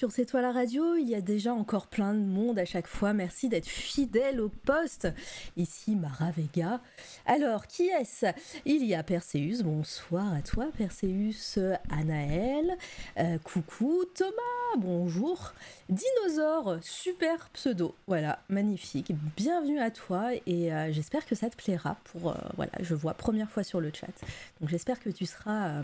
sur C'est toi la radio. Il y a déjà encore plein de monde à chaque fois. Merci d'être fidèle au poste. Ici Mara Vega. Alors, qui est-ce? Il y a Perseus. Bonsoir à toi Perseus. Anaël. Euh, coucou Thomas. Bonjour. Dinosaure, super pseudo. Voilà, magnifique. Bienvenue à toi et euh, j'espère que ça te plaira pour euh, voilà, je vois première fois sur le chat. Donc j'espère que tu seras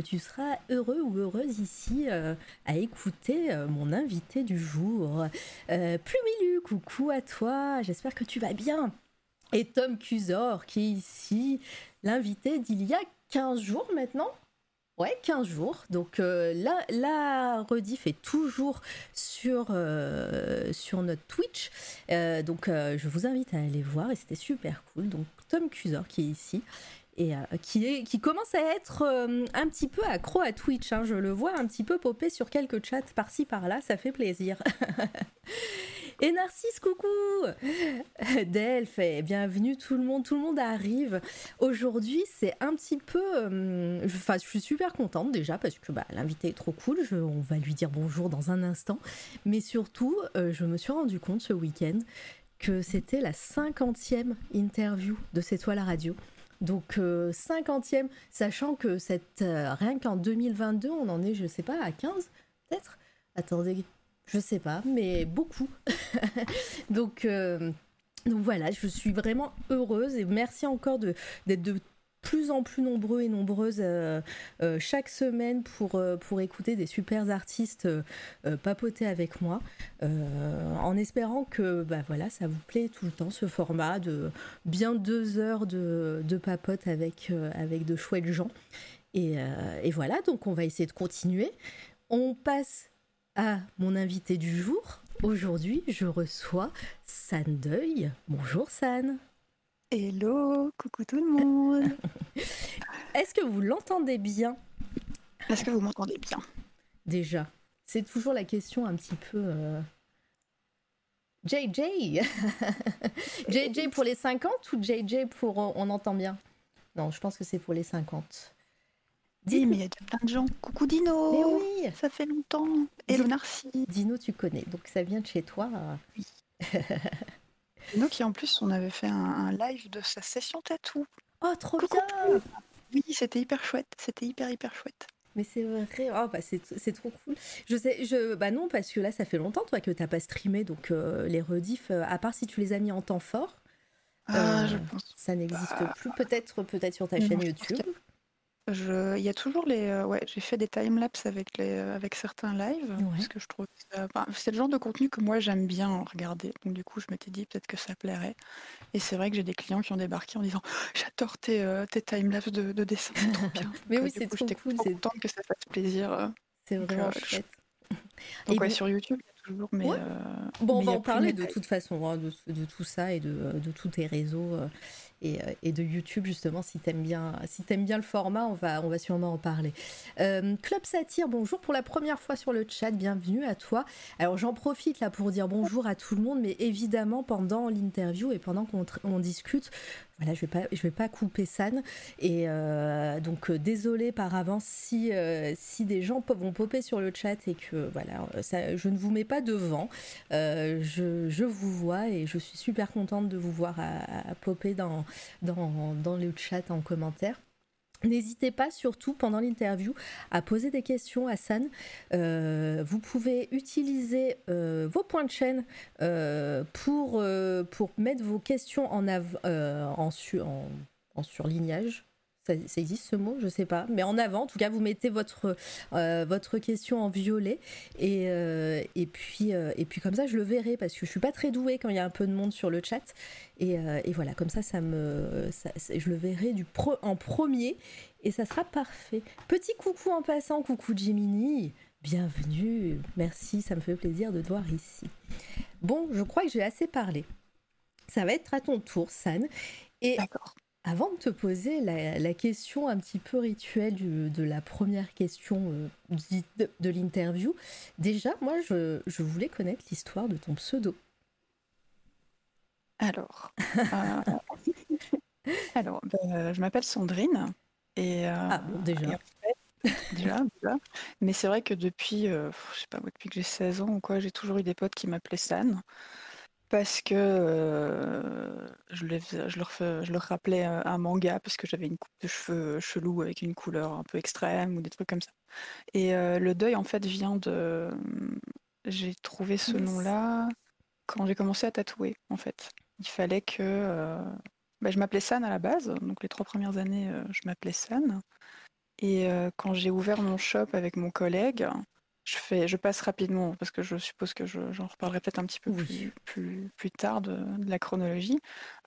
tu seras heureux ou heureuse ici euh, à écouter euh, mon invité du jour. Euh, Plumilu, coucou à toi, j'espère que tu vas bien. Et Tom Cusor qui est ici, l'invité d'il y a 15 jours maintenant. Ouais, 15 jours. Donc là, la rediff est toujours sur, sur notre Twitch. donc je vous invite à aller voir et c'était super cool. Donc Tom Cusor qui est ici et euh, qui, commence à être euh, un petit peu accro à Twitch. Hein. Je le vois un petit peu popper sur quelques chats par-ci par-là, ça fait plaisir. et Narcisse, coucou Delphes, bienvenue tout le monde, tout le monde arrive. Aujourd'hui, c'est un petit peu... Euh, enfin, je suis super contente déjà parce que bah, l'invité est trop cool, on va lui dire bonjour dans un instant. Mais surtout, je me suis rendu compte ce week-end que c'était la cinquantième interview de C'est toi la radio. Donc euh, cinquantième, sachant que cette, euh, rien qu'en 2022, on en est, je sais pas, à 15 peut-être? Attendez, je sais pas, mais beaucoup. euh, donc voilà, je suis vraiment heureuse et merci encore d'être de plus en plus nombreux et nombreuses euh, euh, chaque semaine pour, euh, pour écouter des super artistes papoter avec moi, en espérant que bah, voilà, ça vous plaît tout le temps ce format de bien deux heures de, de papote avec, avec de chouettes gens. Et, et, voilà, donc on va essayer de continuer. On passe à mon invité du jour. Aujourd'hui, je reçois San Deuil. Bonjour San. Hello, coucou tout le monde. Est-ce que vous l'entendez bien? Est-ce que vous m'entendez bien? Déjà, c'est toujours la question un petit peu. JJ JJ pour les 50 ou JJ pour euh, on entend bien? Non, je pense que c'est pour les 50. Dis, mais il y a plein de gens. Coucou Dino Mais oui Ça fait longtemps Hello Narcy Dino, tu connais, donc ça vient de chez toi. Oui. Nous qui en plus on avait fait un, live de sa session tatou. Oh trop bien Oui c'était hyper chouette, c'était hyper hyper chouette. Mais c'est vrai, oh, bah c'est trop cool. Je sais, je, bah non, parce que là, ça fait longtemps, toi, que t'as pas streamé, donc euh, les rediffs, euh, à part si tu les as mis en temps fort, ah, je euh, pense ça n'existe plus. Peut-être peut-être sur ta chaîne YouTube. Je... Il y a toujours les. Euh, ouais, j'ai fait des timelapses avec, les... Euh, avec certains lives, parce que je trouve c'est le genre de contenu que moi j'aime bien regarder. Donc du coup, je m'étais dit peut-être que ça plairait. Et c'est vrai que j'ai des clients qui ont débarqué en disant j'adore tes, euh, tes timelapses de, de dessin, c'est trop bien. Mais oui, c'est trop cool. C'est contente que ça fasse plaisir. C'est vraiment chouette. Donc ouais, sur YouTube, toujours, mais. bon, on va en parler de toute façon, hein, de, de, tout ça et de, de tous tes réseaux. Euh, et, de YouTube justement si t'aimes bien bien le format on va on va sûrement en parler. Euh, Club Satire bonjour pour la première fois sur le chat bienvenue à toi. Alors j'en profite là pour dire bonjour à tout le monde mais évidemment pendant l'interview et pendant qu'on discute voilà, je vais vais pas couper San. Et euh, donc, désolé par avance si, si des gens vont popper sur le chat et que voilà, je ne vous mets pas devant. je, je, vous vois et je suis super contente de vous voir à, à popper dans, dans, le chat en commentaire. N'hésitez pas surtout pendant l'interview à poser des questions à San. Euh, vous pouvez utiliser euh, vos points de chaîne euh, pour, mettre vos questions en, en, en surlignage ça, existe ce mot, je sais pas. Mais en avant, en tout cas, vous mettez votre, euh, votre question en violet. Et, euh, et, puis, euh, et puis comme ça, je le verrai parce que je suis pas très douée quand il y a un peu de monde sur le chat. Et, et voilà, comme ça, ça me, je le verrai en premier et ça sera parfait. Petit coucou en passant, coucou Jiminy. Bienvenue, merci, ça me fait plaisir de te voir ici. Bon, je crois que j'ai assez parlé. Ça va être à ton tour, San. Et D'accord. Avant de te poser la, question un petit peu rituelle de la première question euh, de, l'interview, déjà, moi, je, voulais connaître l'histoire de ton pseudo. Alors, alors ben, je m'appelle Sandrine. Et, ah, bon, déjà. déjà, Mais c'est vrai que depuis, je sais pas, depuis que j'ai 16 ans ou quoi, j'ai toujours eu des potes qui m'appelaient San. Parce que euh, je, je, leur je leur rappelais un manga parce que j'avais une coupe de cheveux chelou avec une couleur un peu extrême ou des trucs comme ça. Et euh, le deuil, en fait, vient de. J'ai trouvé ce nom-là quand j'ai commencé à tatouer, en fait. Il fallait que. Euh, bah, je m'appelais San à la base, donc les trois premières années, je m'appelais San. Et quand j'ai ouvert mon shop avec mon collègue, je, fais, je passe rapidement parce que je suppose que j'en reparlerai peut-être un petit peu plus, plus, plus, tard de, la chronologie.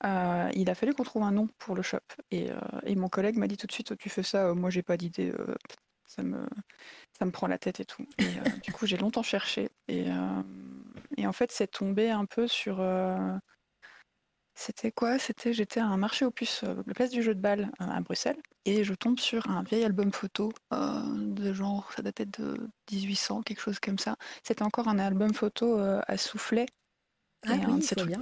Euh, il a fallu qu'on trouve un nom pour le shop. Et, euh, et mon collègue m'a dit tout de suite Tu fais ça, moi j'ai pas d'idée, euh, ça, me, ça me prend la tête et tout. Et du coup, j'ai longtemps cherché. Et, et en fait, c'est tombé un peu sur c'était quoi? C'était j'étais à un marché aux puces, euh, la place du jeu de balle, euh, à Bruxelles et je tombe sur un vieil album photo, euh, de genre ça datait de 1800, quelque chose comme ça. C'était encore un album photo, à soufflet Ah un de ces trucs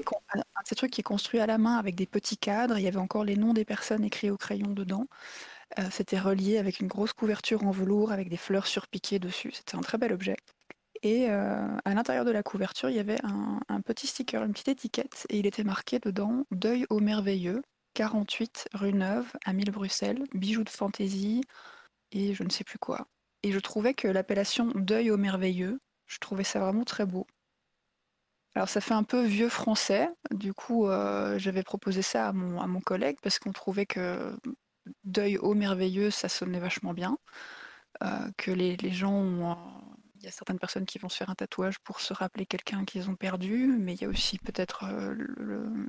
trucs qui est construit à la main avec des petits cadres. Il y avait encore les noms des personnes écrits au crayon dedans. c'était relié avec une grosse couverture en velours avec des fleurs surpiquées dessus. C'était un très bel objet. Et euh, à l'intérieur de la couverture, il y avait un, petit sticker, une petite étiquette, et il était marqué dedans Deuil au merveilleux, 48 rue Neuve, à 1000 Bruxelles, bijoux de fantaisie, et je ne sais plus quoi. Et je trouvais que l'appellation Deuil au merveilleux, je trouvais ça vraiment très beau. Alors ça fait un peu vieux français, du coup euh, j'avais proposé ça à mon, collègue parce qu'on trouvait que Deuil au merveilleux, ça sonnait vachement bien, euh, que les, les gens ont il y a certaines personnes qui vont se faire un tatouage pour se rappeler quelqu'un qu'ils ont perdu, mais il y a aussi peut-être euh,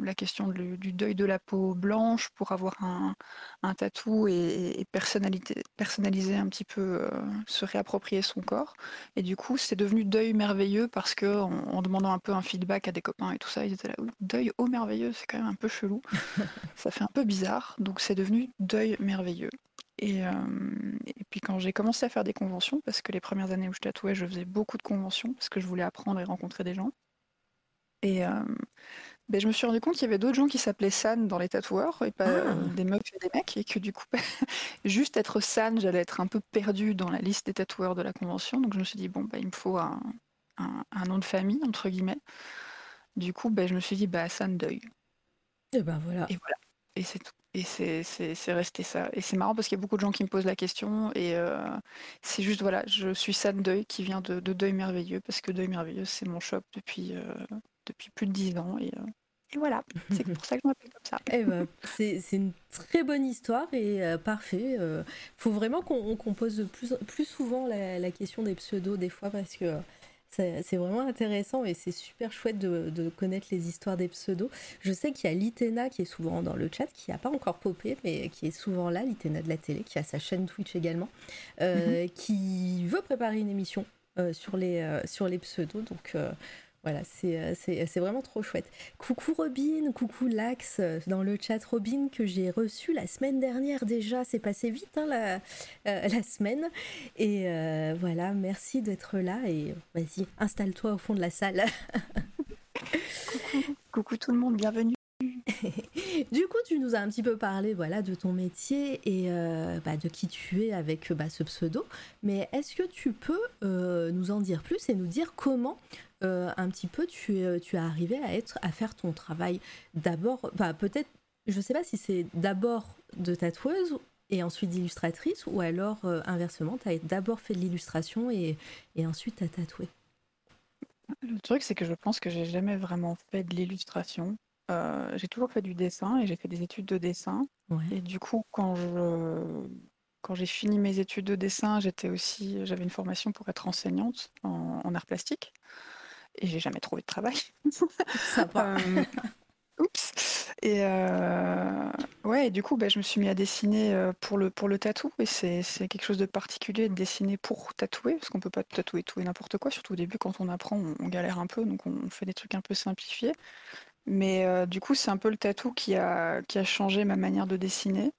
la question du deuil de la peau blanche pour avoir un, un tatou et, personnaliser un petit peu, euh, se réapproprier son corps. Et du coup, c'est devenu deuil merveilleux parce que en, demandant un peu un feedback à des copains et tout ça, ils étaient là, deuil au merveilleux, c'est quand même un peu chelou. ça fait un peu bizarre, donc c'est devenu deuil merveilleux. Et, puis quand j'ai commencé à faire des conventions, parce que les premières années où je tatouais, je faisais beaucoup de conventions, parce que je voulais apprendre et rencontrer des gens. Et ben, je me suis rendu compte qu'il y avait d'autres gens qui s'appelaient San dans les tatoueurs, et pas ah. des meufs et des mecs, et que du coup, juste être San, j'allais être un peu perdue dans la liste des tatoueurs de la convention. Donc je me suis dit, bon, bah, il me faut un, nom de famille, entre guillemets. Du coup, ben, je me suis dit, bah, San Deuil. Et ben voilà. Et voilà. Et c'est tout. Et c'est resté ça. Et c'est marrant parce qu'il y a beaucoup de gens qui me posent la question. Et euh, c'est juste, voilà, je suis San Deuil qui vient de, Deuil Merveilleux parce que Deuil Merveilleux, c'est mon shop depuis, euh, depuis plus de 10 ans. Et, euh, et voilà, c'est pour ça que je m'appelle comme ça. Eh ben, c'est une très bonne histoire et parfait. Il faut vraiment qu'on pose plus, plus souvent la, la, question des pseudos des fois parce que c'est vraiment intéressant et c'est super chouette de, connaître les histoires des pseudos. Je sais qu'il y a Litena qui est souvent dans le chat, qui n'a pas encore popé, mais qui est souvent là, Litena de la télé, qui a sa chaîne Twitch également, euh, mhm. qui veut préparer une émission euh, sur, les, euh, sur les pseudos. Donc voilà, euh, c'est vraiment trop chouette. Coucou Robin, coucou Lax euh, dans le chat Robin que j'ai reçu la semaine dernière déjà. C'est passé vite hein, la, euh, semaine. Et voilà, merci d'être là et vas-y, installe-toi au fond de la salle. coucou tout le monde, bienvenue. du coup, tu nous as un petit peu parlé voilà, de ton métier et bah, de qui tu es avec bah, ce pseudo. Mais est-ce que tu peux nous en dire plus et nous dire comment euh, un petit peu, tu, tu es arrivé à, être, à faire ton travail? D'abord, enfin peut-être, je ne sais pas si c'est d'abord de tatoueuse et ensuite d'illustratrice, ou alors euh, inversement, tu as d'abord fait de l'illustration et, et ensuite tu as tatoué. Le truc, c'est que je pense que j'ai jamais vraiment fait de l'illustration. Euh, j'ai toujours fait du dessin et j'ai fait des études de dessin. Et du coup, quand je quand j'ai fini mes études de dessin, j'étais aussi j'avais une formation pour être enseignante en, en art plastique et j'ai jamais trouvé de travail. Sympa. Euh, oups. Et euh, ouais, du coup, bah, je me suis mis à dessiner pour le, pour le tatou. Et c'est, quelque chose de particulier de dessiner pour tatouer, parce qu'on peut pas tatouer tout et n'importe quoi. Surtout au début, quand on apprend, on, galère un peu, donc on fait des trucs un peu simplifiés. Mais euh, du coup, c'est un peu le tatou qui a, changé ma manière de dessiner.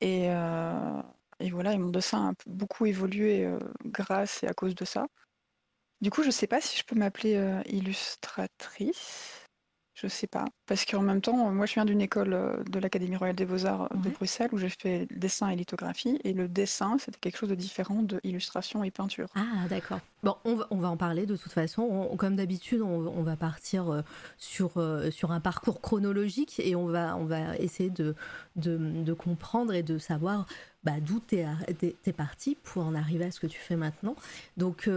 Et, euh, et voilà, et mon dessin a beaucoup évolué euh, grâce et à cause de ça. Du coup, je sais pas si je peux m'appeler illustratrice. Je sais pas. Parce qu'en même temps, moi, je viens d'une école euh, de l'Académie royale des beaux-arts de Bruxelles où j'ai fait dessin et lithographie. Et le dessin, c'était quelque chose de différent de illustration et peinture. Ah, d'accord. Bon, on va, on va, en parler de toute façon. comme d'habitude, on, va partir euh, sur, euh, sur un parcours chronologique et on va, on va essayer de, de, comprendre et de savoir bah, d'où tu es, parti pour en arriver à ce que tu fais maintenant. Donc,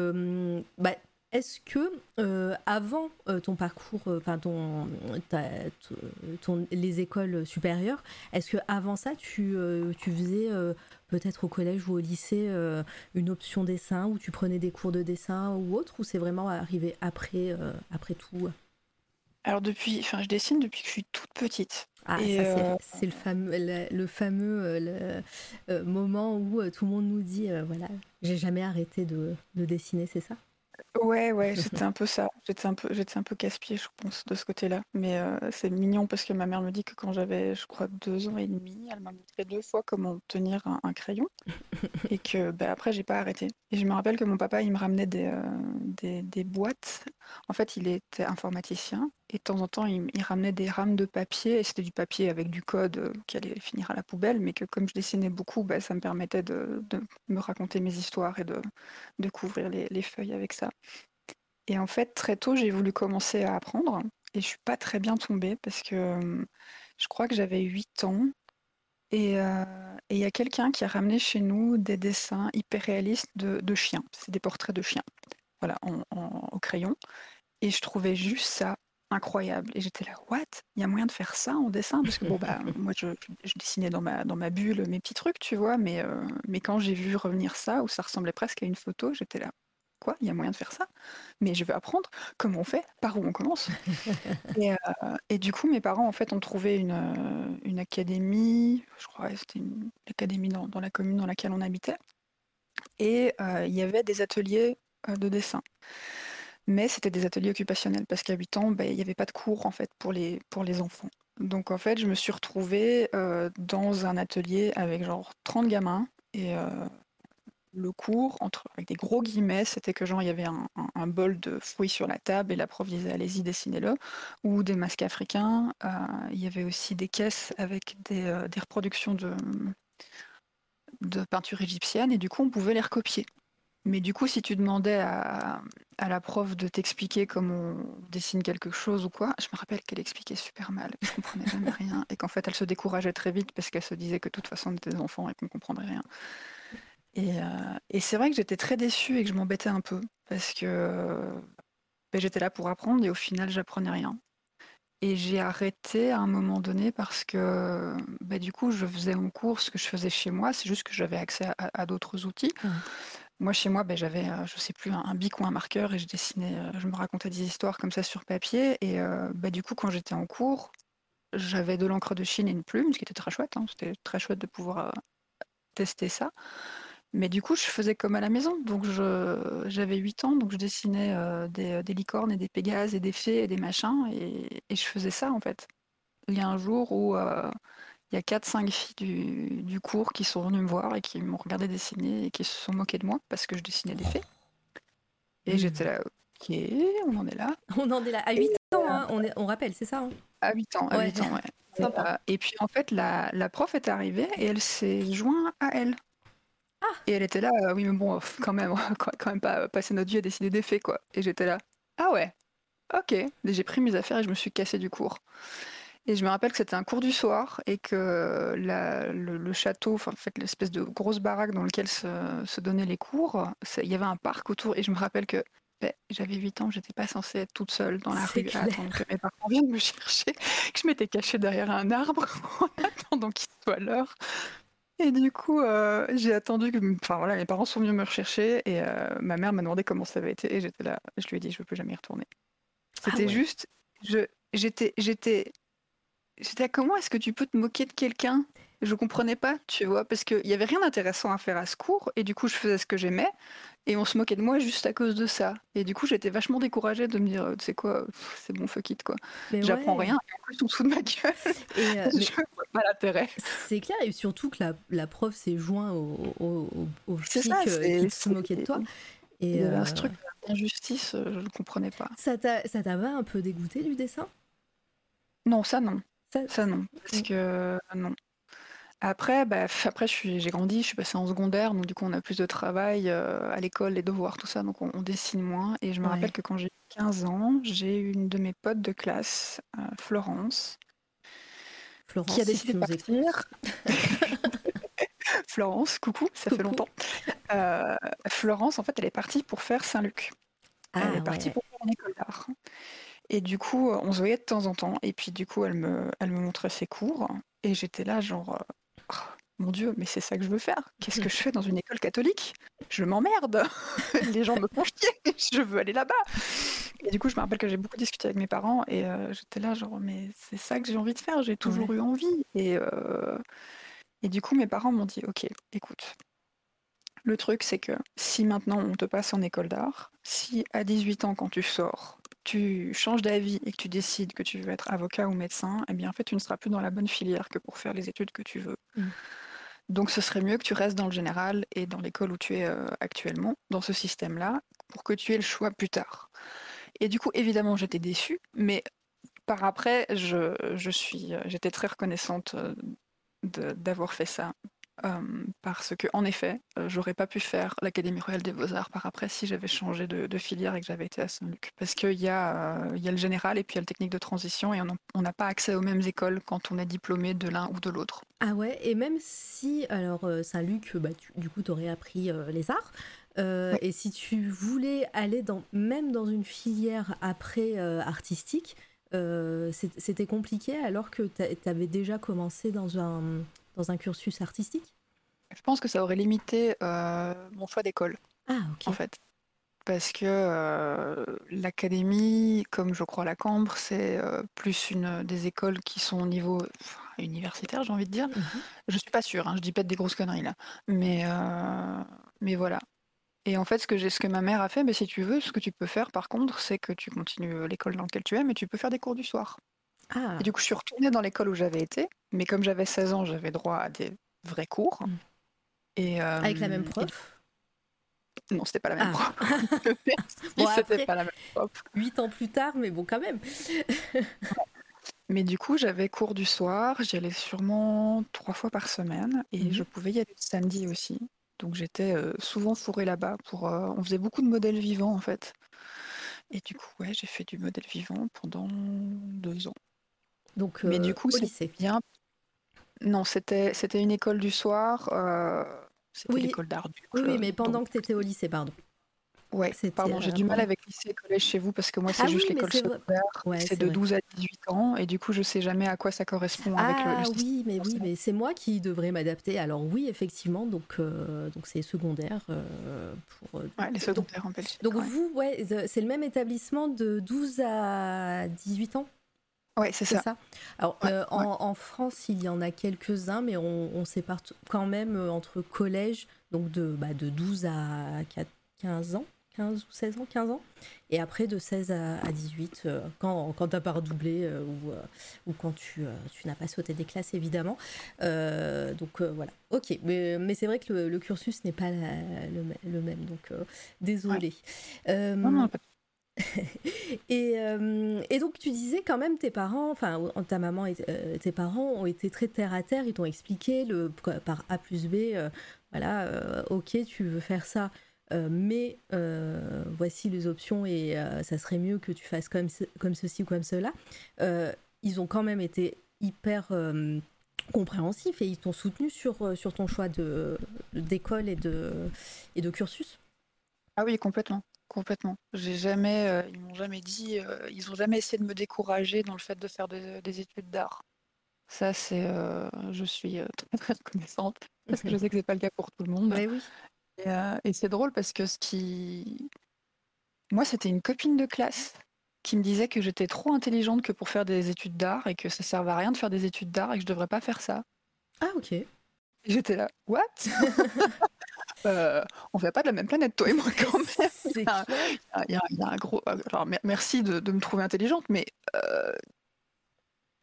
bah, est-ce que euh, avant euh, ton parcours, euh, enfin ton, les écoles supérieures, est-ce que avant ça tu, tu faisais peut-être au collège ou au lycée une option dessin ou tu prenais des cours de dessin ou autre ou c'est vraiment arrivé après après tout? Alors depuis, enfin je dessine depuis que je suis toute petite. Ah, ça c'est le fameux, le, fameux moment où tout le monde nous dit voilà, j'ai jamais arrêté de dessiner, c'est ça? Ouais, ouais, j'étais un peu ça. J'étais un peu, j'étais un peu casse-pied, je pense, de ce côté-là. Mais euh, c'est mignon parce que ma mère me dit que quand j'avais, je crois, deux ans et demi, elle m'a montré deux fois comment tenir un, crayon et que bah, après, j'ai pas arrêté. Et je me rappelle que mon papa, il me ramenait des, euh, des, des boîtes. En fait, il était informaticien et de temps en temps, il, ramenait des rames de papier, et c'était du papier avec du code euh, qui allait finir à la poubelle, mais que comme je dessinais beaucoup, bah, ça me permettait de, me raconter mes histoires et de, couvrir les, feuilles avec ça. Et en fait, très tôt, j'ai voulu commencer à apprendre, et je suis pas très bien tombée, parce que euh, je crois que j'avais 8 ans, euh, et il y a quelqu'un qui a ramené chez nous des dessins hyper réalistes de, chiens. C'est des portraits de chiens, voilà, au crayon. Et je trouvais juste ça incroyable. Et j'étais là, what? Il y a moyen de faire ça en dessin? Parce que bon, bah, moi, je, dessinais dans ma, dans ma bulle mes petits trucs, tu vois, mais, euh, mais quand j'ai vu revenir ça, où ça ressemblait presque à une photo, j'étais là, quoi? Il y a moyen de faire ça? Mais je veux apprendre comment on fait, par où on commence. et, euh, et, du coup, mes parents, en fait, ont trouvé une, euh, une académie, je crois c'était une académie dans, dans, la commune dans laquelle on habitait. Et il y avait des ateliers de dessin mais c'était des ateliers occupationnels parce qu'à 8 ans, ben, il n'y avait pas de cours en fait pour les, pour les enfants. Donc en fait, je me suis retrouvée euh, dans un atelier avec genre 30 gamins et euh, le cours, entre, avec des gros guillemets, c'était que genre il y avait un, bol de fruits sur la table et la prof allez-y dessinez-le, ou des masques africains. Euh, il y avait aussi des caisses avec des, des reproductions de, de peinture égyptienne et du coup on pouvait les recopier. Mais du coup, si tu demandais à, la prof de t'expliquer comment on dessine quelque chose ou quoi, je me rappelle qu'elle expliquait super mal, je comprenais jamais rien, et qu'en fait elle se décourageait très vite parce qu'elle se disait que de toute façon on était des enfants et qu'on ne comprendrait rien. Et, c'est vrai que j'étais très déçue et que je m'embêtais un peu parce que ben, j'étais là pour apprendre et au final j'apprenais rien. Et j'ai arrêté à un moment donné parce que ben, du coup je faisais en cours ce que je faisais chez moi, c'est juste que j'avais accès à, d'autres outils. Moi, chez moi, ben, j'avais, euh, je sais plus, un, bic ou un marqueur et je dessinais, euh, je me racontais des histoires comme ça sur papier. Et euh, ben, du coup, quand j'étais en cours, j'avais de l'encre de Chine et une plume, ce qui était très chouette. Hein. C'était très chouette de pouvoir tester ça. Mais du coup, je faisais comme à la maison. Donc, j'avais 8 ans, donc je dessinais des, licornes et des pégases et des fées et des machins. Et, je faisais ça, en fait. Il y a un jour où il y a 4-5 filles du, cours qui sont venues me voir et qui m'ont regardé dessiner et qui se sont moquées de moi parce que je dessinais des fées. Et hmm. j'étais là, ok, on en est là. On en est là. À 8 ans, hein, on, on, rappelle, c'est ça hein? À 8 ans, à 8 ans, ouais. Euh, et, puis en fait, la, prof est arrivée et elle s'est jointe à elle. Ah. Et elle était là, euh, oui, mais bon, quand même, quand même pas passer notre vie à dessiner des fées, quoi. Et j'étais là, ah ouais, ok. J'ai pris mes affaires et je me suis cassée du cours. Et je me rappelle que c'était un cours du soir et que le, château, enfin, en fait, l'espèce de grosse baraque dans laquelle se, donnaient les cours, il y avait un parc autour. Et je me rappelle que ben, j'avais 8 ans, j'étais pas censée être toute seule dans la rue à attendre que mes parents viennent me chercher, que je m'étais cachée derrière un arbre en attendant qu'il soit l'heure. Et du coup, euh, j'ai attendu que, enfin voilà, mes parents sont venus me rechercher et euh, ma mère m'a demandé comment ça avait été et j'étais là, je lui ai dit je veux plus jamais y retourner. Ah C'était juste, je, j'étais, j'étais comment est-ce que tu peux te moquer de quelqu'un? Je comprenais pas, tu vois, parce qu'il y avait rien d'intéressant à faire à ce cours, et du coup, je faisais ce que j'aimais, et on se moquait de moi juste à cause de ça. Et du coup, j'étais vachement découragée de me dire, tu sais quoi, c'est bon, fuck it, quoi. J'apprends rien, et en plus, on se de ma gueule. Et euh, je vois pas l'intérêt. C'est clair, et surtout que la, la prof s'est joint au, au, au, flic qui se moquait de toi. Et euh, ce truc d'injustice, euh, je ne comprenais pas. Ça t'avait un peu dégoûté du dessin? Non, ça non. Ça, non. Parce que non. Après, bah, après j'ai grandi, je suis passée en secondaire, donc du coup on a plus de travail à l'école, les devoirs, tout ça, donc on, dessine moins. Et je me rappelle que quand j'ai 15 ans, j'ai une de mes potes de classe, Florence, Florence, qui a décidé de partir. Florence, coucou, ça fait longtemps. Florence, en fait, elle est partie pour faire Saint-Luc. elle est ah partie pour faire une école d'art. Et du coup, on se voyait de temps en temps. Et puis, du coup, elle me, elle me montrait ses cours. Et j'étais là, genre, Oh, mon Dieu, mais c'est ça que je veux faire. Qu'est-ce que je fais dans une école catholique? Je m'emmerde. Les gens me font chier. Je veux aller là-bas. Et du coup, je me rappelle que j'ai beaucoup discuté avec mes parents et euh, j'étais là, genre, mais c'est ça que j'ai envie de faire. J'ai toujours eu envie. Et, euh, et du coup, mes parents m'ont dit, ok, écoute. Le truc, c'est que si maintenant on te passe en école d'art, si à 18 ans, quand tu sors, tu changes d'avis et que tu décides que tu veux être avocat ou médecin, eh bien en fait tu ne seras plus dans la bonne filière que pour faire les études que tu veux. Mmh. Donc ce serait mieux que tu restes dans le général et dans l'école où tu es euh, actuellement, dans ce système-là, pour que tu aies le choix plus tard. Et du coup, évidemment, j'étais déçue, mais par après, je, je suis, euh, j'étais très reconnaissante euh, d'avoir fait ça parce que, en effet, j'aurais pas pu faire l'Académie royale des beaux-arts par après si j'avais changé de, filière et que j'avais été à Saint-Luc. Parce qu'il y, a, il y a le général et puis il y a le technique de transition et on n'a pas accès aux mêmes écoles quand on est diplômé de l'un ou de l'autre. Ah ouais, et même si, alors Saint-Luc, bah, du coup, tu aurais appris les arts. Et si tu voulais aller dans, même dans une filière après artistique, c'était compliqué alors que tu avais déjà commencé dans un, dans un cursus artistique Je pense que ça aurait limité euh, mon choix d'école. Ah, ok. En fait. Parce que euh, l'académie, comme je crois la Cambre, c'est euh, plus une des écoles qui sont au niveau universitaire, j'ai envie de dire. Je mhm. Je suis pas sûre, hein, je dis pas des grosses conneries là. Mais, mais voilà. Et en fait, ce que, ce que ma mère a fait, mais si tu veux, ce que tu peux faire par contre, c'est que tu continues l'école dans laquelle tu es, mais tu peux faire des cours du soir. Ah. Et du coup, je suis retournée dans l'école où j'avais été, mais comme j'avais 16 ans, j'avais droit à des vrais cours. Mm. Et, euh, Avec la même prof Non, c'était pas la même ah. prof. c'était pas la même prof. 8 ans plus tard, mais bon, quand même. mais du coup, j'avais cours du soir, j'y allais sûrement trois fois par semaine, et mm-hmm. je pouvais y aller le samedi aussi. Donc j'étais euh, souvent fourrée là-bas. Pour, euh, on faisait beaucoup de modèles vivants en fait. Et du coup, ouais, j'ai fait du modèle vivant pendant deux ans. Donc, Mais du coup, c'est bien. Non, c'était une école du soir. Euh, c'était oui. l'école d'art. Oui, oui, mais pendant que tu étais au lycée, pardon. Ouais, pardon, j'ai du mal avec lycée et collège chez vous parce que moi, c'est ah juste l'école secondaire. c'est de 12 à 18 ans et du coup, je sais jamais à quoi ça correspond avec le, Ah oui, mais oui, mais c'est moi qui devrais m'adapter. Alors oui, effectivement, donc euh, donc c'est secondaire euh, pour. ouais, les secondaires en Belgique. Donc vous, ouais, c'est le même établissement de 12 à 18 ans? Oui, c'est ça. Alors, euh, en, France, il y en a quelques-uns, mais on, sépare quand même euh, entre collège, donc de, bah, de 12 à 15 ans, 15 ou 16 ans, 15 ans, et après de 16 à, 18, euh, quand, quand tu n'as pas redoublé ou, ou quand tu, tu n'as pas sauté des classes, évidemment. donc voilà, ok, mais, mais c'est vrai que le, cursus n'est pas le, même, donc désolé. Non, non, pas Euh, et, donc tu disais quand même tes parents, enfin ta maman et euh, tes parents ont été très terre à terre, ils t'ont expliqué par A plus B, euh, voilà, ok tu veux faire ça, mais voici les options et ça serait mieux que tu fasses comme, comme ceci ou comme cela. ils ont quand même été hyper compréhensifs et ils t'ont soutenu sur, sur ton choix d'école et de, et de cursus. Ah oui, complètement. Complètement. J'ai jamais, euh, ils m'ont jamais dit, euh, ils ont jamais essayé de me décourager dans le fait de faire des études d'art. Ça, c'est, euh, je suis très très reconnaissante parce que je sais que c'est pas le cas pour tout le monde. oui. Et, c'est drôle parce que ce qui, moi, c'était une copine de classe qui me disait que j'étais trop intelligente que pour faire des études d'art et que ça servait à rien de faire des études d'art et que je devrais pas faire ça. Ah ok. J'étais là, what? euh, On fait pas de la même planète, toi et moi, quand même. Il y, a, un gros. Alors, merci de, me trouver intelligente, mais euh,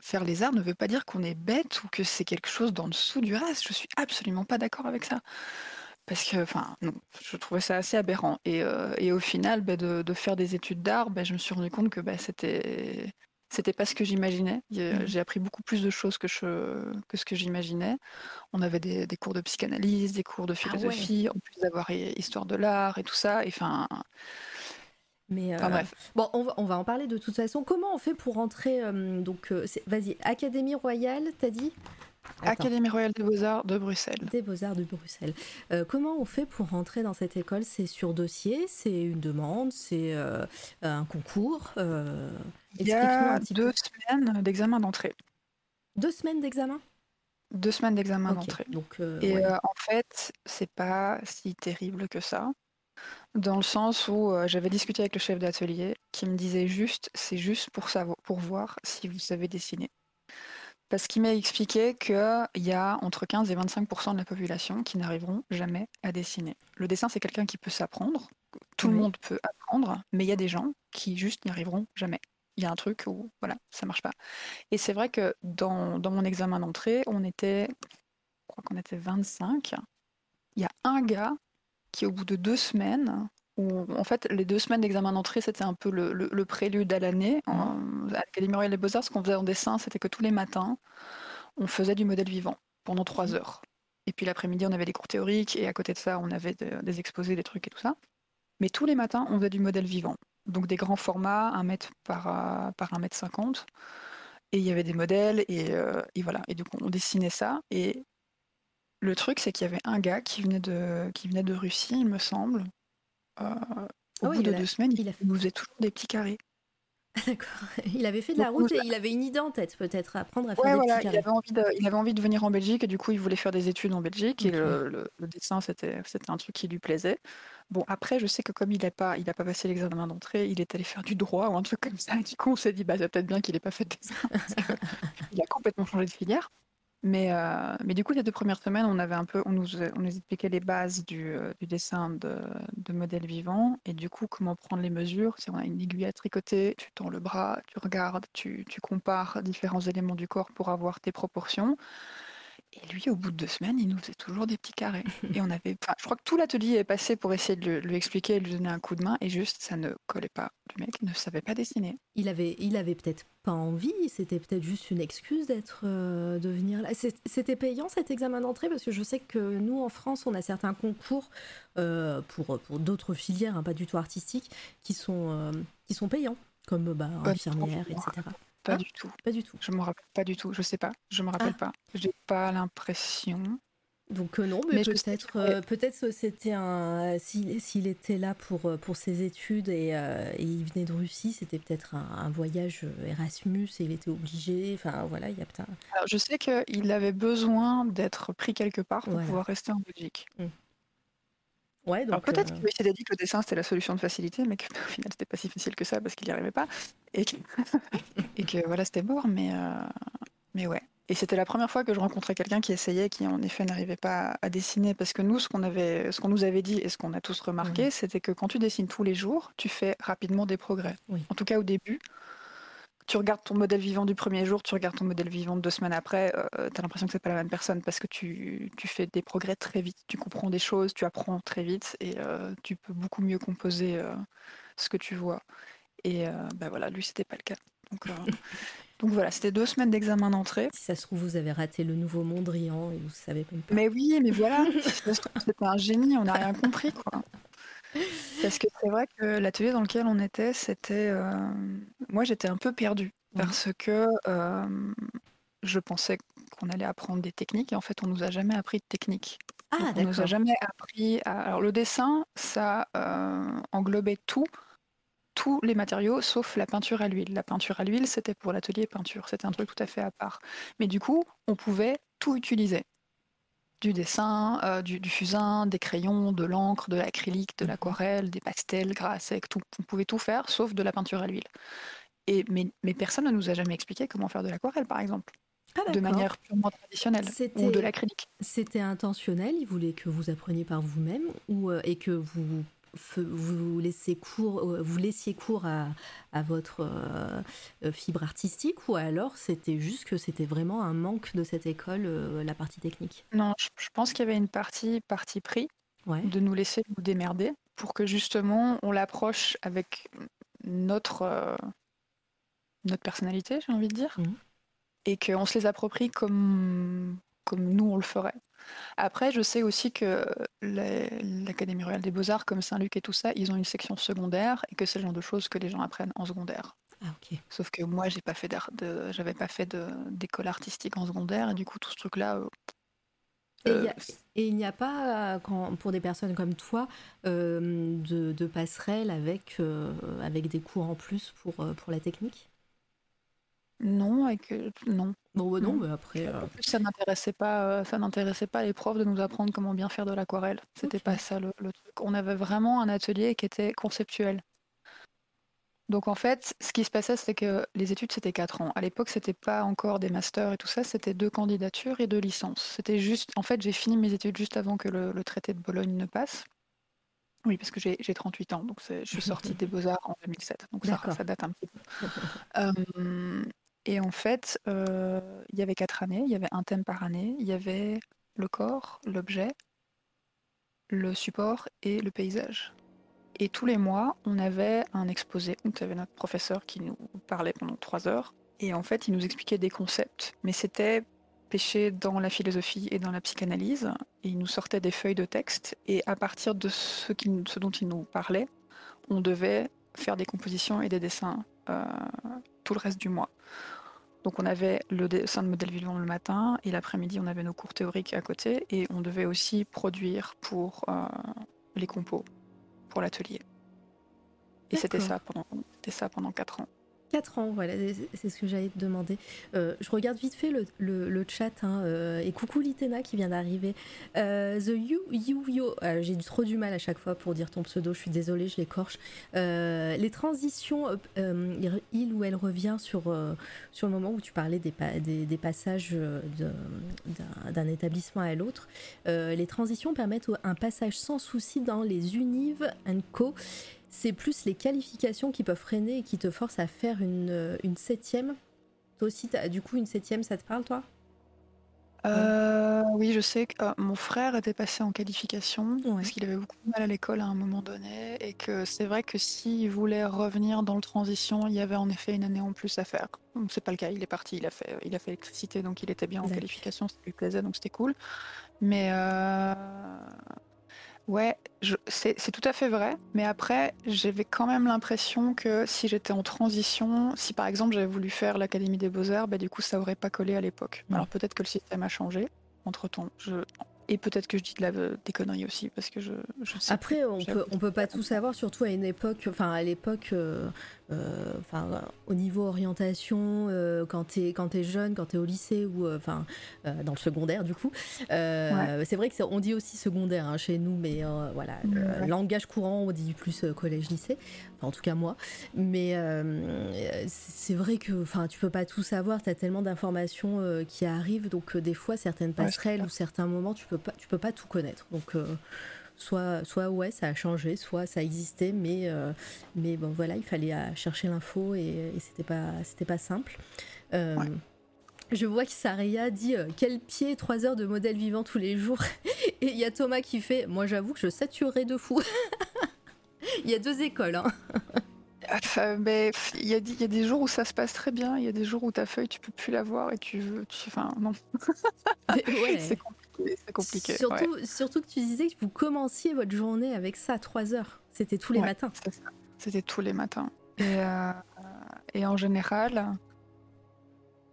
faire les arts ne veut pas dire qu'on est bête ou que c'est quelque chose dans dessous du reste. Je suis absolument pas d'accord avec ça. Parce que, enfin, non, je trouvais ça assez aberrant. Et, euh, au final, bah, de, faire des études d'art, bah, je me suis rendu compte que bah, c'était c'était pas ce que j'imaginais. Mmh. J'ai appris beaucoup plus de choses que, je, que ce que j'imaginais. On avait des, cours de psychanalyse, des cours de ah philosophie, en plus d'avoir histoire de l'art et tout ça. Et enfin. Mais euh, bref. Bon, on va, on va, en parler de toute façon. Comment on fait pour rentrer Donc, euh, vas-y, Académie Royale, t'as dit? Académie royale des beaux-arts de Bruxelles. Des beaux-arts de Bruxelles. Euh, comment on fait pour rentrer dans cette école? C'est sur dossier? C'est une demande? C'est euh, un concours? Euh, Il y a deux semaines d'examen d'entrée. Deux semaines d'examen? Deux semaines d'examen d'entrée. Donc, Et en fait, c'est pas si terrible que ça. Dans le sens où j'avais discuté avec le chef d'atelier qui me disait juste, c'est juste pour savoir, pour voir si vous savez dessiner. Parce qu'il m'a expliqué qu'il y a entre 15 et 25% de la population qui n'arriveront jamais à dessiner. Le dessin, c'est quelqu'un qui peut s'apprendre. Tout le monde peut apprendre, mais il y a des gens qui juste n'y arriveront jamais. Il y a un truc où voilà, ça marche pas. Et c'est vrai que dans, dans mon examen d'entrée, on était, je crois qu'on était 25. Il y a un gars qui, au bout de deux semaines, en fait, les deux semaines d'examen d'entrée, c'était un peu le, prélude à l'année. À l'Académie Royale des Beaux-Arts, ce qu'on faisait en dessin, c'était que tous les matins, on faisait du modèle vivant pendant trois heures. Et puis l'après-midi, on avait des cours théoriques, et à côté de ça, on avait des exposés, des trucs et tout ça. Mais tous les matins, on faisait du modèle vivant. Donc des grands formats, un mètre par, euh, par un mètre cinquante. Et il y avait des modèles, et, euh, et voilà. Et du coup, on dessinait ça. Et le truc, c'est qu'il y avait un gars qui venait de, qui venait de Russie, il me semble, au ah bout de deux semaines, il, nous faisait toujours des petits carrés. D'accord. Il avait fait de la route et il avait une idée en tête, peut-être, à apprendre à faire des petits carrés. Il avait, envie de, il avait envie de venir en Belgique et du coup, il voulait faire des études en Belgique et le, dessin, c'était un truc qui lui plaisait. Bon, après, je sais que comme il n'a pas, il pas passé l'examen d'entrée, il est allé faire du droit ou un truc comme ça. Et du coup, on s'est dit, bah, c'est peut-être bien qu'il n'ait pas fait de dessin. il a complètement changé de filière. Mais, euh, mais du coup, les deux premières semaines, on avait un peu, on nous, expliquait les bases du, euh, du dessin de, de modèle vivant et du coup, comment prendre les mesures? Si on a une aiguille à tricoter, tu tends le bras, tu regardes, tu, tu compares différents éléments du corps pour avoir tes proportions. Et lui, au bout de deux semaines, il nous faisait toujours des petits carrés. Et on avait, je crois que tout l'atelier est passé pour essayer de lui, expliquer et lui donner un coup de main, et juste, ça ne collait pas. Le mec ne savait pas dessiner. Il avait, il avait peut-être pas envie. C'était peut-être juste une excuse d'être, euh, de venir là. C'était payant cet examen d'entrée? Parce que je sais que nous en France, on a certains concours euh, pour pour d'autres filières, hein, pas du tout artistiques, qui sont euh, qui sont payants, comme bah, infirmière, etc. Pas du tout. Pas du tout. Je me rappelle pas du tout. Je sais pas. Je me rappelle ah. pas. J'ai pas l'impression. Donc euh, non, mais, peut-être euh, peut-être c'était un s'il était là pour euh, pour ses études et, il venait de Russie, c'était peut-être un, voyage Erasmus et il était obligé. Enfin voilà, il y a peut-être. Alors je sais qu'il avait besoin d'être pris quelque part pour pouvoir rester en Belgique. Mmh. Ouais, donc, peut-être qu'il s'était dit que le dessin c'était la solution de facilité, mais qu'au final c'était pas si facile que ça parce qu'il n'y arrivait pas et que, et que voilà c'était mort. Mais mais ouais. Et c'était la première fois que je rencontrais quelqu'un qui essayait, qui en effet n'arrivait pas à dessiner, parce que nous, ce qu'on avait, ce qu'on nous avait dit et ce qu'on a tous remarqué, c'était que quand tu dessines tous les jours, tu fais rapidement des progrès. En tout cas au début. Tu regardes ton modèle vivant du premier jour, tu regardes ton modèle vivant deux semaines après, euh, tu as l'impression que c'est pas la même personne parce que tu, tu, fais des progrès très vite, tu comprends des choses, tu apprends très vite et euh, tu peux beaucoup mieux composer euh, ce que tu vois. Et ben voilà, lui, c'était pas le cas. Donc, Donc voilà, c'était deux semaines d'examen d'entrée. Si ça se trouve, vous avez raté le nouveau Mondrian et vous savez même pas. Mais oui, mais voilà, c'était un génie, on n'a rien compris quoi. Parce que c'est vrai que l'atelier dans lequel on était, c'était. Euh, moi, j'étais un peu perdue parce que euh, je pensais qu'on allait apprendre des techniques et en fait, on nous a jamais appris de technique. Ah, on nous a jamais appris. Alors, le dessin, ça euh, englobait tout tous les matériaux sauf la peinture à l'huile. La peinture à l'huile, c'était pour l'atelier peinture, c'était un truc tout à fait à part. Mais du coup, on pouvait tout utiliser. Du dessin, euh, du, fusain, des crayons, de l'encre, de l'acrylique, de mmh l'aquarelle, des pastels, gras sec, tout. On pouvait tout faire sauf de la peinture à l'huile. Et mais, mais, personne ne nous a jamais expliqué comment faire de l'aquarelle, par exemple. Ah, de manière purement traditionnelle ou de l'acrylique. C'était intentionnel, il voulait que vous appreniez par vous-même ou euh, et que vous vous laissiez cours, euh, vous laissiez cours à, à votre euh, fibre artistique ou alors c'était juste que c'était vraiment un manque de cette école, euh, la partie technique? Non, je, pense qu'il y avait une partie partie pris de nous laisser nous démerder pour que justement on l'approche avec notre, notre personnalité, j'ai envie de dire, mmh. et qu'on se les approprie comme, comme nous on le ferait. Après, je sais aussi que l'Académie royale des beaux-arts, comme Saint-Luc et tout ça, ils ont une section secondaire et que c'est le genre de choses que les gens apprennent en secondaire. Ah, Sauf que moi, j'ai pas fait de, j'avais pas fait d'école artistique en secondaire et du coup, tout ce truc-là. Euh, et, il n'y a pas, quand, pour des personnes comme toi, euh, de, de passerelle avec, euh, avec des cours en plus pour, pour la technique? Non, avec non. Bon, bah non, mais après. Euh, ça n'intéressait pas, euh, ça n'intéressait pas les profs de nous apprendre comment bien faire de l'aquarelle. C'était pas ça le, truc. On avait vraiment un atelier qui était conceptuel. Donc en fait, ce qui se passait, c'est que les études c'était 4 ans. À l'époque, c'était pas encore des masters et tout ça, c'était deux candidatures et deux licences. C'était juste, en fait, j'ai fini mes études juste avant que le, traité de Bologne ne passe. Oui, parce que j'ai 38 ans, donc je suis sortie des Beaux-Arts en 2007, donc ça, ça, date un petit peu. Euh, et en fait, euh, il y avait quatre années, il y avait un thème par année, il y avait le corps, l'objet, le support et le paysage. Et tous les mois, on avait un exposé. Donc, avait notre professeur qui nous parlait pendant trois heures. Et en fait, il nous expliquait des concepts. Mais c'était pêché dans la philosophie et dans la psychanalyse. Et il nous sortait des feuilles de texte. Et à partir de ce, ce dont il nous parlait, on devait faire des compositions et des dessins euh, tout le reste du mois. Donc on avait le dessin de modèle vivant le matin et l'après-midi on avait nos cours théoriques à côté et on devait aussi produire pour euh, les compos, pour l'atelier. Et c'était ça pendant, c'était ça pendant 4 ans. 4 ans, voilà, c'est ce que j'allais te demander. Euh, je regarde vite fait le, chat, hein, euh, et coucou Litena qui vient d'arriver. Euh, the You You Yo, j'ai trop du mal à chaque fois pour dire ton pseudo, je suis désolée, je l'écorche. les transitions, il ou elle revient sur, sur le moment où tu parlais des, des, des passages d'un établissement à l'autre. les transitions permettent un passage sans souci dans les Univ Co c'est plus les qualifications qui peuvent freiner et qui te forcent à faire une, euh, une septième. Toi aussi, du coup, une septième, ça te parle, toi? Euh, oui, je sais que euh, mon frère était passé en qualification parce qu'il avait beaucoup de mal à l'école à un moment donné et que c'est vrai que s'il voulait revenir dans le transition, il y avait en effet une année en plus à faire. C'est pas le cas, il est parti, il a fait, il a fait électricité, donc il était bien en qualification, ça lui plaisait, donc c'était cool. Mais Ouais, c'est tout à fait vrai, mais après, j'avais quand même l'impression que si j'étais en transition, si par exemple j'avais voulu faire l'Académie des Beaux-Arts, bah, du coup ça aurait pas collé à l'époque. Alors peut-être que le système a changé entre-temps. Je... Et peut-être que je dis de la, des conneries aussi, parce que je, je sais Après, on peut, on peut pas tout savoir, surtout à une époque, enfin à l'époque, euh, euh, enfin au niveau orientation, euh, quand tu es, quand es jeune, quand tu es au lycée ou enfin dans le secondaire du coup. C'est vrai qu'on dit aussi secondaire hein, chez nous, mais voilà, le langage courant, on dit plus collège-lycée, enfin en tout cas moi. Mais c'est vrai que enfin tu peux pas tout savoir, tu as tellement d'informations qui arrivent, donc des fois certaines passerelles ou certains moments, tu peux tu peux pas tout connaître. Donc euh, soit, soit ouais, ça a changé, soit ça existait, mais, euh, mais bon voilà, il fallait euh, chercher l'info et, c'était pas, c'était pas simple. Je vois que Saria dit quel pied, 3 heures de modèle vivant tous les jours. et il y a Thomas qui fait moi j'avoue que je saturerais de fou. Il y a deux écoles. Hein. mais il y, a, y, a des jours où ça se passe très bien, il y a des jours où ta feuille tu peux plus la voir et tu veux. Enfin, non. c'est c'est compliqué. Surtout, surtout que tu disais que vous commenciez votre journée avec ça à 3 heures. C'était tous les matins. C'était tous les matins. Et, euh, et en général,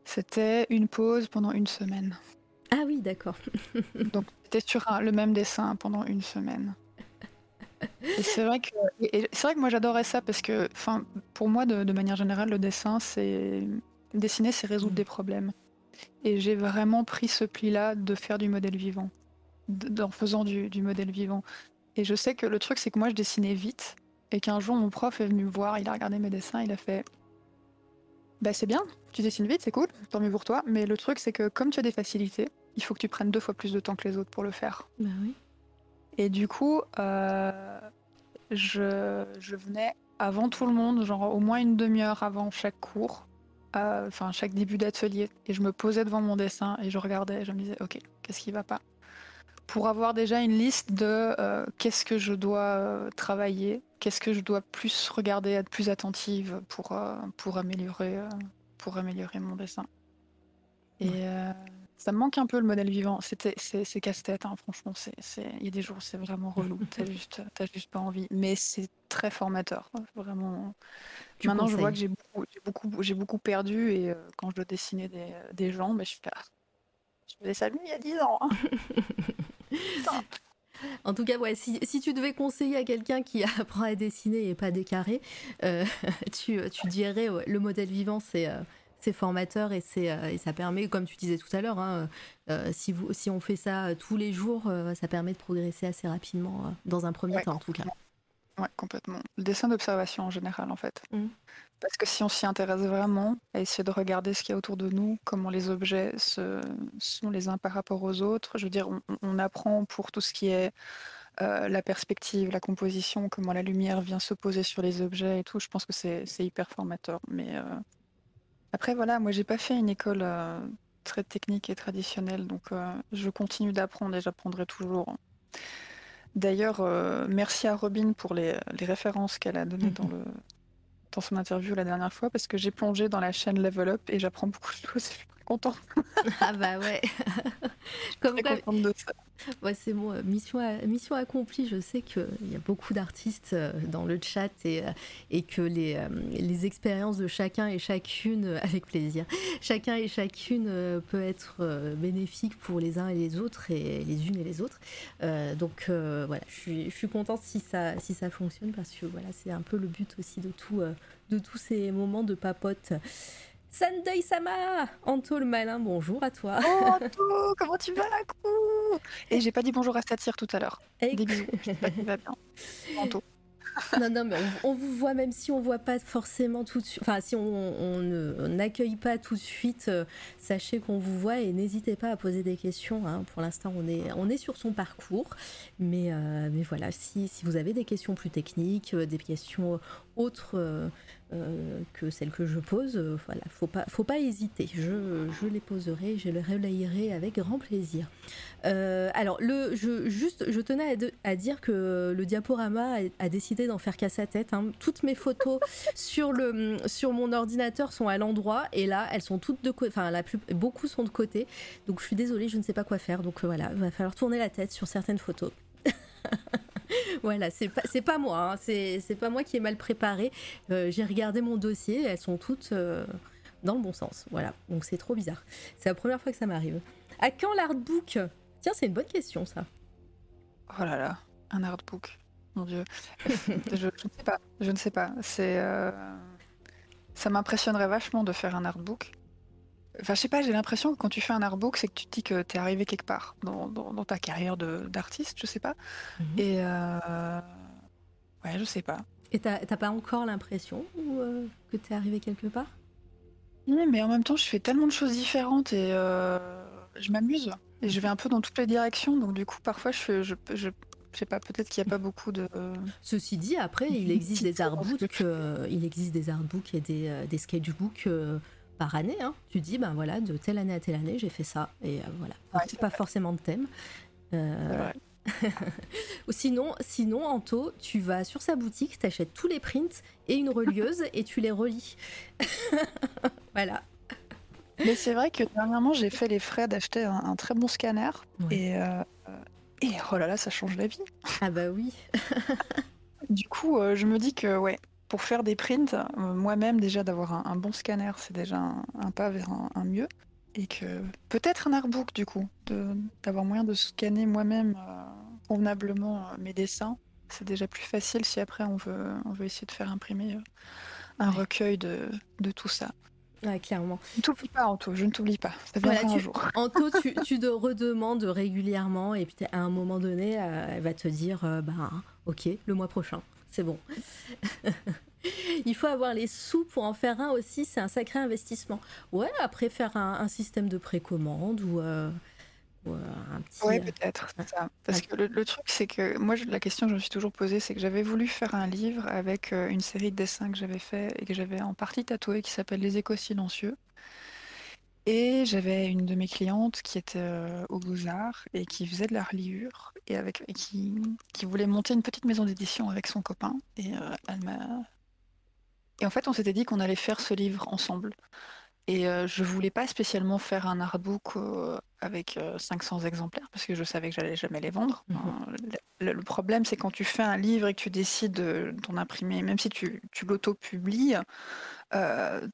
c'était une pause pendant une semaine. Ah oui, d'accord. Donc c'était sur le même dessin pendant une semaine. Et c'est vrai que c'est vrai que moi j'adorais ça parce que, enfin, pour moi de, de, manière générale, le dessin, c'est dessiner, c'est résoudre mm. des problèmes. Et j'ai vraiment pris ce pli-là de faire du modèle vivant. en faisant du, modèle vivant. Et je sais que le truc, c'est que moi, je dessinais vite. Et qu'un jour, mon prof est venu me voir, il a regardé mes dessins, il a fait Bah, c'est bien, tu dessines vite, c'est cool, tant mieux pour toi. Mais le truc, c'est que comme tu as des facilités, il faut que tu prennes deux fois plus de temps que les autres pour le faire. Bah oui. Et du coup, euh, je, je venais avant tout le monde, genre au moins une demi-heure avant chaque cours, enfin chaque début d'atelier, et je me posais devant mon dessin et je regardais, et je me disais, ok, qu'est-ce qui va pas? Pour avoir déjà une liste de euh, qu'est-ce que je dois euh, travailler, qu'est-ce que je dois plus regarder, être plus attentive pour, pour, améliorer, pour améliorer mon dessin. Et ça me manque un peu le modèle vivant. C'est, casse-tête, hein, franchement. Il y a des jours, c'est vraiment relou. T'as juste, juste pas envie. Mais c'est très formateur, vraiment. Maintenant, je vois que j'ai beaucoup, j'ai beaucoup, beaucoup perdu et euh, quand je dois dessiner des, des gens, mais je fais, ah, je faisais ça lui il y a 10 ans. Hein. En tout cas, ouais, si, si, tu devais conseiller à quelqu'un qui apprend à dessiner et pas des carrés, euh, tu, tu, dirais le modèle vivant, c'est euh, c'est formateur et, c'est, euh, et ça permet, comme tu disais tout à l'heure, hein, euh, si, vous, si on fait ça tous les jours, euh, ça permet de progresser assez rapidement, dans un premier temps en tout cas. Ouais, complètement. Le dessin d'observation en général, en fait. Mmh. Parce que si on s'y intéresse vraiment, à essayer de regarder ce qu'il y a autour de nous, comment les objets se, sont les uns par rapport aux autres, je veux dire, on, apprend pour tout ce qui est la perspective, la composition, comment la lumière vient se poser sur les objets et tout. Je pense que c'est hyper formateur. Mais après, voilà, moi, j'ai pas fait une école euh, très technique et traditionnelle, donc euh, je continue d'apprendre et j'apprendrai toujours. D'ailleurs, euh, merci à Robin pour les, références qu'elle a données dans, le, dans son interview la dernière fois, parce que j'ai plongé dans la chaîne Level Up et j'apprends beaucoup de choses contente. ah bah ouais. Comme Très contente de ça. Ouais, c'est bon, euh, mission, mission accomplie. Je sais qu'il y a beaucoup d'artistes euh, dans le chat et, euh, et que les, les expériences de chacun et chacune, avec plaisir, chacun et chacune peut être bénéfique pour les uns et les autres et les unes et les autres. donc voilà, je suis, je suis contente si ça, si ça fonctionne parce que voilà, c'est un peu le but aussi de, tout, de tous ces moments de papote. Sunday Sama Anto le malin, bonjour à toi. Oh Anto, comment tu vas Et j'ai pas dit bonjour à Satire tout à l'heure. Des bisous, j'espère va bien. Anto. non, non, mais on, vous voit même si on voit pas forcément tout de suite. Enfin, si on n'accueille pas tout de suite, euh, sachez qu'on vous voit et n'hésitez pas à poser des questions. Hein. Pour l'instant, on est, on est sur son parcours. Mais, euh, mais voilà, si, si, vous avez des questions plus techniques, euh, des questions autres euh, que celles que je pose. Euh, voilà, faut pas, faut pas hésiter. Je, je, les poserai, je les relayerai avec grand plaisir. Euh, alors, le, je, juste, je tenais à, dire que le diaporama a, décidé d'en faire qu'à sa tête. Hein. Toutes mes photos sur, le, sur mon ordinateur sont à l'endroit et là, elles sont toutes de côté. Enfin, la plus, beaucoup sont de côté. Donc, je suis désolée, je ne sais pas quoi faire. Donc, voilà, il va falloir tourner la tête sur certaines photos. voilà, c'est pas, moi, hein. c'est, pas moi qui ai mal préparé. Euh, j'ai regardé mon dossier, elles sont toutes euh, dans le bon sens. Voilà, donc c'est trop bizarre. C'est la première fois que ça m'arrive. À quand l'artbook? Tiens, c'est une bonne question ça. Oh là là, un artbook. Mon dieu. je, ne sais pas. Je ne sais pas. C'est. Euh, ça m'impressionnerait vachement de faire un artbook. Enfin, je sais pas, j'ai l'impression que quand tu fais un artbook, c'est que tu te dis que tu es arrivé quelque part dans, ta carrière d'artiste, je sais pas. Mhm. Et euh... ouais, je sais pas. Et t'as pas encore l'impression euh, que tu es arrivé quelque part? Oui, mais en même temps, je fais tellement de choses différentes et euh, je m'amuse. Et je vais un peu dans toutes les directions, donc du coup, parfois, je, je, je, sais pas, peut-être qu'il n'y a pas beaucoup de. Ceci dit, après, il existe des artbooks, euh, il existe des artbooks et des, des sketchbooks par année. Hein. Tu dis, ben voilà, de telle année à telle année, j'ai fait ça. Et euh, voilà, pas forcément de thème. Euh... sinon, sinon, Anto, tu vas sur sa boutique, t'achètes tous les prints et une relieuse et tu les relis. voilà. Mais c'est vrai que dernièrement, j'ai fait les frais d'acheter un, très bon scanner. Et, euh, et oh là là, ça change la vie. Ah bah oui. du coup, je me dis que ouais, pour faire des prints, euh, moi-même déjà d'avoir un, bon scanner, c'est déjà un, pas vers un, mieux. Et que peut-être un artbook du coup, d'avoir moyen de scanner moi-même euh, convenablement euh, mes dessins. C'est déjà plus facile si après on veut, on veut essayer de faire imprimer un recueil de, de tout ça. Ouais, clairement. Je ne t'oublie pas, Anto, je ne t'oublie pas. Ça voilà, tu, un jour. Anto, tu, tu te redemandes régulièrement et puis à un moment donné, elle va te dire bah, Ok, le mois prochain, c'est bon. Il faut avoir les sous pour en faire un aussi, c'est un sacré investissement. Ouais, après faire un, système de précommande ou, euh, un petit. Oui, euh, peut-être, ça. Parce que le, truc, c'est que moi, la question que je me suis toujours posée, c'est que j'avais voulu faire un livre avec euh, une série de dessins que j'avais fait et que j'avais en partie tatoué qui s'appelle Les échos silencieux. Et j'avais une de mes clientes qui était au Beaux-Arts et qui faisait de la reliure et, avec, qui, qui voulait monter une petite maison d'édition avec son copain. Et elle m'a et en fait, on s'était dit qu'on allait faire ce livre ensemble. Et euh, je voulais pas spécialement faire un artbook euh, avec 500 euh, exemplaires parce que je savais que j'allais jamais les vendre. Mhm. le, problème, c'est quand tu fais un livre et que tu décides d'en imprimer, même si tu, tu l'auto-publies,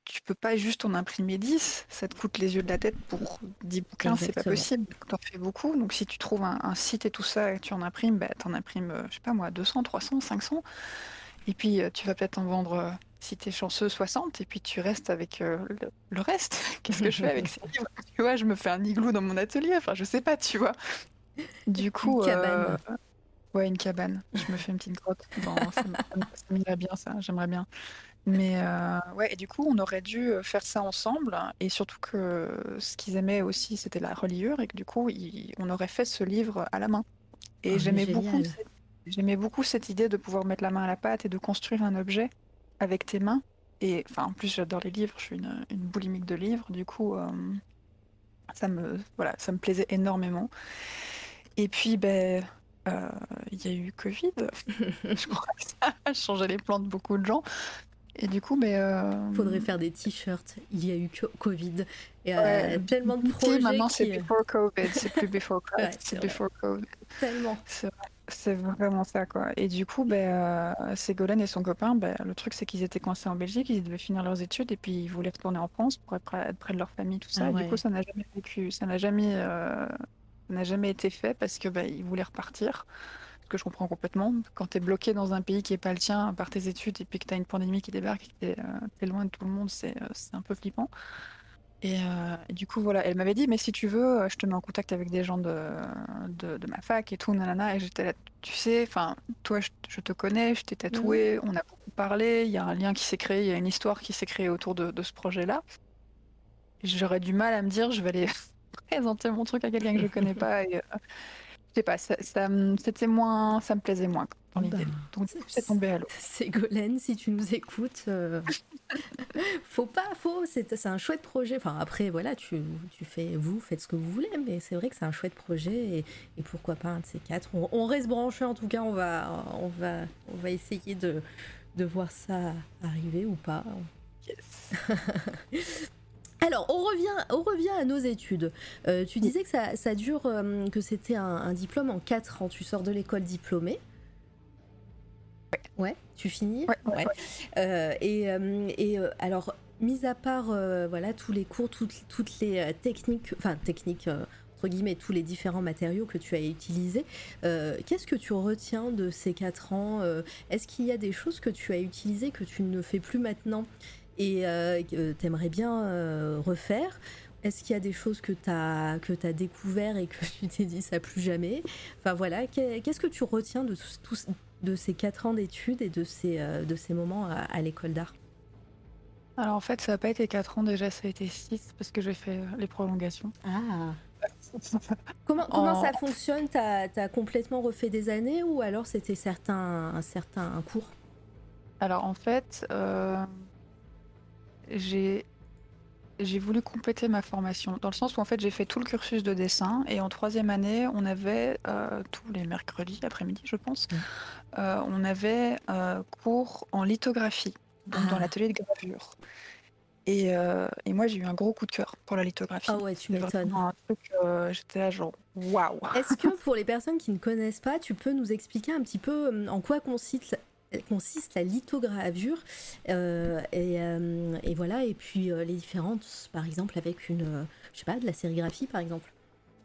tu peux pas juste en imprimer 10. Ça te coûte les yeux de la tête pour 10 bouquins, c'est pas possible. Tu en fais beaucoup. Donc si tu trouves un, site et tout ça et tu en imprimes, bah, tu en imprimes, je sais pas moi, 200, 300, 500. Et puis tu vas peut-être en vendre si tu es chanceux, 60, et puis tu restes avec euh, le, reste. Qu'est-ce que je fais avec ces livres? Tu vois, je me fais un igloo dans mon atelier, enfin, je sais pas, tu vois. Du coup. Une cabane. Euh, ouais, une cabane. Je me fais une petite grotte. ça, m'irait bien, ça, j'aimerais bien. Mais euh, ouais, et du coup, on aurait dû faire ça ensemble, et surtout que ce qu'ils aimaient aussi, c'était la reliure, et que du coup, on aurait fait ce livre à la main. Et oh, j'aimais beaucoup. J'aimais beaucoup cette idée de pouvoir mettre la main à la pâte et de construire un objet avec tes mains. Et enfin, en plus, j'adore les livres. Je suis une, une boulimique de livres. Du coup, euh, ça me voilà, ça me plaisait énormément. Et puis, ben, euh, il y a eu Covid. je crois que ça a changé les plans de beaucoup de gens. Et du coup, mais. Euh... Faudrait faire des t-shirts. Il y a eu Covid. Et euh, tellement de projets. Maintenant, c'est before Covid. C'est plus before Covid. c'est before Covid. Tellement. C'est vrai. C'est vraiment ça, quoi. Et du coup, ben, euh, Ségolène et son copain, ben, le truc, c'est qu'ils étaient coincés en Belgique, ils devaient finir leurs études et puis ils voulaient retourner en France pour être près, de leur famille, tout ça. Ah du coup, ça n'a jamais vécu, ça n'a jamais, euh, n'a jamais été fait parce que ben, ils voulaient repartir. Ce que je comprends complètement. Quand tu es bloqué dans un pays qui est pas le tien par tes études et puis que tu as une pandémie qui débarque et que tu es, loin de tout le monde, c'est un peu flippant. Euh, et, du coup, voilà, elle m'avait dit, mais si tu veux, je te mets en contact avec des gens de, de, ma fac et tout, nanana. Et j'étais là, tu sais, enfin, toi, je, te connais, je t'ai tatoué, on a beaucoup parlé, il y a un lien qui s'est créé, il y a une histoire qui s'est créée autour de, de ce projet-là. J'aurais du mal à me dire, je vais aller présenter mon truc à quelqu'un que je connais pas. Et, euh, je sais pas, ça, ça, c'était moins, ça me plaisait moins Bah, c'est tombé à l'eau. Ségolène, si tu nous écoutes, euh, faut pas, faut, c'est un chouette projet. Enfin après, voilà, tu, tu, fais, vous faites ce que vous voulez, mais c'est vrai que c'est un chouette projet et, et, pourquoi pas un de ces quatre. On, reste branché en tout cas, on va, on va, on va essayer de, de voir ça arriver ou pas. Yes. Alors, on revient, on revient à nos études. Euh, tu disais que ça, ça dure, euh, que c'était un, un, diplôme en 4 ans. Tu sors de l'école diplômée. Ouais, tu finis Ouais. Euh, et, euh, et euh, alors, mis à part voilà, tous les cours, toutes, toutes les techniques, enfin, techniques entre guillemets, tous les différents matériaux que tu as utilisés, qu'est-ce que tu retiens de ces quatre ans Est-ce qu'il y a des choses que tu as utilisées que tu ne fais plus maintenant et que tu aimerais bien refaire? Est-ce qu'il y a des choses que tu as, que as découvert et que tu t'es dit ça plus jamais? Enfin voilà, qu'est-ce que tu retiens de tout, de ces quatre ans d'études et de ces, euh, de ces moments à, l'école d'art Alors en fait, ça n'a pas été quatre ans déjà, ça a été six parce que j'ai fait euh, les prolongations. Ah Comment, comment ça fonctionne? Tu as, complètement refait des années ou alors c'était certains, un certain cours? Alors en fait, euh, j'ai j'ai voulu compléter ma formation, dans le sens où en fait j'ai fait tout le cursus de dessin et en troisième année on avait euh, tous les mercredis après-midi je pense, mmh. Euh, on avait euh, cours en lithographie dans ah. l'atelier de gravure. Et, et moi j'ai eu un gros coup de cœur pour la lithographie. Ah ouais, tu m'étonnes. J'étais là genre waouh. Est-ce que pour les personnes qui ne connaissent pas, tu peux nous expliquer un petit peu en quoi consiste consiste la lithogravure euh, euh, et, voilà et puis euh, les différences par exemple avec une je sais pas de la sérigraphie par exemple?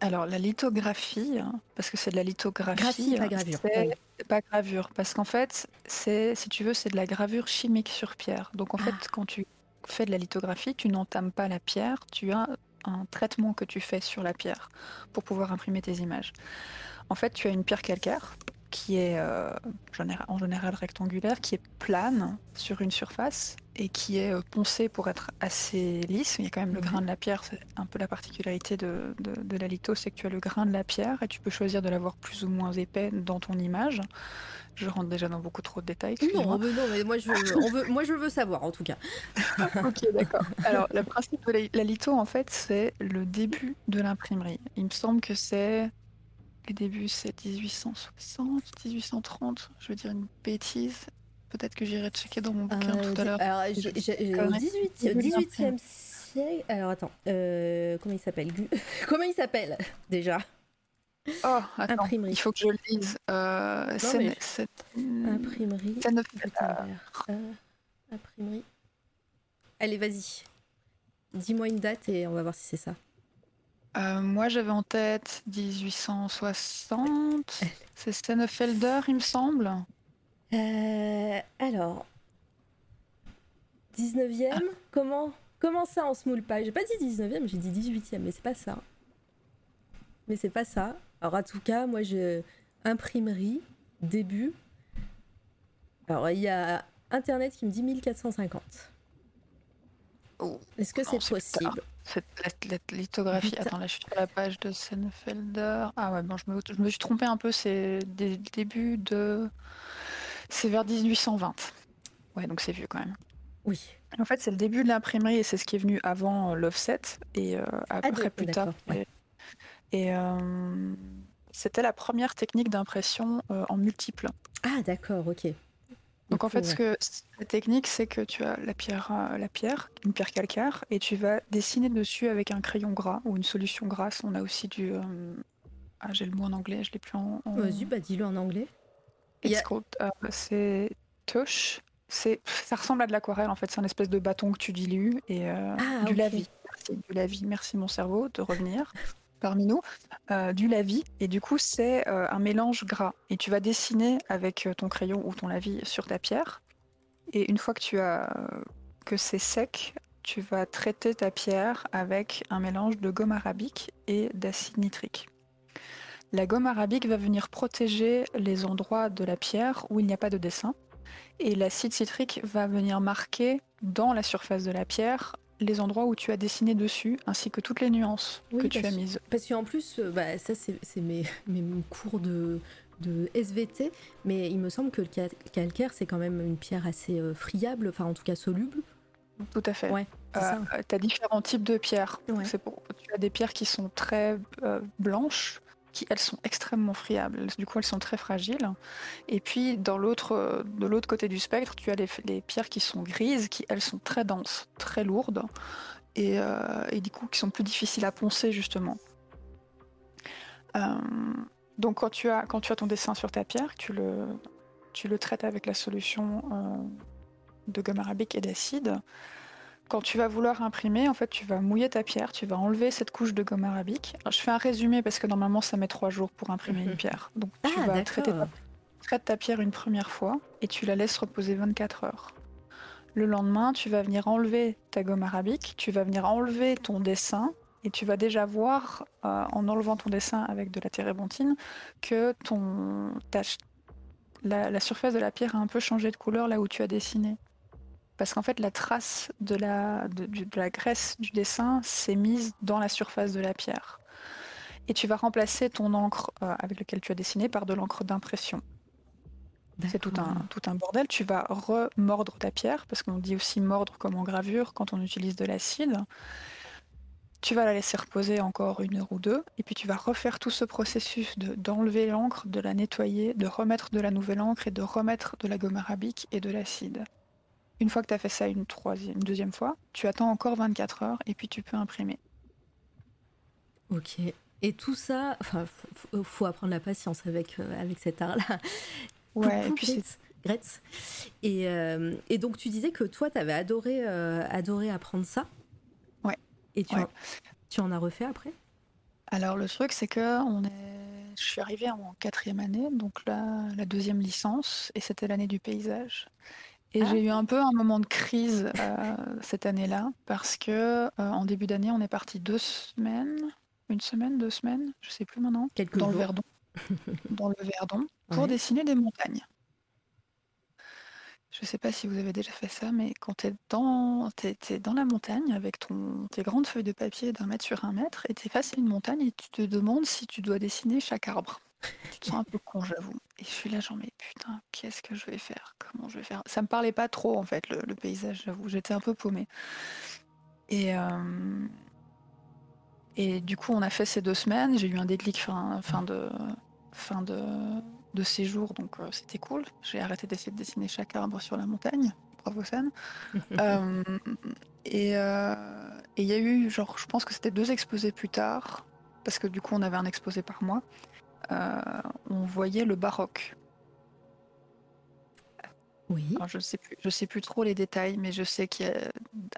Alors la lithographie hein, parce que c'est de la lithographie pas pas gravure parce qu'en fait c'est si tu veux c'est de la gravure chimique sur pierre donc en fait ah. quand tu fais de la lithographie, tu n'entames pas la pierre, tu as un traitement que tu fais sur la pierre pour pouvoir imprimer tes images. En fait, tu as une pierre calcaire qui est euh, en général rectangulaire, qui est plane sur une surface et qui est euh, poncée pour être assez lisse. Il y a quand même le grain de la pierre, c'est un peu la particularité de, la litho, c'est que tu as le grain de la pierre et tu peux choisir de l'avoir plus ou moins épais dans ton image. Je rentre déjà dans beaucoup trop de détails. Non, mais non, mais moi je, veux, moi je veux savoir en tout cas. ok, d'accord. Alors, le principe de la, la litho, en fait, c'est le début de l'imprimerie. Il me semble que c'est les débuts, c'est 1860, 1830. Je veux dire une bêtise. Peut-être que j'irai checker dans mon bouquin euh, tout à l'heure. Alors, j'ai, 18e siècle. Alors, attends. Euh, comment il s'appelle? Comment il s'appelle déjà? Oh, attends, Imprimerie. il faut que je le lise. Euh, c'est, Imprimerie. Euh, imprimerie. Allez, vas-y. Dis-moi une date et on va voir si c'est ça. Euh, moi, j'avais en tête 1860. C'est Stenfelder, il me semble. Euh, alors, 19e ah. Comment Comment ça, on se moule pas? J'ai pas dit 19e, j'ai dit 18e, mais c'est pas ça. Mais c'est pas ça. Alors, en tout cas, moi, je. Imprimerie, début. Alors, il y a Internet qui me dit 1450. Est-ce que c'est possible? Cette lithographie. Attends, là, je suis sur la page de Senfelder. Ah ouais, bon, je me, je me suis trompée un peu. C'est des débuts de. C'est vers 1820. Ouais, donc c'est vieux quand même. Oui. En fait, c'est le début de l'imprimerie et c'est ce qui est venu avant euh, l'offset et euh, ah, après plus tard. Et, euh, c'était la première technique d'impression en multiple. Ah d'accord, ok. Donc en fait, ce que la technique, c'est que tu as la pierre, euh, la pierre, une pierre calcaire, et tu vas dessiner dessus avec un crayon gras ou une solution grasse. On a aussi du, euh, ah j'ai le mot en anglais, je l'ai plus en. Vas-y, bah dis-le en anglais. Euh, c'est touche. C'est, ça ressemble à de l'aquarelle en fait. C'est un espèce de bâton que tu dilues et ah, du lavis. Merci, du lavis. Merci mon cerveau de revenir parmi nous, euh, du lavis. Et du coup, c'est euh, un mélange gras. Et tu vas dessiner avec euh, ton crayon ou ton lavis sur ta pierre. Et une fois que tu as que c'est sec, tu vas traiter ta pierre avec un mélange de gomme arabique et d'acide nitrique. La gomme arabique va venir protéger les endroits de la pierre où il n'y a pas de dessin. Et l'acide citrique va venir marquer dans la surface de la pierre les endroits où tu as dessiné dessus, ainsi que toutes les nuances que tu as mises. Parce qu'en plus, euh, bah, ça c'est mes, mes, cours de, de SVT, mais il me semble que le calcaire c'est quand même une pierre assez euh, friable, enfin en tout cas soluble. Tout à fait. Ouais, euh, tu as différents types de pierres. Pour, tu as des pierres qui sont très blanches, elles sont extrêmement friables. Du coup, elles sont très fragiles. Et puis, dans l'autre, de l'autre côté du spectre, tu as les, pierres qui sont grises, qui elles sont très denses, très lourdes, et, euh, du coup qui sont plus difficiles à poncer justement. Euh, donc, quand tu as ton dessin sur ta pierre, tu le traites avec la solution euh, de gomme arabique et d'acide. Quand tu vas vouloir imprimer, en fait, tu vas mouiller ta pierre, tu vas enlever cette couche de gomme arabique. je fais un résumé parce que normalement, ça met trois jours pour imprimer une pierre. Donc, tu ah, vas traiter ta, ta pierre une première fois et tu la laisses reposer 24 heures. Le lendemain, tu vas venir enlever ta gomme arabique, tu vas venir enlever ton dessin et tu vas déjà voir, euh, en enlevant ton dessin avec de la térébenthine, que ton, la, la surface de la pierre a un peu changé de couleur là où tu as dessiné. Parce qu'en fait, la trace de la, de, la graisse du dessin s'est mise dans la surface de la pierre. Et tu vas remplacer ton encre euh, avec lequel tu as dessiné par de l'encre d'impression. C'est tout un, tout un bordel. Tu vas remordre ta pierre, parce qu'on dit aussi mordre comme en gravure quand on utilise de l'acide. Tu vas la laisser reposer encore une heure ou deux, et puis tu vas refaire tout ce processus de, d'enlever l'encre, de la nettoyer, de remettre de la nouvelle encre et de remettre de la gomme arabique et de l'acide. Une fois que tu as fait ça une, troisième, deuxième fois, tu attends encore 24 heures et puis tu peux imprimer. Ok. Et tout ça, enfin, faut, apprendre la patience avec, euh, avec cet art-là. Ouais, et puis Gretz. Et, euh, et, donc tu disais que toi, tu avais adoré, euh, adoré apprendre ça. Ouais. Et tu, En, tu en as refait après? Alors le truc, c'est que on est... je suis arrivée en quatrième année, donc là, la deuxième licence, et c'était l'année du paysage. Et j'ai eu un peu un moment de crise cette année-là parce que en début d'année, on est parti deux semaines, une semaine, deux semaines, je sais plus maintenant, dans le Verdon, dans le Verdon, pour dessiner des montagnes. Je ne sais pas si vous avez déjà fait ça, mais quand tu es dans, dans la montagne avec ton, tes grandes feuilles de papier d'un mètre sur un mètre et tu es face à une montagne et tu te demandes si tu dois dessiner chaque arbre. Te sens un peu con, j'avoue. Et je suis là, genre, mais putain, qu'est-ce que je vais faire? Comment je vais faire? Ça me parlait pas trop, en fait, le, paysage, j'avoue. J'étais un peu paumée. Et, euh, et du coup, on a fait ces deux semaines. J'ai eu un déclic fin, fin de, fin de, de séjour, donc euh, c'était cool. J'ai arrêté d'essayer de dessiner chaque arbre sur la montagne. Bravo San. Euh, euh, et il y a eu, genre, je pense que c'était deux exposés plus tard, parce que du coup on avait un exposé par mois. On voyait le baroque. Oui. je sais plus, je sais plus trop les détails, mais je sais qu'il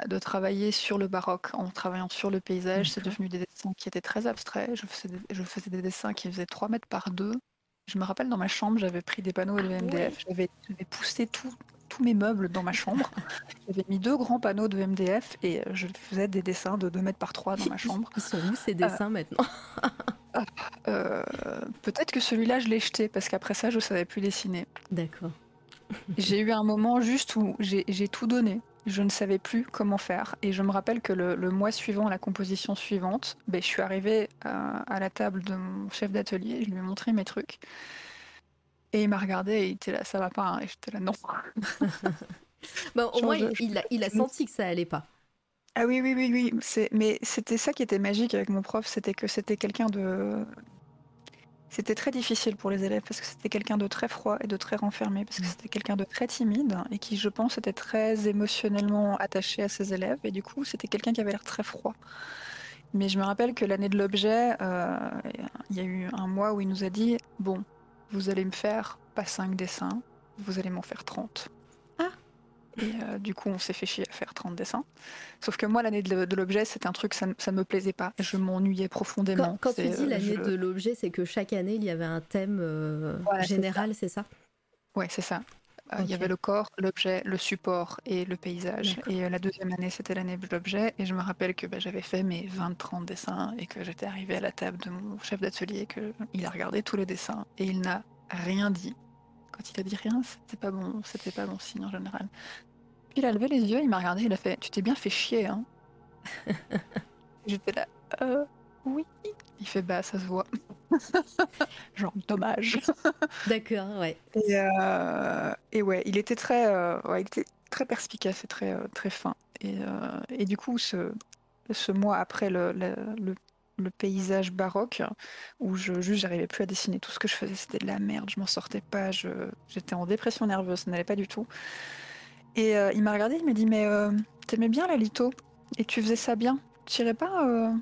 de travailler sur le baroque en travaillant sur le paysage, c'est devenu des dessins qui étaient très abstraits. Je faisais des, je faisais des dessins qui faisaient 3 mètres par 2 je me rappelle dans ma chambre, j'avais pris des panneaux de MDF, j'avais poussé tous mes meubles dans ma chambre. J'avais mis deux grands panneaux de MDF et je faisais des dessins de 2 mètres par 3 dans ma chambre. Ils sont où ces dessins euh, maintenant? ah, euh, Peut-être que celui-là, je l'ai jeté parce qu'après ça, je ne savais plus dessiner. D'accord. j'ai eu un moment juste où j'ai tout donné je ne savais plus comment faire. Et je me rappelle que le, mois suivant, la composition suivante, ben, je suis arrivée à, la table de mon chef d'atelier, je lui ai montré mes trucs. Et il m'a regardé et il était là, ça va pas. Hein. Et j'étais là, non. bon, au moins, il, a, il a senti que ça allait pas. Ah oui, oui, oui, oui. Mais c'était ça qui était magique avec mon prof, c'était que c'était quelqu'un de c'était très difficile pour les élèves parce que c'était quelqu'un de très froid et de très renfermé, parce que mm. c'était quelqu'un de très timide et qui, je pense, était très émotionnellement attaché à ses élèves. Et du coup, c'était quelqu'un qui avait l'air très froid. Mais je me rappelle que l'année de l'objet, euh, il y a eu un mois où il nous a dit Bon, vous allez me faire pas 5 dessins, vous allez m'en faire 30. Et euh, du coup, on s'est fait chier à faire 30 dessins. Sauf que moi, l'année de, l'objet, c'était un truc, ça ne me plaisait pas. Je m'ennuyais profondément. Quand, tu dis euh, l'année de l'objet, c'est que chaque année, il y avait un thème euh, général, c'est ça? Ouais, c'est ça. Il y avait le corps, l'objet, le support et le paysage. Et la deuxième année, c'était l'année de l'objet. Et je me rappelle que bah, j'avais fait mes 20-30 dessins et que j'étais arrivée à la table de mon chef d'atelier, qu'il a regardé tous les dessins et il n'a rien dit. Quand il a dit rien, c'était pas bon, c'était pas bon signe en général il a levé les yeux, il m'a regardé, il a fait Tu t'es bien fait chier, hein J'étais là Euh, oui. Il fait Bah, ça se voit. Genre, dommage. D'accord, ouais. Euh, et, ouais, il était très, euh, ouais, il était très perspicace et très, euh, très fin. Et, et, du coup, ce, ce mois après le, le, le paysage baroque où je juste j'arrivais plus à dessiner tout ce que je faisais c'était de la merde je m'en sortais pas j'étais en dépression nerveuse ça n'allait pas du tout et euh, il m'a regardé, il m'a dit Mais euh, t'aimais bien la litho Et tu faisais ça bien. Tu irais pas, euh,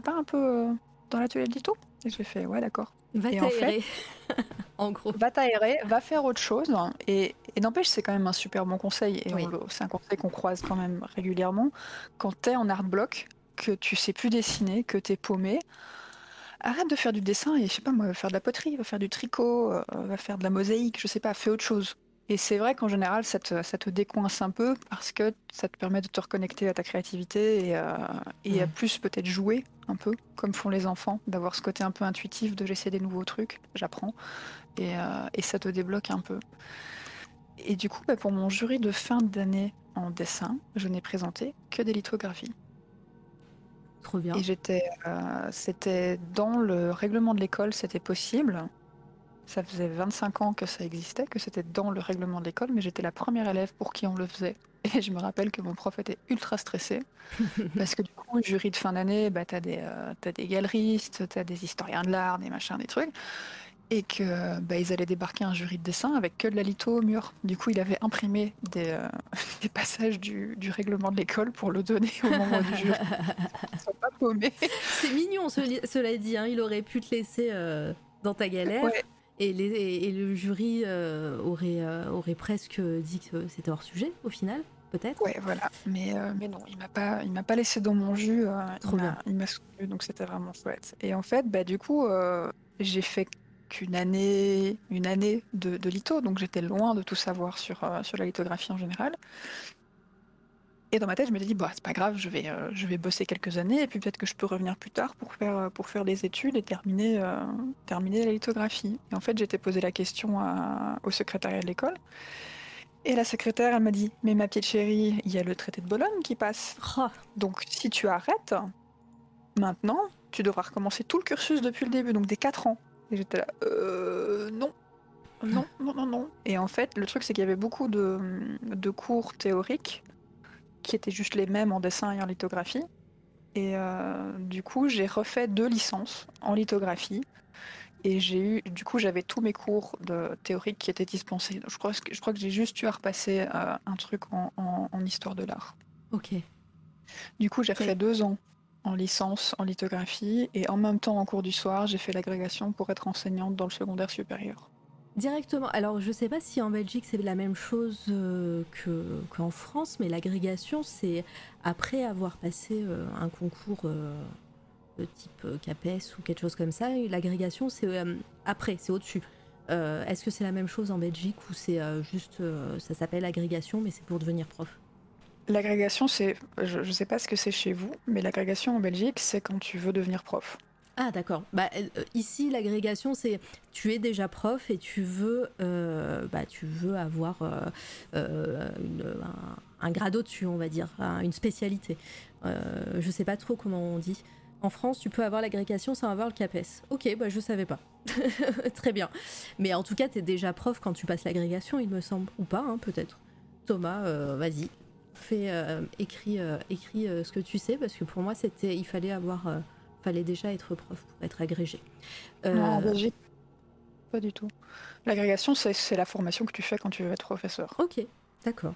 pas un peu dans l'atelier de litho Et je lui ai fait Ouais, d'accord. Va t'aérer. En, gros. Va t'aérer, va faire autre chose. Et, n'empêche, c'est quand même un super bon conseil. Et c'est un conseil qu'on croise quand même régulièrement. Quand t'es en art bloc, que tu sais plus dessiner, que t'es paumé, arrête de faire du dessin et je sais pas moi, va faire de la poterie, va faire du tricot, va faire de la mosaïque, je sais pas, fais autre chose. Et c'est vrai qu'en général, ça te, ça te, décoince un peu parce que ça te permet de te reconnecter à ta créativité et, et à plus peut-être jouer un peu, comme font les enfants, d'avoir ce côté un peu intuitif de j'essaie des nouveaux trucs, j'apprends, et, euh, et, ça te débloque un peu. Et du coup, bah, pour mon jury de fin d'année en dessin, je n'ai présenté que des lithographies. Trop bien. Et j'étais, euh, c'était dans le règlement de l'école, c'était possible. Ça faisait 25 ans que ça existait, que c'était dans le règlement de l'école, mais j'étais la première élève pour qui on le faisait. Et je me rappelle que mon prof était ultra stressé, parce que du coup, jury de fin d'année, bah, t'as des, euh, as des galeristes, t'as des historiens de l'art, des machins, des trucs, et que bah, ils allaient débarquer un jury de dessin avec que de la litho au mur. Du coup, il avait imprimé des, euh, des passages du, du, règlement de l'école pour le donner au moment du jury. Ils sont pas paumés. C'est mignon, cela dit, hein, il aurait pu te laisser euh, dans ta galère. Et, le jury euh, aurait, euh, aurait presque dit que c'était hors sujet au final, peut-être. Ouais, voilà. Mais, euh, mais non, il m'a pas, il m'a pas laissé dans mon jus. Trop il m'a soutenu, donc c'était vraiment chouette. Et en fait, bah du coup, j'ai fait qu'une année, une année de, de litho, donc j'étais loin de tout savoir sur, sur la lithographie en général. Et dans ma tête, je me suis dit, bah, c'est pas grave, je vais, euh, je vais bosser quelques années et puis peut-être que je peux revenir plus tard pour faire, euh, pour faire des études et terminer, euh, terminer la lithographie. Et en fait, été poser la question au secrétariat de l'école. Et la secrétaire, elle m'a dit, mais ma petite chérie, il y a le traité de Bologne qui passe. Oh. Donc si tu arrêtes, maintenant, tu devras recommencer tout le cursus depuis le début, donc des 4 ans. Et j'étais là, euh, non. Non, non, non, non. Et en fait, le truc, c'est qu'il y avait beaucoup de, de cours théoriques qui étaient juste les mêmes en dessin et en lithographie. Et euh, du coup, j'ai refait deux licences en lithographie. Et j'ai eu, du coup, j'avais tous mes cours de théorique qui étaient dispensés. je crois que, je crois que j'ai juste eu à repasser euh, un truc en, histoire de l'art. Ok. Du coup, j'ai fait deux ans en licence en lithographie et en même temps en cours du soir, j'ai fait l'agrégation pour être enseignante dans le secondaire supérieur. Directement. Alors, je ne sais pas si en Belgique c'est la même chose euh, qu'en France, mais l'agrégation, c'est après avoir passé euh, un concours euh, de type CAPES ou quelque chose comme ça. L'agrégation, c'est après, c'est au-dessus. Est-ce que c'est la même chose en Belgique ou c'est juste, ça s'appelle agrégation, mais c'est pour devenir prof? L'agrégation, c'est, je ne sais pas ce que c'est chez vous, mais l'agrégation en Belgique, c'est quand tu veux devenir prof. Ah d'accord. Bah, euh, ici l'agrégation c'est tu es déjà prof et tu veux euh, bah, tu veux avoir euh, un, grade au-dessus on va dire, une spécialité. je sais pas trop comment on dit. En France, tu peux avoir l'agrégation sans avoir le CAPES. Ok, bah je savais pas. Très bien. Mais en tout cas, tu es déjà prof quand tu passes l'agrégation, il me semble. Ou pas, hein, peut-être. Thomas, vas-y. Fais, écris, ce que tu sais, parce que pour moi, c'était, il fallait avoir fallait déjà être prof pour être agrégé. Non, euh, pas du tout. L'agrégation, c'est la formation que tu fais quand tu veux être professeur. Ok, d'accord.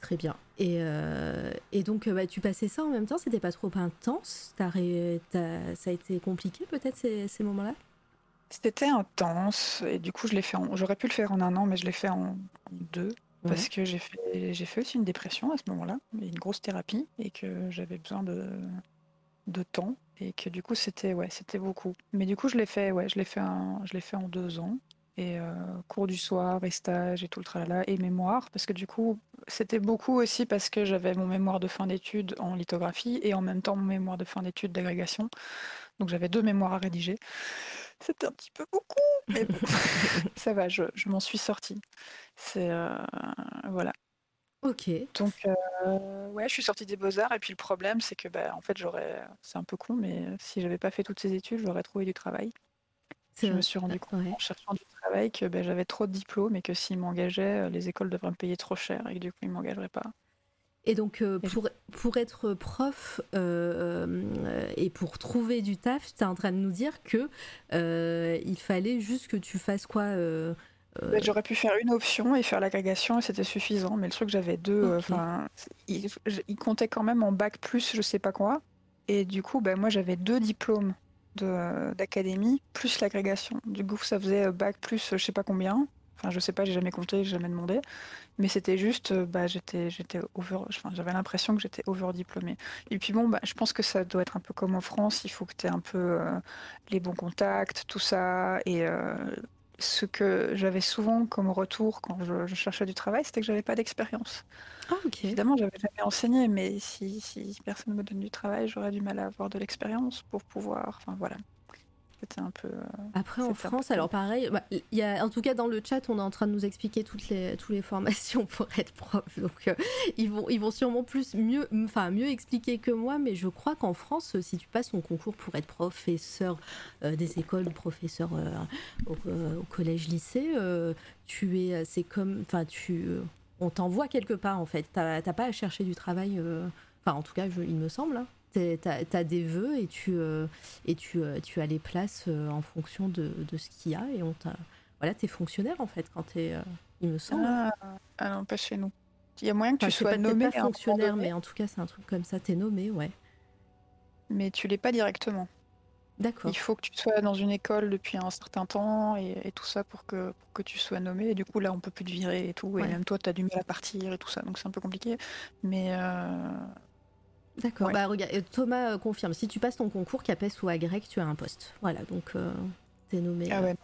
Très bien. Et, euh, et donc, bah, tu passais ça en même temps, c'était pas trop intense? Ça a été compliqué peut-être ces, ces moments-là? C'était intense, et du coup, je l'ai fait j'aurais pu le faire en un an, mais je l'ai fait en, deux. Parce que j'ai fait, j'ai fait aussi une dépression à ce moment-là, une grosse thérapie, et que j'avais besoin de, de temps et que du coup c'était ouais c'était beaucoup. Mais du coup je l'ai fait ouais je l'ai fait je l'ai fait en deux ans et euh, cours du soir et stage et tout le tralala et mémoire parce que du coup c'était beaucoup aussi parce que j'avais mon mémoire de fin d'études en lithographie et en même temps mon mémoire de fin d'études d'agrégation. Donc j'avais deux mémoires à rédiger. C'était un petit peu beaucoup mais ça va je, je m'en suis sortie. C'est euh, voilà Ok. Donc, euh, ouais, je suis sortie des beaux-arts et puis le problème, c'est que, bah, en fait, j'aurais c'est un peu con, mais si j'avais pas fait toutes ces études, j'aurais trouvé du travail. Je me suis rendu compte en cherchant du travail que, bah, j'avais trop de diplômes et que s'ils m'engageaient, les écoles devraient me payer trop cher et que du coup, ils m'engageraient pas. Et donc, euh, pour, pour être prof euh, et pour trouver du taf, tu es en train de nous dire que il fallait juste que tu fasses quoi bah, j'aurais pu faire une option et faire l'agrégation et c'était suffisant, mais le truc j'avais deux, euh, enfin, il, comptait quand même en bac plus je sais pas quoi, et du coup, ben moi j'avais deux diplômes d'académie plus l'agrégation. Du coup, ça faisait euh, bac plus je sais pas combien. Enfin, je sais pas, j'ai jamais compté, j'ai jamais demandé, mais c'était juste, euh, bah, j'étais, j'étais over, enfin, j'avais l'impression que j'étais over diplômée. Et puis bon, bah, je pense que ça doit être un peu comme en France, il faut que tu aies un peu les bons contacts, tout ça, et ce que j'avais souvent comme retour quand je, cherchais du travail, c'était que j'avais pas d'expérience. Ah, Évidemment, j'avais jamais enseigné, mais si, si personne ne me donne du travail, j'aurais du mal à avoir de l'expérience pour pouvoir. Enfin voilà un peu. Euh, Après, en France, alors pareil, bah, y a, en tout cas dans le chat, on est en train de nous expliquer toutes les, toutes les formations pour être prof. Donc, euh, ils, vont, ils vont sûrement plus, mieux, enfin, mieux expliquer que moi, mais je crois qu'en France, si tu passes ton concours pour être professeur euh, des écoles ou professeur au, collège-lycée, tu es, c'est comme, enfin, tu, on t'envoie quelque part en fait. T'as pas à chercher du travail. Enfin, en tout cas, il me semble. Hein tu as, des vœux et tu, euh, et tu, euh, tu as les places euh, en fonction de, de ce qu'il y a. Et on voilà, tu es fonctionnaire en fait quand tu es, il me semble. Ah, ah, non, pas chez nous. Il y a moyen que tu sois pas, nommé. pas fonctionnaire, mais en tout cas, c'est un truc comme ça, tu es nommé, ouais. Mais tu l'es pas directement. D'accord. Il faut que tu sois dans une école depuis un certain temps et, et tout ça pour que, pour que tu sois nommé. Et du coup, là, on peut plus te virer et tout. Et même toi, tu as du mal à partir et tout ça. Donc, c'est un peu compliqué. Mais, D'accord. Bah, regarde, Thomas euh, confirme. Si tu passes ton concours, CAPES ou AGREC, tu as un poste. Voilà, donc euh, t'es nommé. Ah ouais,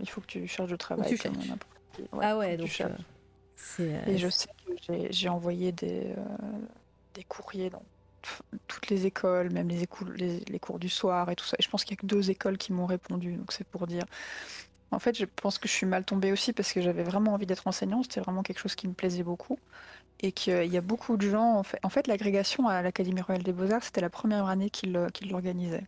Il faut que tu cherches du travail. Tu ah ouais, donc. Et je sais que j'ai envoyé des, des courriers dans toutes les écoles, même les, les, cours du soir et tout ça. Et je pense qu'il y a que deux écoles qui m'ont répondu, donc c'est pour dire. En fait, je pense que je suis mal tombée aussi parce que j'avais vraiment envie d'être enseignant. C'était vraiment quelque chose qui me plaisait beaucoup. Et qu'il y a beaucoup de gens. En fait, l'agrégation à l'Académie royale des beaux-arts, c'était la première année qu'ils l'organisaient.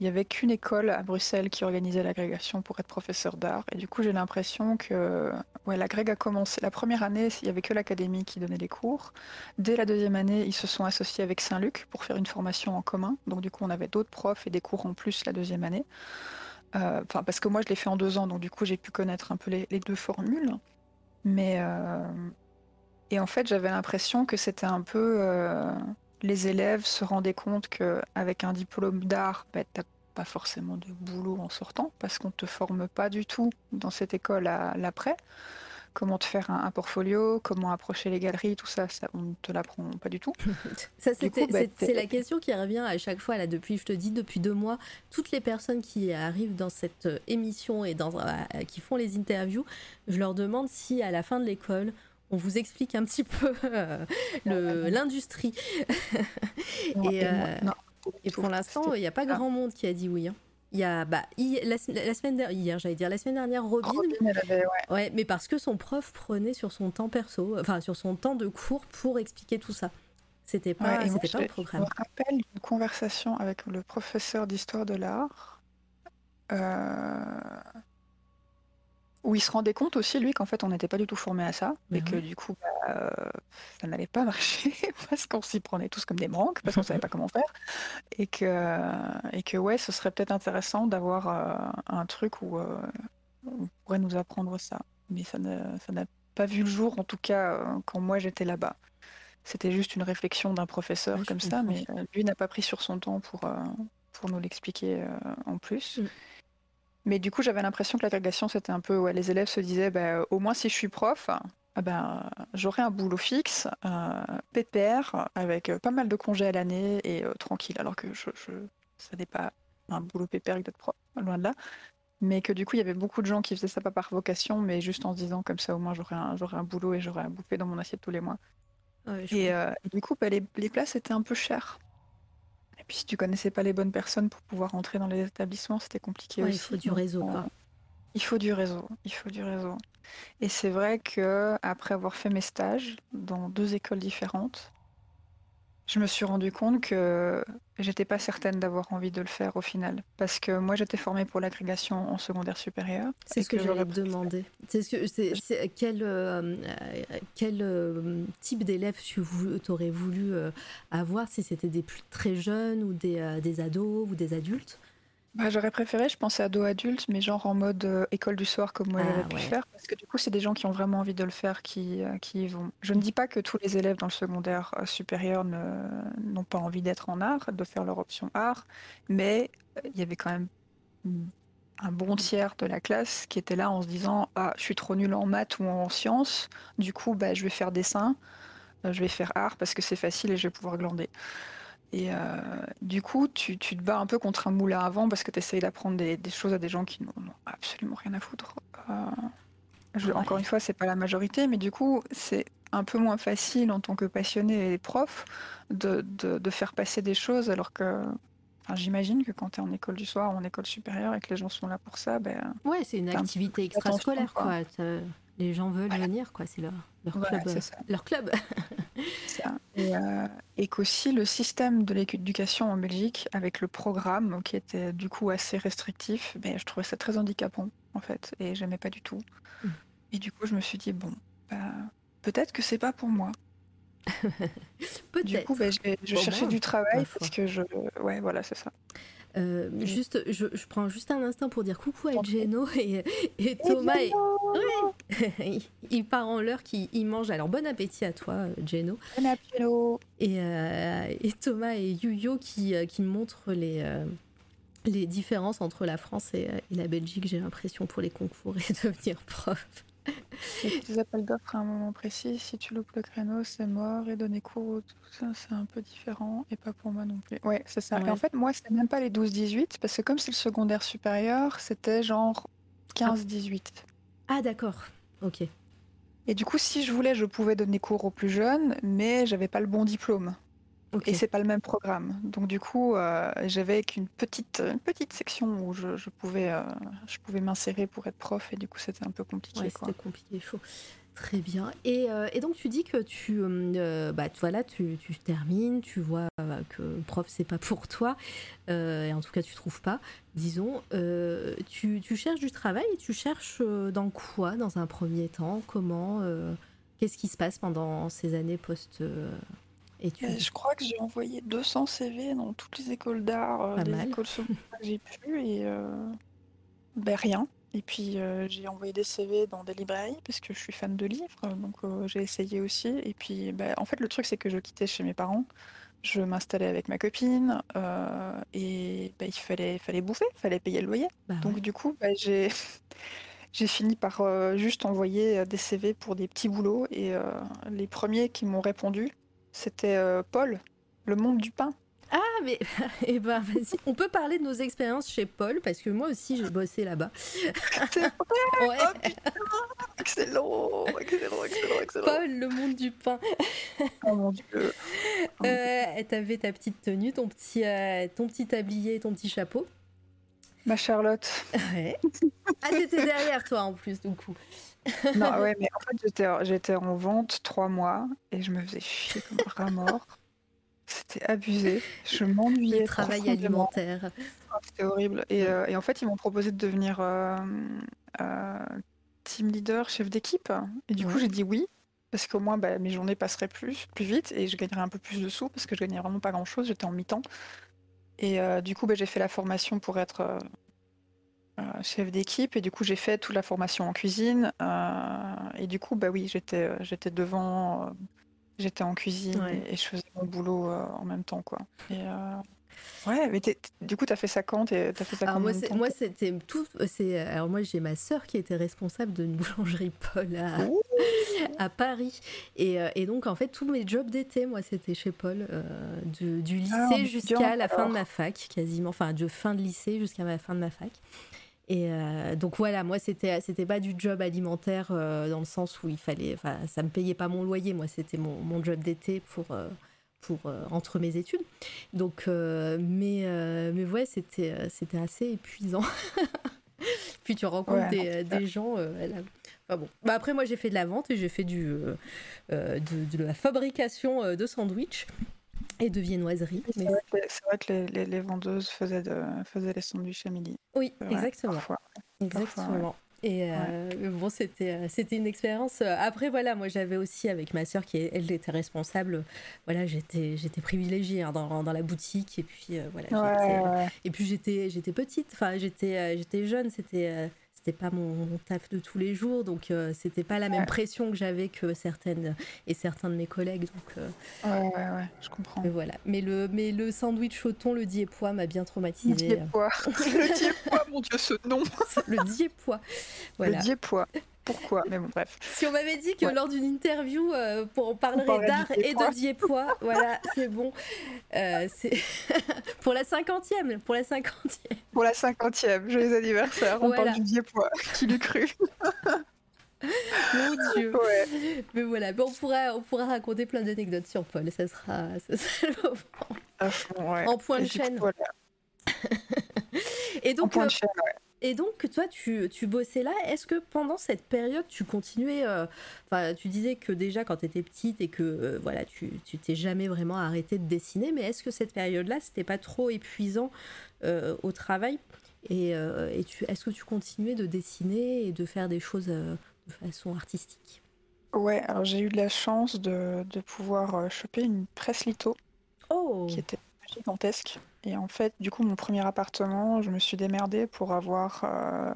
Il n'y avait qu'une école à Bruxelles qui organisait l'agrégation pour être professeur d'art. Et du coup, j'ai l'impression que ouais, l'agrég a commencé. La première année, il n'y avait que l'académie qui donnait les cours. Dès la deuxième année, ils se sont associés avec Saint-Luc pour faire une formation en commun. Donc, du coup, on avait d'autres profs et des cours en plus la deuxième année. Euh, enfin, parce que moi, je l'ai fait en deux ans, donc du coup, j'ai pu connaître un peu les, deux formules. Mais. Euh, et en fait, j'avais l'impression que c'était un peu. Euh, les élèves se rendaient compte qu'avec un diplôme d'art, bah, tu n'as pas forcément de boulot en sortant parce qu'on ne te forme pas du tout dans cette école à l'après. Comment te faire un, portfolio, comment approcher les galeries, tout ça, ça on ne te l'apprend pas du tout. ça, bah, c'est la question qui revient à chaque fois, là, depuis, je te dis, depuis deux mois, toutes les personnes qui arrivent dans cette euh, émission et dans, euh, qui font les interviews, je leur demande si à la fin de l'école, on vous explique un petit peu euh, l'industrie. et, euh, et pour l'instant, il n'y a pas grand monde qui a dit oui. Hein. Il y a bah, la, semaine dernière, j'allais dire la semaine dernière, Robin. ouais. mais parce que son prof prenait sur son temps perso, enfin sur son temps de cours pour expliquer tout ça. C'était pas, c'était pas un programme. Je me rappelle une conversation avec le professeur d'histoire de l'art. Euh, où il se rendait compte aussi, lui, qu'en fait, on n'était pas du tout formé à ça, et que du coup, bah, euh, ça n'allait pas marcher, parce qu'on s'y prenait tous comme des manques, parce qu'on ne savait pas comment faire, et que, et que ouais, ce serait peut-être intéressant d'avoir euh, un truc où euh, on pourrait nous apprendre ça. Mais ça n'a pas vu le jour, en tout cas, quand moi j'étais là-bas. C'était juste une réflexion d'un professeur comme ça, mais lui n'a pas pris sur son temps pour, pour nous l'expliquer en plus. Mm. Mais du coup, j'avais l'impression que l'agrégation, c'était un peu. Ouais, les élèves se disaient bah, au moins si je suis prof, ah ben, j'aurai un boulot fixe, euh, pépère, avec euh, pas mal de congés à l'année et euh, tranquille. Alors que je, je ça n'est pas un boulot pépère d'être prof, loin de là. Mais que du coup, il y avait beaucoup de gens qui faisaient ça pas par vocation, mais juste en se disant comme ça, au moins j'aurai un, un boulot et j'aurai à bouffer dans mon assiette tous les mois. et du coup, bah, les, les places étaient un peu chères. Et puis si tu connaissais pas les bonnes personnes pour pouvoir rentrer dans les établissements, c'était compliqué aussi. Il faut du réseau, quoi. Il faut du réseau, il faut du réseau. Et c'est vrai que après avoir fait mes stages dans deux écoles différentes, je me suis rendu compte que j'étais pas certaine d'avoir envie de le faire au final. Parce que moi, j'étais formée pour l'agrégation en secondaire supérieur. C'est ce que, j'aurais demandé. C'est ce que, c'est, quel, euh, quel euh, type d'élève tu aurais voulu euh, avoir si c'était des plus très jeunes ou des, des ados ou des adultes? Bah, j'aurais préféré, je pensais ado adulte, mais genre en mode euh, école du soir comme moi ah, j'avais pu faire, parce que du coup c'est des gens qui ont vraiment envie de le faire qui, euh, qui y vont. Je ne dis pas que tous les élèves dans le secondaire euh, supérieur n'ont pas envie d'être en art, de faire leur option art, mais il y avait quand même un bon tiers de la classe qui était là en se disant ah je suis trop nul en maths ou en sciences, du coup bah je vais faire dessin, je vais faire art parce que c'est facile et je vais pouvoir glander. Et euh, du coup, tu, te bats un peu contre un moulin à vent parce que tu essayes d'apprendre des, choses à des gens qui n'ont absolument rien à foutre. Euh, encore une fois, c'est pas la majorité, mais du coup, c'est un peu moins facile en tant que passionné et prof de, faire passer des choses alors que J'imagine que quand tu es en école du soir ou en école supérieure et que les gens sont là pour ça, ben. Ouais, c'est une activité extrascolaire, quoi. Les gens veulent venir, quoi. C'est leur, leur, club, leur club. Euh, et, qu'aussi le système de l'éducation en Belgique, avec le programme qui était du coup assez restrictif, ben, je trouvais ça très handicapant en fait, et j'aimais pas du tout. Mm. Et du coup, je me suis dit bon, bah, peut-être que c'est pas pour moi. du coup, ben, je, cherchais du travail parce que je, ouais, voilà, c'est ça. Euh, juste, je, prends juste un instant pour dire coucou à Geno et, et Thomas. il, part en l'heure qu'il mange. Alors bon appétit à toi, Geno. Bon appétit. Et, euh, et, Thomas et Yuyo qui, euh, qui montrent les, les différences entre la France et, et la Belgique, j'ai l'impression, pour les concours et devenir prof. des appels d'offres à un moment précis, si tu loupes le créneau, c'est mort et donner cours, tout ça, c'est un peu différent et pas pour moi non plus. Ouais, c'est ça. Et en fait, moi, c'est même pas les 12-18 parce que comme c'est le secondaire supérieur, c'était genre 15-18. Ah d'accord, ok. Et du coup, si je voulais, je pouvais donner cours aux plus jeunes, mais j'avais pas le bon diplôme. Et c'est pas le même programme. Donc du coup, euh, j'avais qu'une petite, une petite section où je, pouvais, euh, je pouvais m'insérer pour être prof, et du coup, c'était un peu compliqué. Ouais, c'était compliqué, chaud. Très bien. Et, euh, et, donc tu dis que tu, euh, bah, voilà, tu, tu, termines, tu vois que prof c'est pas pour toi, et en tout cas tu trouves pas, disons. Tu, tu, cherches du travail et tu cherches dans quoi dans un premier temps? Comment Qu'est-ce qui se passe pendant ces années post études Je crois que j'ai envoyé 200 CV dans toutes les écoles d'art, des écoles que j'ai pu et ben rien. Et puis euh, j'ai envoyé des CV dans des librairies parce que je suis fan de livres, donc euh, j'ai essayé aussi. Et puis bah, en fait le truc c'est que je quittais chez mes parents, je m'installais avec ma copine euh, et bah, il fallait, fallait bouffer, il fallait payer le loyer. Bah donc du coup bah, j'ai j'ai fini par juste envoyer des CV pour des petits boulots et les premiers qui m'ont répondu c'était Paul, le monde du pain. Ah, mais eh ben, vas-y. On peut parler de nos expériences chez Paul, parce que moi aussi, j'ai bossé là-bas. C'est vrai? Ouais. oh, excellent, excellent, excellent, excellent. Paul, le monde du pain. oh mon Dieu. Euh, T'avais ta petite tenue, ton petit, euh, ton petit tablier, ton petit chapeau. Ma Charlotte. Ouais. Ah, t'étais derrière toi en plus, du coup. Non, ouais, mais en fait, j'étais en vente trois mois et je me faisais chier comme un rat mort. C'était abusé. Je m'ennuyais. Le travail alimentaire. Oh, c'était horrible. Euh, et, en fait, ils m'ont proposé de devenir euh, euh, team leader, chef d'équipe. Et du coup, j'ai dit oui. Parce qu'au moins, bah, mes journées passeraient plus, plus vite et je gagnerais un peu plus de sous parce que je gagnais vraiment pas grand chose. J'étais en mi-temps. Et du coup, bah, j'ai fait la formation pour être chef d'équipe. Et du coup, j'ai fait toute la formation en cuisine. et du coup, bah oui, j'étais j'étais devant J'étais en cuisine et, je faisais mon boulot euh, en même temps, quoi. Et, euh, Ouais, mais du coup, tu as fait ça quand as fait ça alors moi, moi, c'était tout. Alors moi, j'ai ma sœur qui était responsable d'une boulangerie Paul à, à Paris. Et, euh, et, donc, en fait, tous mes jobs d'été, moi, c'était chez Paul, du, du, ah, lycée jusqu'à la fin de ma fac, quasiment. Enfin, de fin de lycée jusqu'à la fin de ma fac. Et euh, donc voilà, moi c'était c'était pas du job alimentaire euh, dans le sens où il fallait, enfin ça me payait pas mon loyer, moi c'était mon, mon, job d'été pour euh, pour entre mes études. Donc mais mais ouais c'était c'était assez épuisant. Puis tu rencontres des, des, gens. Bon. Bah après moi j'ai fait de la vente et j'ai fait du de, de, la fabrication de sandwichs et de viennoiserie. C'est vrai, que les, les, vendeuses faisaient, de, faisaient les sandwichs à midi. Oui, exactement. exactement. Et euh, bon, c'était euh, c'était une expérience. Euh, après, voilà, moi j'avais aussi avec ma sœur qui elle était responsable. Voilà, j'étais j'étais privilégiée hein, dans, dans, la boutique et puis voilà. et puis j'étais j'étais petite. Enfin, j'étais j'étais jeune. C'était c'était pas mon, taf de tous les jours, donc euh, c'était pas la même pression que j'avais que certaines et certains de mes collègues. Donc, euh, ouais, ouais, ouais, je comprends. Mais voilà. Mais le, mais le sandwich au thon, le diépois m'a bien traumatisé. Le diépois. le diépois, mon dieu, ce nom. le diépois. Voilà. Le diépois pourquoi, mais bon, bref. Si on m'avait dit que lors d'une interview, euh, pour, on parlerait d'art et de Diepois, voilà, c'est bon. Euh, pour la cinquantième, pour la cinquantième. Pour la cinquantième, joyeux anniversaire, on parle du Diepois, qui l'eût cru Mon Dieu. Mais voilà, mais on, pourra, on pourra raconter plein d'anecdotes sur Paul, ça sera, ça sera le moment. En point de chaîne. et donc, en point de chaîne, ouais. Et donc, toi, tu, tu bossais là. Est-ce que pendant cette période, tu continuais euh, Enfin, tu disais que déjà, quand tu étais petite et que euh, voilà, tu t'es jamais vraiment arrêté de dessiner, mais est-ce que cette période-là, c'était pas trop épuisant euh, au travail? Et, et est-ce que tu continuais de dessiner et de faire des choses de façon artistique? Ouais, alors j'ai eu de la chance de, de pouvoir choper une presse litho oh. qui était gigantesque. Et en fait, du coup, mon premier appartement, je me suis démerdée pour avoir euh,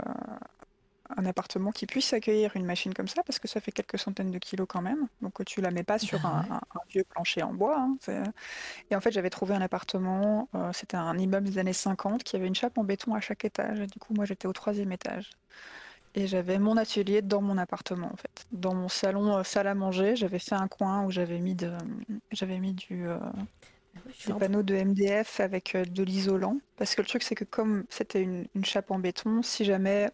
un appartement qui puisse accueillir une machine comme ça, parce que ça fait quelques centaines de kilos quand même. Donc tu la mets pas sur bah un, vieux plancher en bois. Hein, et en fait, j'avais trouvé un appartement, euh, c'était un immeuble des années 50 qui avait une chape en béton à chaque étage. Et du coup, moi, j'étais au troisième étage. Et j'avais mon atelier dans mon appartement en fait. Dans mon salon euh, salle à manger, j'avais fait un coin où j'avais mis de j'avais mis du des panneaux de MDF avec euh, de l'isolant. Parce que le truc, c'est que comme c'était une, chape en béton, si jamais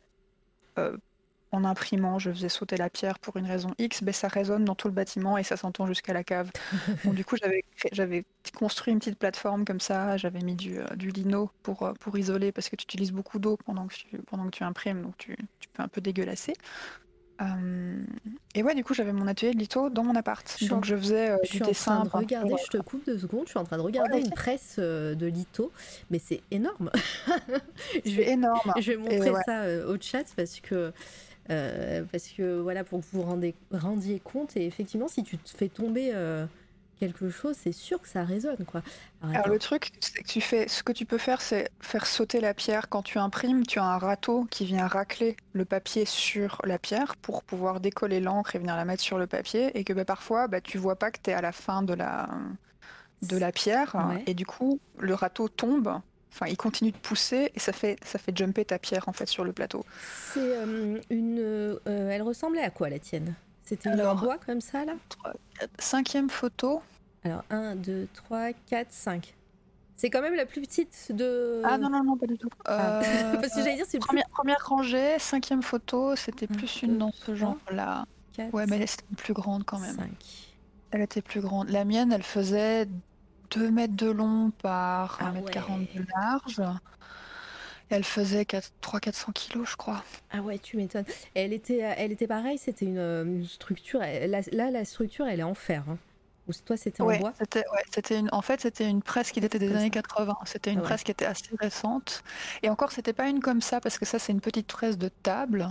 en imprimant, je faisais sauter la pierre pour une raison X, ben, ça résonne dans tout le bâtiment et ça s'entend jusqu'à la cave. Donc, du coup, j'avais construit une petite plateforme comme ça, j'avais mis du, euh, du lino pour, euh, pour isoler parce que tu utilises beaucoup d'eau pendant, que tu, pendant que tu imprimes, donc tu, tu peux un peu dégueulasser. Euh, et ouais, du coup, j'avais mon atelier de litho dans mon appart. donc, je faisais du dessin. En train de regarder, je te coupe deux secondes. Je suis en train de regarder une presse de litho, mais c'est énorme. je vais énorme. Je vais montrer ça au chat parce que euh, parce que voilà, pour que vous rendez, rendiez compte, et effectivement, si tu te fais tomber euh, quelque chose, c'est sûr que ça résonne. Quoi. Alors, le truc, c'est que tu fais, ce que tu peux faire, c'est faire sauter la pierre. Quand tu imprimes, tu as un râteau qui vient racler le papier sur la pierre pour pouvoir décoller l'encre et venir la mettre sur le papier. Et que bah, parfois, bah, tu vois pas que tu es à la fin de la, de la pierre. Et du coup, le râteau tombe Enfin, il continue de pousser et ça fait, ça fait jumper ta pierre en fait sur le plateau. C'est euh, une. Euh, elle ressemblait à quoi la tienne? C'était une en bois comme ça là? Cinquième photo. Alors 1, 2, 3, 4, 5. C'est quand même la plus petite de. Ah non, non, non, pas du tout. Ah. Euh, Parce que j'allais dire, c'est première, première rangée, cinquième photo, c'était plus une dans ce genre-là. Ouais, mais elle était plus grande quand même. 5. Elle était plus grande. La mienne, elle faisait 2 mètres de long par 1 ah mètre 40 de large. Elle faisait 300-400 kilos, je crois. Ah ouais, tu m'étonnes. Elle était, elle était pareille, c'était une, structure. là, la structure, elle est en fer. Hein. Ou toi, c'était en bois? c'était, c'était une, En fait, c'était une presse qui datait des années 80. C'était une presse qui était assez récente. Et encore, c'était pas une comme ça, parce que ça, c'est une petite presse de table.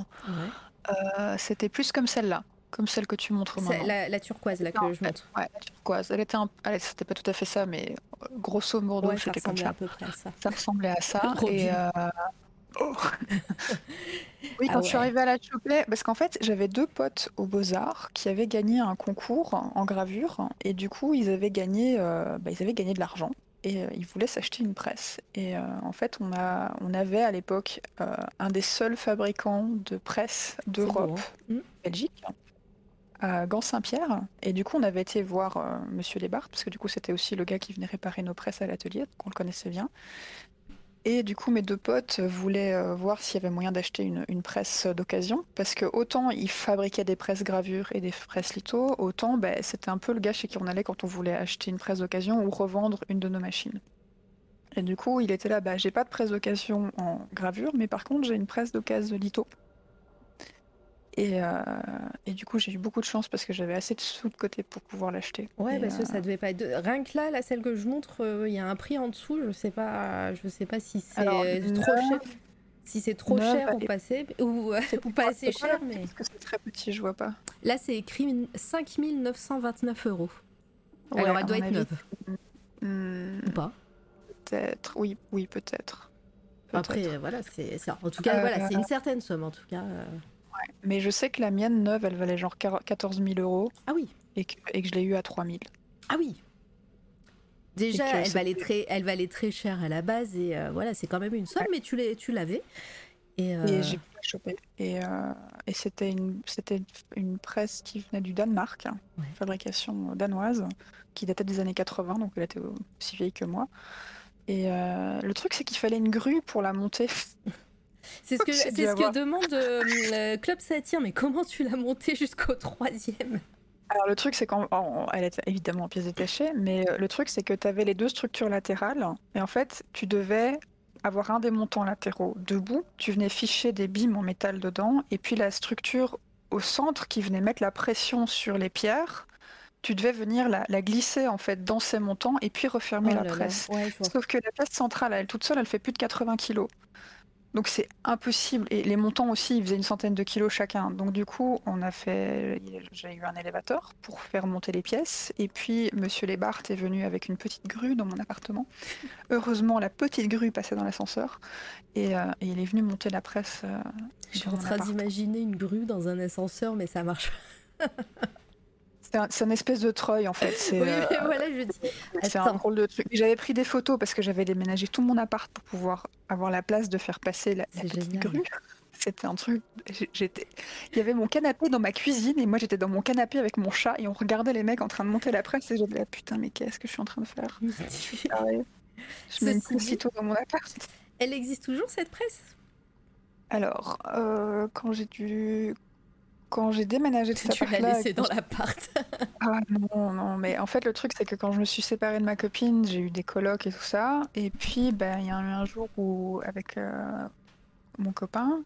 Euh, c'était plus comme celle-là comme celle que tu montres maintenant. La, la, turquoise là que je montre. Ouais, la turquoise. Elle était un... c'était pas tout à fait ça, mais euh, grosso modo, c'était comme ça. à peu près à ça. Ça ressemblait à ça. et euh... oh. oui, quand ah je suis arrivée à la choper, parce qu'en fait, j'avais deux potes aux Beaux-Arts qui avaient gagné un concours en gravure, et du coup, ils avaient gagné, euh, bah, ils avaient gagné de l'argent et euh, ils voulaient s'acheter une presse. Et euh, en fait, on, a, on avait à l'époque euh, un des seuls fabricants de presse d'Europe. Belgique, à Gand-Saint-Pierre. Et du coup, on avait été voir euh, Monsieur Lesbarthes, parce que du coup, c'était aussi le gars qui venait réparer nos presses à l'atelier, qu'on le connaissait bien. Et du coup, mes deux potes voulaient euh, voir s'il y avait moyen d'acheter une, presse d'occasion, parce que autant ils fabriquaient des presses gravures et des presses litho, autant ben, c'était un peu le gars chez qui on allait quand on voulait acheter une presse d'occasion ou revendre une de nos machines. Et du coup, il était là, bah, j'ai pas de presse d'occasion en gravure, mais par contre, j'ai une presse d'occasion litho. Euh, et, du coup, j'ai eu beaucoup de chance parce que j'avais assez de sous de côté pour pouvoir l'acheter. Ouais, parce que ça euh, devait pas être. Rien que là, la celle que je montre, euh, il y a un prix en dessous. Je sais pas, je sais pas si c'est trop cher. Si c'est trop cher pour passer ou, pas assez cher, mais. Parce que c'est très petit, je vois pas. Là, c'est écrit 5929 euros. Alors, elle doit être neuve. Hmm. Ou pas Peut-être, oui, oui, peut-être. Après, voilà, c'est en tout cas, voilà, c'est une certaine somme en tout cas. Mais je sais que la mienne neuve, elle valait genre 14 000 euros. Ah oui. Et que, et que je l'ai eu à 3 000. Ah oui. Déjà, elle valait, très, elle valait très cher à la base et euh, voilà, c'est quand même une somme, mais tu l'avais. Et, euh... et j'ai pu la choper. Et, euh, et c'était une, une presse qui venait du Danemark, fabrication danoise, qui datait des années 80, donc elle était aussi vieille que moi. Et le truc, c'est qu'il fallait une grue pour la monter. C'est ce que, c'est ce que demande euh, Club Satire, mais comment tu l'as monté jusqu'au troisième? Alors le truc c'est qu'elle est évidemment en pièces détachées, mais euh, le truc c'est que tu avais les deux structures latérales et en fait tu devais avoir un des montants latéraux debout, tu venais ficher des bimes en métal dedans et puis la structure au centre qui venait mettre la pression sur les pierres, tu devais venir la, glisser en fait dans ces montants et puis refermer oh la presse. Sauf que la pièce centrale, elle toute seule, elle fait plus de 80 kg. Donc c'est impossible. Et les montants aussi, ils faisaient une centaine de kilos chacun. Donc du coup, on a fait, j'ai eu un élévateur pour faire monter les pièces. Et puis Monsieur Lesbarthes est venu avec une petite grue dans mon appartement. Heureusement, la petite grue passait dans l'ascenseur et, euh, il est venu monter la presse. Euh, Je suis en train d'imaginer une grue dans un ascenseur, mais ça marche. C'est un, espèce de treuil en fait. Oui, euh, voilà, je dis. C'est un drôle de truc. J'avais pris des photos parce que j'avais déménagé tout mon appart pour pouvoir avoir la place de faire passer la, petite grue. C'était un truc. J'étais. Il y avait mon canapé dans ma cuisine et moi j'étais dans mon canapé avec mon chat et on regardait les mecs en train de monter la presse et j'étais là putain mais qu'est-ce que je suis en train de faire? Je mets une dans mon appart. Elle existe toujours cette presse? Alors, quand j'ai dû quand j'ai déménagé de cet Tu l'as laissé dans l'appart. Ah non, non, mais en fait, le truc, c'est que quand je me suis séparée de ma copine, j'ai eu des colocs et tout ça. Et puis, ben, il y a eu un jour où, avec euh, mon copain,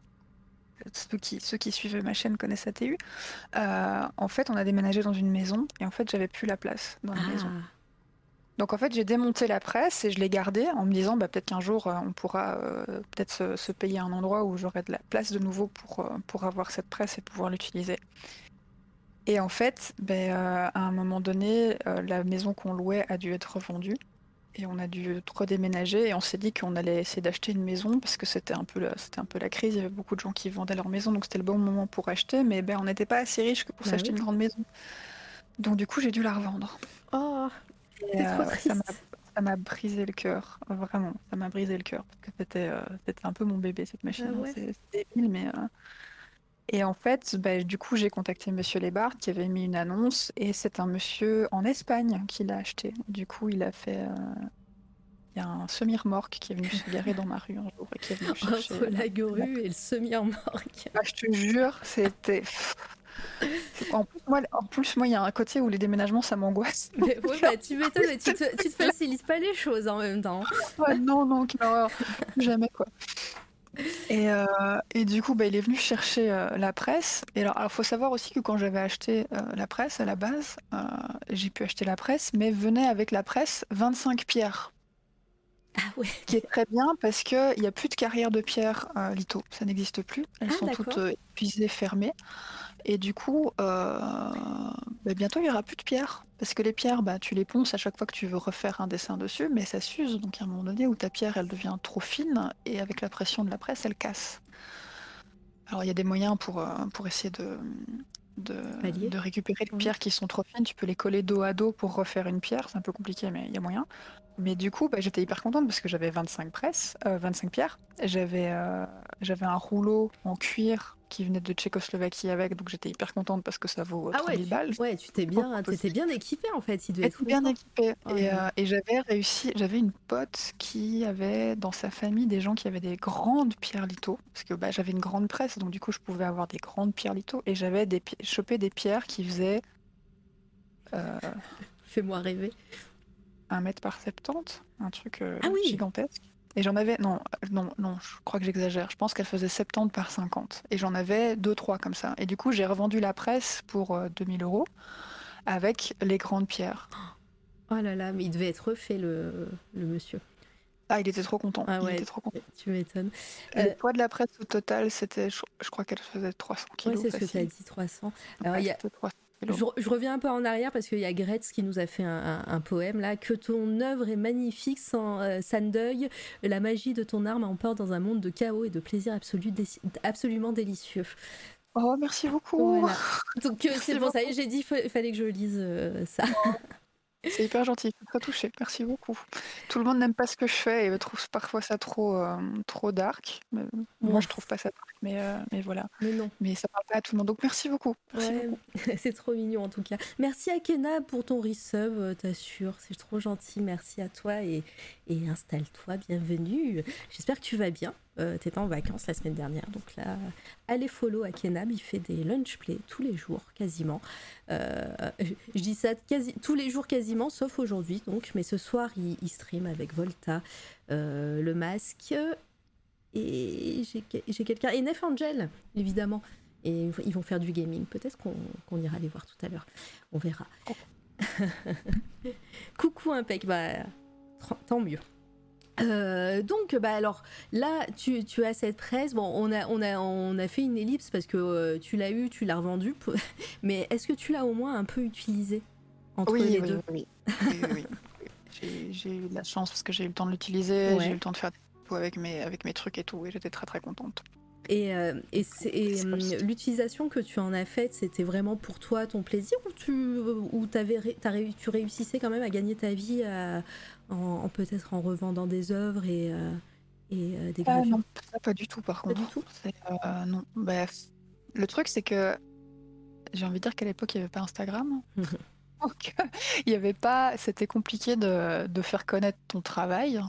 ceux qui, ceux qui suivent ma chaîne connaissent ATU, euh, en fait, on a déménagé dans une maison et en fait, j'avais plus la place dans la maison. Donc en fait, j'ai démonté la presse et je l'ai gardée en me disant bah, peut-être qu'un jour, euh, on pourra euh, peut-être se, payer un endroit où j'aurai de la place de nouveau pour, euh, pour avoir cette presse et pouvoir l'utiliser. Et en fait, ben, à un moment donné, la maison qu'on louait a dû être revendue. Et on a dû redéménager et on s'est dit qu'on allait essayer d'acheter une maison parce que c'était un, peu la, c'était un peu la crise. Il y avait beaucoup de gens qui vendaient leur maison, donc c'était le bon moment pour acheter. Mais ben, on n'était pas assez riche que pour bah s'acheter une grande maison. Donc du coup, j'ai dû la revendre. Oh euh, ça m'a brisé le cœur, vraiment, ça m'a brisé le cœur parce que c'était euh, un peu mon bébé cette machine. Ah c'est débile, mais euh, et en fait, bah, du coup, j'ai contacté Monsieur Lebart qui avait mis une annonce et c'est un monsieur en Espagne qui l'a acheté. Du coup, il a fait. Il y a un semi-remorque qui est venu se garer dans ma rue un jour et qui est venu chercher. Entre la grue et le semi-remorque. Ah, je te jure, c'était. En plus, moi, il y a un côté où les déménagements, ça m'angoisse. Mais bah, tu m'étonnes, tu, te, tu te facilites pas les choses en même temps. non, non, Jamais, quoi. Et, euh, et, du coup, bah, il est venu chercher euh, la presse. Et alors, il faut savoir aussi que quand j'avais acheté euh, la presse à la base, j'ai pu acheter la presse, mais venait avec la presse 25 pierres. Ah ouais. Qui est très bien parce qu'il n'y a plus de carrière de pierre litho. Ça n'existe plus. Elles ah, sont toutes épuisées, fermées. Et du coup, euh, bah, bientôt il n'y aura plus de pierres. Parce que les pierres, bah, tu les ponces à chaque fois que tu veux refaire un dessin dessus, mais ça s'use. Donc il y a un moment donné où ta pierre, elle devient trop fine, et avec la pression de la presse, elle casse. Alors il y a des moyens pour, euh, pour essayer de, de, récupérer les pierres qui sont trop fines. Tu peux les coller dos à dos pour refaire une pierre. C'est un peu compliqué, mais il y a moyen. Mais du coup, bah, j'étais hyper contente parce que j'avais 25 presses, 25 euh, pierres. J'avais j'avais un rouleau en cuir qui venait de Tchécoslovaquie avec, donc j'étais hyper contente parce que ça vaut ah 3000 balles. Ouais, tu t'es bien, étais bien équipé en fait. Il devait être bien équipé. et, euh, et j'avais réussi, j'avais une pote qui avait dans sa famille des gens qui avaient des grandes pierres litho, parce que bah, j'avais une grande presse, donc du coup je pouvais avoir des grandes pierres litho, et j'avais des chopé des pierres qui faisaient. Euh, Fais-moi rêver. Un mètre par 70, un truc euh, ah gigantesque. Et j'en avais, non, non, non, je crois que j'exagère. Je pense qu'elle faisait 70 par 50. Et j'en avais deux, trois comme ça. Et du coup, j'ai revendu la presse pour 2000 euh, euros avec les grandes pierres. Oh là là, mais il devait être refait, le, le monsieur. Ah, il était trop content. Ah ouais, il était trop content. Tu m'étonnes. Le euh, poids de la presse au total, c'était, je, crois qu'elle faisait 300 kilos. Ouais, c'est ce que tu as dit, 300. Alors, il y a... 300. Je, reviens un peu en arrière parce qu'il y a Gretz qui nous a fait un, poème là. Que ton œuvre est magnifique sans, euh, deuil. La magie de ton arme emporte dans un monde de chaos et de plaisir absolu, absolument délicieux. Oh, merci beaucoup. Donc euh, c'est bon, ça y est, j'ai dit, il fallait que je lise euh, ça. C'est hyper gentil, très touché, merci beaucoup. Tout le monde n'aime pas ce que je fais et trouve parfois ça trop, euh, trop dark. moi, je trouve pas ça dark, mais, euh, mais voilà. Mais non. Mais ça parle pas à tout le monde, donc merci beaucoup. c'est trop mignon en tout cas. Merci à Kena pour ton resub, euh, t'assures, c'est trop gentil. Merci à toi et, et installe-toi, bienvenue. J'espère que tu vas bien. Euh, tu étais en vacances la semaine dernière, donc là, allez follow à Kenab, il fait des lunch play tous les jours, quasiment. Euh, je dis ça tous les jours quasiment, sauf aujourd'hui, donc, mais ce soir, il, stream avec Volta, euh, le masque, et j'ai quelqu'un, et Nef Angel, évidemment. Et ils vont faire du gaming. Peut-être qu'on ira les voir tout à l'heure. On verra. Coucou Impec, bah, tant mieux. Euh, donc, bah alors là, tu, as cette presse. Bon, on a, on a, on a fait une ellipse parce que euh, tu l'as eu, tu l'as revendu. Mais est-ce que tu l'as au moins un peu utilisé entre les deux Oui, oui, oui. j'ai eu de la chance parce que j'ai eu le temps de l'utiliser, j'ai eu le temps de faire des avec mes, avec mes trucs et tout, et j'étais très très contente. Et, euh, et, hum, l'utilisation que tu en as faite, c'était vraiment pour toi, ton plaisir, ou tu, ou avais, tu réussissais quand même à gagner ta vie en, peut-être en revendant des œuvres et, euh, et euh, des ah, non, ça pas du tout par contre. Pas du tout. Euh, non. Bah, le truc c'est que j'ai envie de dire qu'à l'époque il n'y avait pas Instagram. Donc il y avait pas, c'était compliqué de, de, faire connaître ton travail.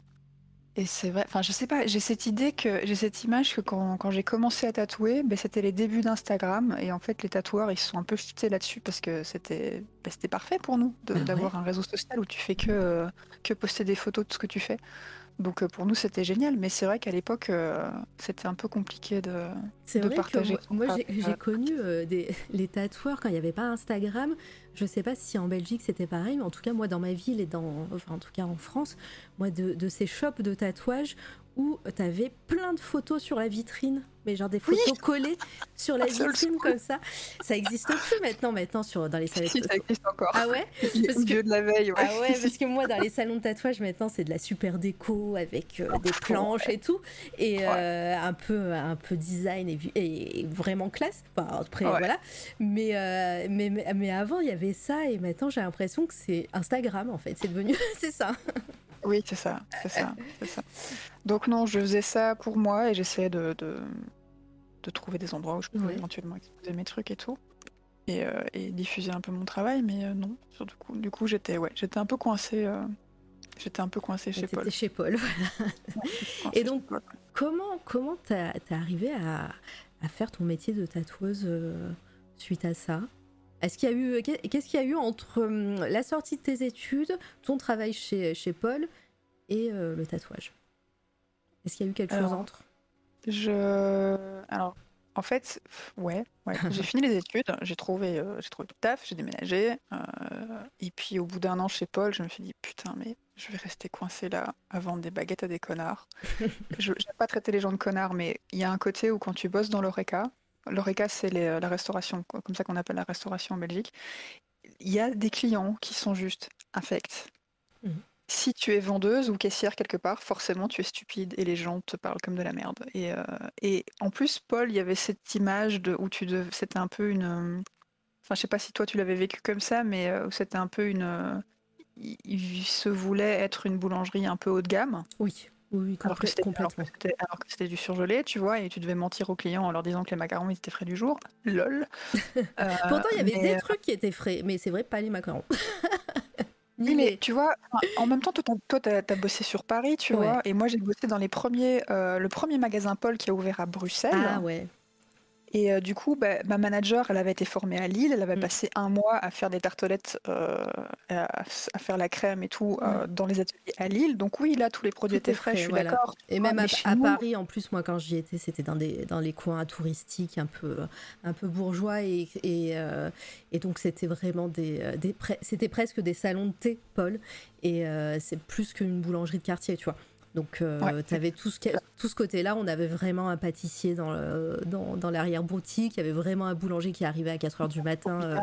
Et c'est vrai, enfin je sais pas, j'ai cette idée que j'ai cette image que quand, quand j'ai commencé à tatouer, ben, c'était les débuts d'Instagram et en fait les tatoueurs ils se sont un peu chutés là-dessus parce que c'était ben, c'était parfait pour nous ah d'avoir un réseau social où tu fais que, euh, que poster des photos de ce que tu fais. Donc euh, pour nous c'était génial, mais c'est vrai qu'à l'époque euh, c'était un peu compliqué de, de partager. moi, j'ai connu des, les tatoueurs quand il n'y avait pas Instagram. Je sais pas si en Belgique c'était pareil, mais en tout cas moi dans ma ville et dans, enfin en tout cas en France, moi de, de ces shops de tatouage où tu avais plein de photos sur la vitrine, mais genre des photos collées sur la vitrine comme ça. Ça existe plus maintenant, maintenant sur, dans les salons. ça existe encore. Ah ouais? Parce que... de la veille, ouais. Ah ouais, parce que moi, dans les salons de tatouage, maintenant, c'est de la super déco avec euh, des planches et tout. Et euh, un, peu, un peu design et, et vraiment classe. Enfin, après, voilà. Mais, euh, mais, mais avant, il y avait ça et maintenant, j'ai l'impression que c'est Instagram, en fait. C'est devenu... c'est ça. Oui, c'est ça, c'est ça, ça. Donc non, je faisais ça pour moi et j'essayais de, de, trouver des endroits où je pouvais éventuellement exposer mes trucs et tout. Et, euh, diffuser un peu mon travail, mais euh, non. Sur, du coup, du coup j'étais ouais, j'étais un peu coincée. Euh, j'étais un peu coincée chez Paul. chez Paul, voilà. et donc, comment comment t'es arrivé à, à, faire ton métier de tatoueuse suite à ça? Est-ce qu'il y a eu qu'est-ce qu'il y a eu entre hum, la sortie de tes études, ton travail chez, chez Paul et euh, le tatouage? Est-ce qu'il y a eu quelque chose entre? Je alors en fait, ouais, ouais. j'ai fini les études, j'ai trouvé, euh, j'ai trouvé du taf, j'ai déménagé, euh, et puis au bout d'un an chez Paul, je me suis dit putain mais je vais rester coincé là à vendre des baguettes à des connards. je n'ai pas traité les gens de connards, mais il y a un côté où quand tu bosses dans l'oreca, L'ORECA, c'est euh, la restauration, comme ça qu'on appelle la restauration en Belgique. Il y a des clients qui sont juste infects. Mhm. Si tu es vendeuse ou caissière quelque part, forcément tu es stupide et les gens te parlent comme de la merde. Et, euh, et en plus, Paul, il y avait cette image de, où tu c'était un peu une. Enfin, je sais pas si toi tu l'avais vécu comme ça, mais euh, c'était un peu une. il se voulait être une boulangerie un peu haut de gamme. Oui. Oui, alors que c'était du surgelé, tu vois, et tu devais mentir aux clients en leur disant que les macarons étaient frais du jour. Lol. Euh, Pourtant, il y avait des euh, trucs qui étaient frais, mais c'est vrai, pas les macarons. oui, mais tu vois, en même temps, toi, tu as, bossé sur Paris, tu vois, et moi, j'ai bossé dans les premiers, euh, le premier magasin Paul qui a ouvert à Bruxelles. Ah ouais. Et euh, du coup, bah, ma manager, elle avait été formée à Lille, elle avait mm. passé un mois à faire des tartelettes, euh, à, faire la crème et tout euh, dans les ateliers à Lille. Donc oui, là, tous les produits étaient frais, je suis d'accord. Et même à, Paris, en plus, moi, quand j'y étais, c'était dans, des, dans les coins touristiques un peu, un peu bourgeois. Et, et, et donc, c'était vraiment des, des c'était presque des salons de thé, Paul. Et c'est plus qu'une boulangerie de quartier, tu vois. Donc, euh, tu avais tout ce, tout ce côté-là. On avait vraiment un pâtissier dans, dans, dans l'arrière-boutique. Il y avait vraiment un boulanger qui arrivait à 4 h du matin euh,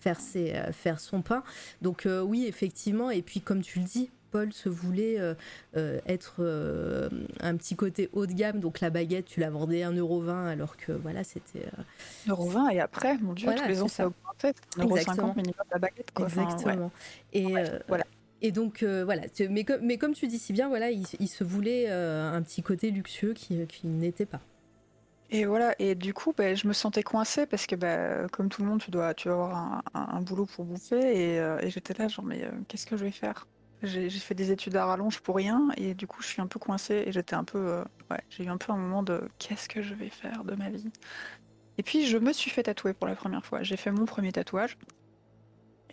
faire, ses, euh, faire son pain. Donc, oui, effectivement. Et puis, comme tu le dis, Paul se voulait être un petit côté haut de gamme. Donc, la baguette, tu la vendais 1,20€ alors que voilà, c'était. 1,20€ et après, mon Dieu, tous les ans, ça a augmenté. 1,50€ minimum la baguette. Quoi. Exactement. Et voilà. Et donc euh, voilà, mais, comme tu dis si bien, voilà, il, se voulait euh, un petit côté luxueux qui, n'était pas. Et voilà, et du coup, bah, je me sentais coincée parce que, bah, comme tout le monde, tu dois, tu avoir un, boulot pour bouffer. Euh, et, j'étais là, genre, mais qu'est-ce que je vais faire? J'ai fait des études à rallonge pour rien, et du coup, je suis un peu coincée. Et j'étais un peu, ouais, j'ai eu un peu un moment de qu'est-ce que je vais faire de ma vie? Et puis, je me suis fait tatouer pour la première fois. J'ai fait mon premier tatouage.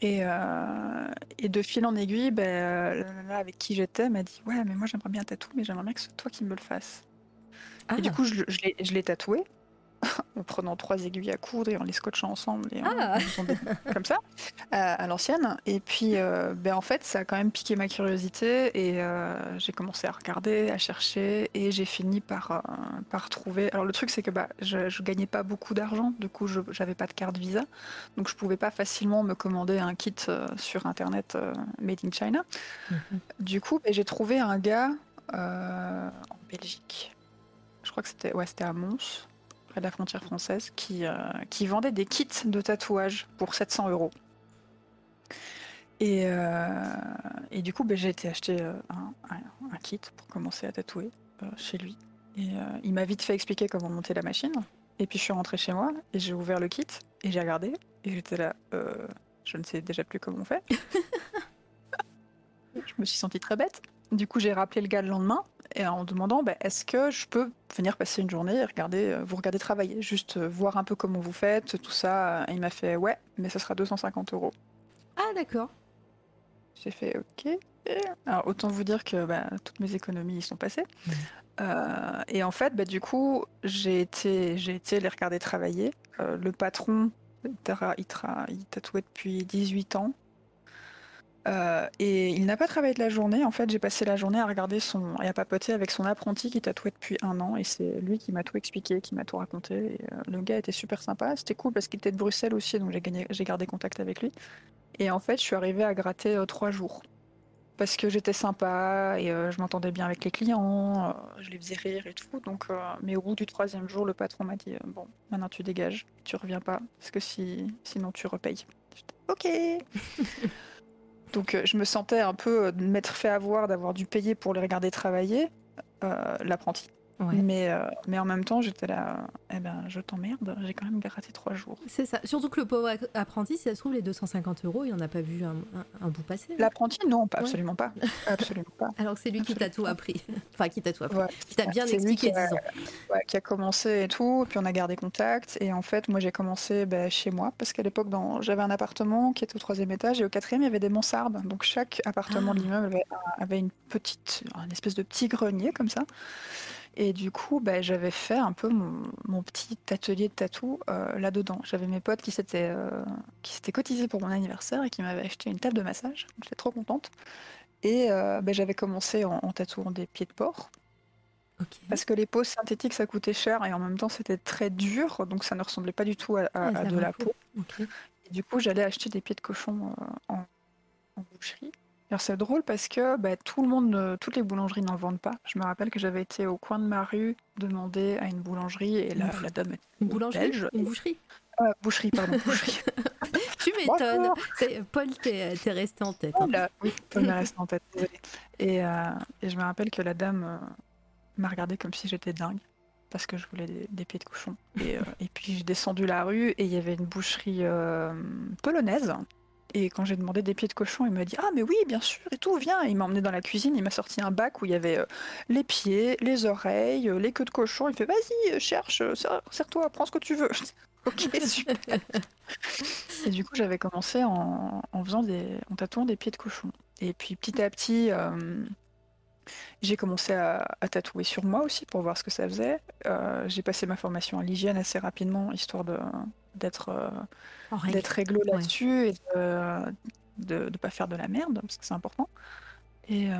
Euh, et, de fil en aiguille, ben, euh, là, avec qui j'étais m'a dit Ouais, mais moi j'aimerais bien tatouer, mais j'aimerais bien que ce soit toi qui me le fasses. Et du ah. coup, je, je l'ai tatoué. en prenant trois aiguilles à coudre et en les scotchant ensemble et ah. comme ça à l'ancienne. Et puis euh, ben en fait ça a quand même piqué ma curiosité et euh, j'ai commencé à regarder à chercher et j'ai fini par euh, par trouver. Alors le truc c'est que bah je, je gagnais pas beaucoup d'argent. Du coup je j'avais pas de carte visa. Donc je pouvais pas facilement me commander un kit sur internet made in China. Mhm. du coup ben, j'ai trouvé un gars en Belgique. Je crois que c'était ouais c'était à Mons près de la frontière française, qui, euh, qui vendait des kits de tatouage pour 700 euros. Et, euh, et du coup, ben, j'ai été acheter euh, un, un, kit pour commencer à tatouer chez lui. Et il m'a vite fait expliquer comment monter la machine. Et puis je suis rentrée chez moi et j'ai ouvert le kit et j'ai regardé et j'étais là, je ne sais déjà plus comment on fait. je me suis sentie très bête. Du coup, j'ai rappelé le gars le lendemain et en demandant bah, est-ce que je peux venir passer une journée et regarder, euh, vous regarder travailler, juste euh, voir un peu comment vous faites, tout ça. Et il m'a fait ouais, mais ça sera 250 euros. Ah d'accord. J'ai fait ok. Alors autant vous dire que bah, toutes mes économies y sont passées. et en fait, bah, du coup, j'ai été, j'ai été les regarder travailler. le patron, il, il tatouait depuis 18 ans. Euh, et il n'a pas travaillé de la journée. En fait, j'ai passé la journée à regarder son et à papoter avec son apprenti qui tatouait depuis un an. Et c'est lui qui m'a tout expliqué, qui m'a tout raconté. Euh, le gars était super sympa. C'était cool parce qu'il était de Bruxelles aussi, donc j'ai j'ai gardé contact avec lui. Et en fait, je suis arrivée à gratter euh, trois jours parce que j'étais sympa et je m'entendais bien avec les clients. je les faisais rire et tout. Donc, mais au bout du troisième jour, le patron m'a dit bon, maintenant tu dégages, tu reviens pas parce que si sinon tu repayes. Ok. Donc euh, je me sentais un peu euh, m'être fait avoir d'avoir dû payer pour les regarder travailler, euh, l'apprenti. Mais, euh, mais en même temps, j'étais là, eh ben, je t'emmerde, j'ai quand même gratté trois jours. C'est ça. Surtout que le pauvre apprenti, si ça se trouve, les 250 euros, il en a pas vu un, un, bout passer. L'apprenti, non, pas, absolument pas. Absolument pas. Alors que c'est lui qui t'a tout appris. enfin, qui t'a tout appris. qui t'a bien expliqué, qui a, disons. qui a commencé et tout, puis on a gardé contact. Et en fait, moi, j'ai commencé bah, chez moi, parce qu'à l'époque, j'avais un appartement qui était au troisième étage, et au quatrième, il y avait des mansardes. Donc chaque appartement ah. de l'immeuble avait, avait, une petite, un espèce de petit grenier comme ça. Et du coup, bah, j'avais fait un peu mon, petit atelier de tatou euh, là-dedans. J'avais mes potes qui s'étaient euh, qui s'étaient cotisés pour mon anniversaire et qui m'avaient acheté une table de massage. J'étais trop contente. Et euh, bah, j'avais commencé en, tatouant des pieds de porc. Parce que les peaux synthétiques, ça coûtait cher et en même temps, c'était très dur. Donc, ça ne ressemblait pas du tout à, de la peau. Et du coup, j'allais acheter des pieds de cochon en boucherie c'est drôle parce que bah, tout le monde, euh, toutes les boulangeries n'en vendent pas. Je me rappelle que j'avais été au coin de ma rue demander à une boulangerie et la, la dame Une boulangerie Une boucherie? Euh, Boucherie, pardon, boucherie. tu m'étonnes. Paul, t'es resté en tête. Hein. oui, Paul m'est resté en tête, Et, euh, et, je me rappelle que la dame m'a regardé comme si j'étais dingue parce que je voulais des, pieds de cochon. Et, et puis j'ai descendu la rue et il y avait une boucherie polonaise et quand j'ai demandé des pieds de cochon, il m'a dit Ah, mais oui, bien sûr, et tout, viens. il m'a emmené dans la cuisine, il m'a sorti un bac où il y avait euh, les pieds, les oreilles, euh, les queues de cochon. Il fait Vas-y, euh, cherche, serre-toi, prends ce que tu veux. ok, super. et du coup, j'avais commencé en, faisant des, en tatouant des pieds de cochon. Et puis petit à petit, j'ai commencé à, tatouer sur moi aussi pour voir ce que ça faisait. j'ai passé ma formation à l'hygiène assez rapidement, histoire de d'être euh, d'être réglo là-dessus et de ne pas faire de la merde parce que c'est important. Et, euh,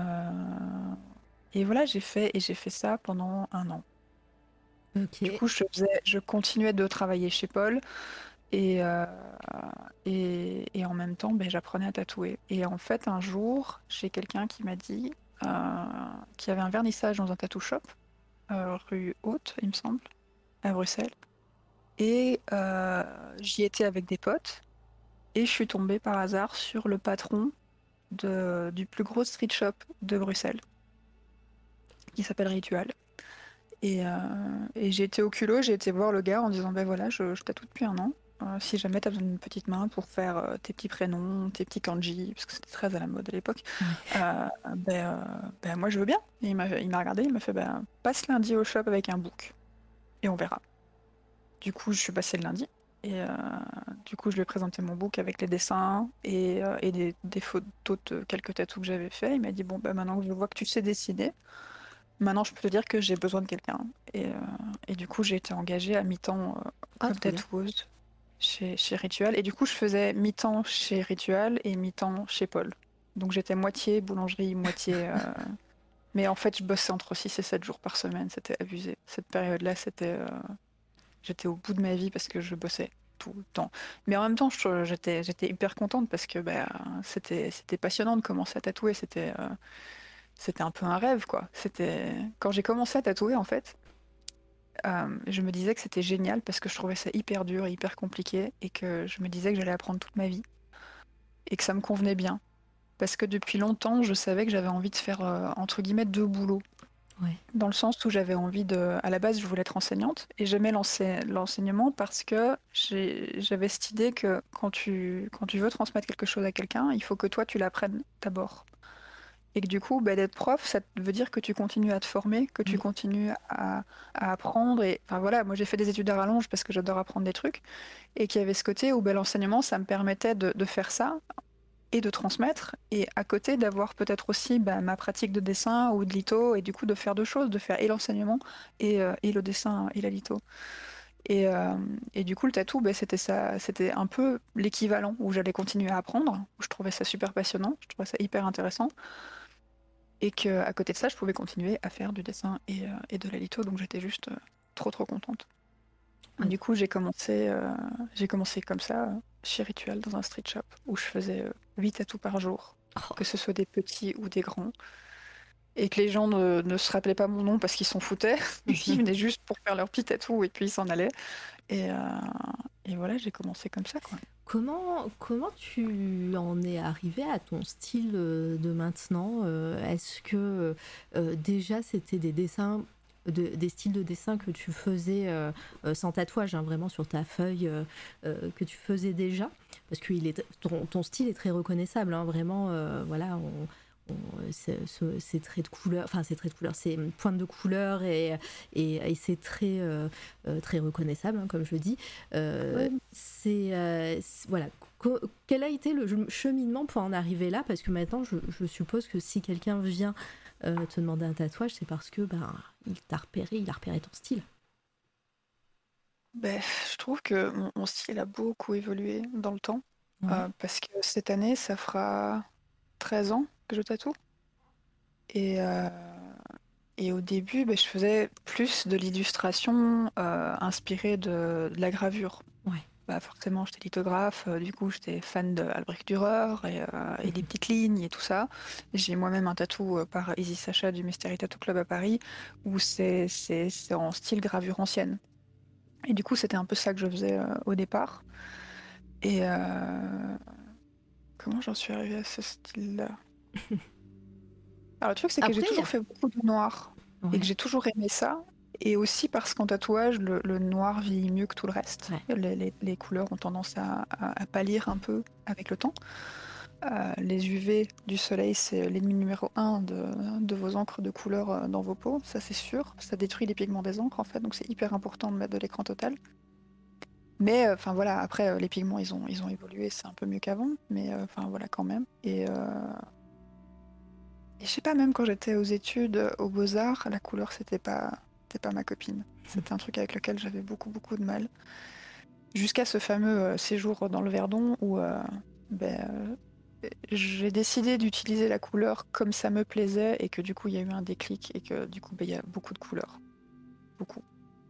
et voilà, j'ai fait et j'ai fait ça pendant un an. Du coup, je faisais, je continuais de travailler chez Paul et, euh, et, et, en même temps, ben, j'apprenais à tatouer. Et en fait, un jour, j'ai quelqu'un qui m'a dit qu'il y avait un vernissage dans un tattoo shop, rue Haute, il me semble, à Bruxelles. Et euh, j'y étais avec des potes. Et je suis tombée par hasard sur le patron de, du plus gros street shop de Bruxelles, qui s'appelle Ritual. Et, euh, et j'ai été au culot, j'ai été voir le gars en disant Ben voilà, je, je tatoue depuis un an. Euh, si jamais tu as besoin d'une petite main pour faire tes petits prénoms, tes petits kanji, parce que c'était très à la mode à l'époque, ben, ben, moi je veux bien. Et il m'a regardé, il m'a fait ben, passe lundi au shop avec un book et on verra. Du coup, je suis passée le lundi. Et euh, du coup, je lui ai présenté mon book avec les dessins et, euh, des, photos de quelques tatous que j'avais fait. Il m'a dit Bon, bah, maintenant que je vois que tu sais dessiner, maintenant je peux te dire que j'ai besoin de quelqu'un. Et, euh, du coup, j'ai été engagée à mi-temps ah, comme tatoueuse chez, chez Ritual. Et du coup, je faisais mi-temps chez Ritual et mi-temps chez Paul. Donc j'étais moitié boulangerie, moitié. Mais en fait, je bossais entre 6 et 7 jours par semaine. C'était abusé. Cette période-là, c'était J'étais au bout de ma vie parce que je bossais tout le temps. Mais en même temps, j'étais, hyper contente parce que bah, c'était, passionnant de commencer à tatouer. C'était, euh, c'était un peu un rêve, quoi. C'était quand j'ai commencé à tatouer, en fait, euh, je me disais que c'était génial parce que je trouvais ça hyper dur, hyper compliqué, et que je me disais que j'allais apprendre toute ma vie et que ça me convenait bien. Parce que depuis longtemps, je savais que j'avais envie de faire euh, entre guillemets deux boulots. Dans le sens où j'avais envie de. À la base, je voulais être enseignante et j'aimais l'enseignement parce que j'avais cette idée que quand tu, quand tu veux transmettre quelque chose à quelqu'un, il faut que toi, tu l'apprennes d'abord. Et que du coup, bah, d'être prof, ça veut dire que tu continues à te former, que tu continues à, apprendre. Et enfin voilà, moi j'ai fait des études à rallonge parce que j'adore apprendre des trucs. Et qu'il y avait ce côté où bah, l'enseignement, ça me permettait de, faire ça et de transmettre. Et à côté, d'avoir peut-être aussi bah, ma pratique de dessin ou de litho. Et du coup, de faire deux choses, de faire et l'enseignement et, euh, et, le dessin et la litho. Et, euh, et, du coup, le tatou, bah, c'était ça, c'était un peu l'équivalent où j'allais continuer à apprendre, où je trouvais ça super passionnant, je trouvais ça hyper intéressant et qu'à côté de ça, je pouvais continuer à faire du dessin et, euh, de la litho, donc j'étais juste trop trop contente. Du coup, j'ai commencé, j'ai commencé comme ça chez Ritual dans un street shop où je faisais 8 tatous par jour, oh. que ce soit des petits ou des grands. Et que les gens ne, se rappelaient pas mon nom parce qu'ils s'en foutaient. ils venaient juste pour faire leur petit tatou et puis ils s'en allaient. Et, et voilà, j'ai commencé comme ça. Quoi. Comment, comment tu en es arrivé à ton style euh, de maintenant euh, Est-ce que euh, déjà c'était des dessins, des styles de dessin que tu faisais sans tatouage, hein, vraiment sur ta feuille, que tu faisais déjà Parce que il est, ton, style est très reconnaissable, hein, vraiment, voilà, on, ces traits de couleur, enfin ces traits de couleur, ces pointes de couleur et, et, c'est très, euh, euh, très reconnaissable, hein, comme je dis. Euh, c'est voilà. quel a été le cheminement pour en arriver là? Parce que maintenant, je, suppose que si quelqu'un vient te demander un tatouage, c'est parce que ben il t'a repéré, il a repéré ton style. Ben, je trouve que mon, style a beaucoup évolué dans le temps. parce que cette année, ça fera 13 ans que je tatoue. Et, euh, et au début, ben, je faisais plus de l'illustration euh, inspirée de, la gravure. Bah, forcément, j'étais lithographe, euh, du coup, j'étais fan de Albrecht Dürer et, et des mhm. petites lignes et tout ça. J'ai moi-même un tatou par Easy Sacha du Mystery Tattoo Club à Paris, où c'est en style gravure ancienne. Et du coup, c'était un peu ça que je faisais au départ. Et comment j'en suis arrivée à ce style-là? Alors le truc, c'est que j'ai toujours fait beaucoup de noir et que j'ai toujours aimé ça. Et aussi parce qu'en tatouage, le, noir vieillit mieux que tout le reste. Les, couleurs ont tendance à, pâlir un peu avec le temps. Euh, les UV du soleil, c'est l'ennemi numéro un de, vos encres de couleur euh, dans vos peaux, ça c'est sûr. Ça détruit les pigments des encres en fait, donc c'est hyper important de mettre de l'écran total. Mais euh, enfin voilà, après les pigments ils ont, ils ont évolué, c'est un peu mieux qu'avant, mais enfin voilà quand même. Et et je sais pas, même quand j'étais aux études aux Beaux-Arts, la couleur, c'était pas, pas ma copine. C'était un truc avec lequel j'avais beaucoup, beaucoup de mal. Jusqu'à ce fameux euh, séjour dans le Verdon où euh, ben, euh, j'ai décidé d'utiliser la couleur comme ça me plaisait et que du coup, il y a eu un déclic et que du coup, ben, il y a beaucoup de couleurs. Beaucoup.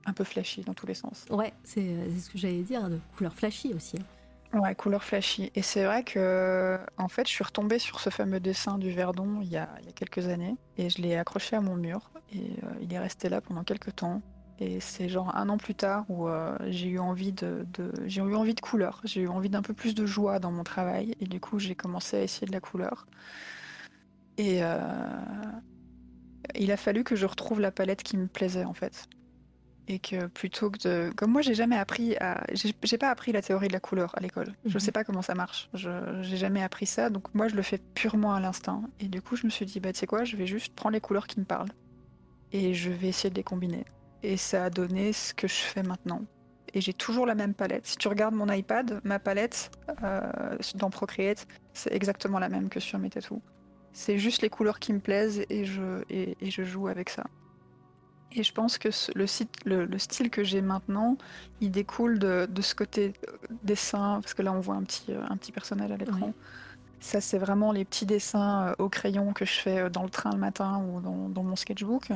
Un peu flashy dans tous les sens. Ouais, c'est ce que j'allais dire, de couleurs flashy aussi. Hein. Ouais, couleur flashy. Et c'est vrai que, en fait, je suis retombée sur ce fameux dessin du Verdon il y a, quelques années et je l'ai accroché à mon mur et euh, il est resté là pendant quelques temps. Et c'est genre un an plus tard où euh, j'ai eu envie de, j'ai eu envie de couleur, j'ai eu envie d'un peu plus de joie dans mon travail et du coup j'ai commencé à essayer de la couleur. Et euh, il a fallu que je retrouve la palette qui me plaisait en fait et que plutôt que de comme moi j'ai jamais appris à j'ai pas appris la théorie de la couleur à l'école. Je mhm. sais pas comment ça marche. Je j'ai jamais appris ça. Donc moi je le fais purement à l'instinct. Et du coup je me suis dit bah tu sais quoi je vais juste prendre les couleurs qui me parlent. Et je vais essayer de les combiner. Et ça a donné ce que je fais maintenant. Et j'ai toujours la même palette. Si tu regardes mon iPad ma palette euh, dans Procreate c'est exactement la même que sur mes tatous. C'est juste les couleurs qui me plaisent et je et je joue avec ça et je pense que le, style que j'ai maintenant, il découle de, ce côté euh, dessin, parce que là on voit un petit, euh, un petit personnage à l'écran. Ça, c'est vraiment les petits dessins euh, au crayon que je fais dans le train le matin ou dans, mon sketchbook.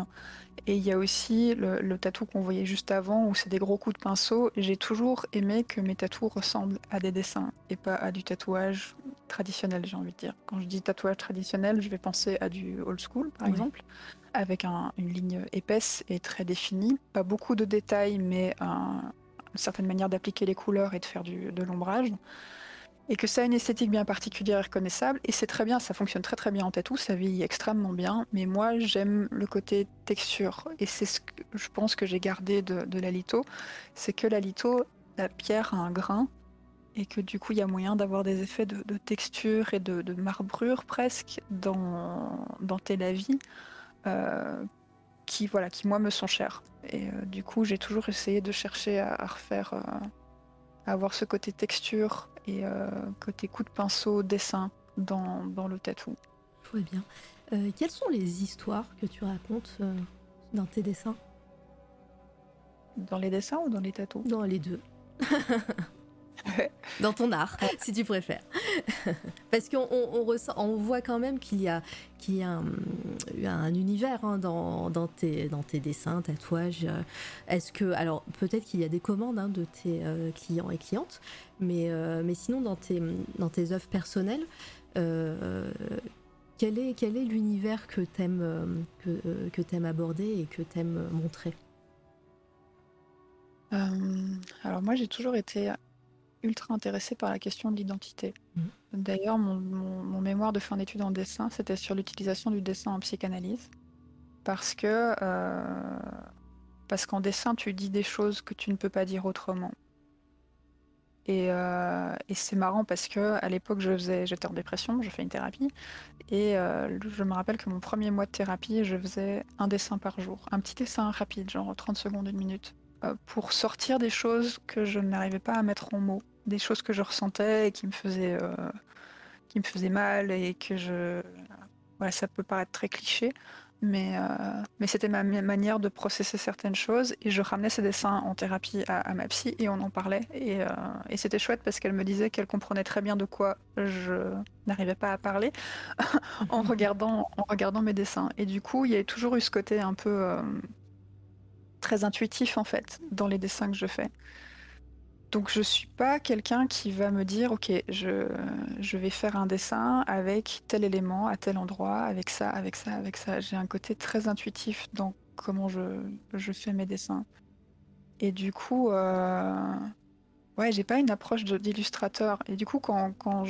Et il y a aussi le, le tatou qu'on voyait juste avant, où c'est des gros coups de pinceau. J'ai toujours aimé que mes tatous ressemblent à des dessins et pas à du tatouage traditionnel, j'ai envie de dire. Quand je dis tatouage traditionnel, je vais penser à du old school, par exemple avec une ligne épaisse et très définie. Pas beaucoup de détails, mais une certaine manière d'appliquer les couleurs et de faire de l'ombrage. Et que ça a une esthétique bien particulière et reconnaissable. Et c'est très bien, ça fonctionne très très bien en tatou, ça vieillit extrêmement bien. Mais moi, j'aime le côté texture. Et c'est ce que je pense que j'ai gardé de, la litho. C'est que la litho, la pierre a un grain et que du coup il y a moyen d'avoir des effets de, texture et de, marbrure presque dans, dans Tel Aviv euh, qui, voilà, qui moi me sont chers. Et euh, du coup j'ai toujours essayé de chercher à, refaire, euh, à avoir ce côté texture et côté coup de pinceau, dessin dans, dans le tatou. Je vois bien. quelles sont les histoires que tu racontes dans tes dessins? Dans les dessins ou dans les tatous? Dans les deux. dans ton art, si tu préfères. Parce qu'on voit quand même qu'il y a, qu'il y a un, univers hein, dans, tes, dans tes dessins, tatouages. Est-ce que, alors peut-être qu'il y a des commandes hein, de tes euh, clients et clientes, mais, euh, mais sinon dans tes, dans tes œuvres personnelles, euh, quel est, quel est l'univers que tu aimes, que, que aborder et que tu aimes montrer alors moi j'ai toujours été ultra intéressée par la question de l'identité. Mmh. D'ailleurs, mon, mémoire de fin d'études en dessin, c'était sur l'utilisation du dessin en psychanalyse. Parce que euh, parce qu'en dessin, tu dis des choses que tu ne peux pas dire autrement. Et, euh, c'est marrant parce que à l'époque, je faisais, j'étais en dépression, je fais une thérapie, et euh, je me rappelle que mon premier mois de thérapie, je faisais un dessin par jour, un petit dessin rapide, genre 30 secondes, une minute, pour sortir des choses que je n'arrivais pas à mettre en mots des choses que je ressentais et qui me faisaient, euh, qui me faisaient mal et que je. Voilà, ça peut paraître très cliché, mais, euh, mais c'était ma manière de processer certaines choses et je ramenais ces dessins en thérapie à, ma psy et on en parlait et, euh, et c'était chouette parce qu'elle me disait qu'elle comprenait très bien de quoi je n'arrivais pas à parler en regardant en regardant mes dessins et du coup il y a toujours eu ce côté un peu très intuitif en fait dans les dessins que je fais donc je suis pas quelqu'un qui va me dire ok je, je, vais faire un dessin avec tel élément à tel endroit, avec ça, avec ça, avec ça. J'ai un côté très intuitif dans comment je, je fais mes dessins. Et du coup, euh, ouais, j'ai pas une approche d'illustrateur. Et du coup, quand, quand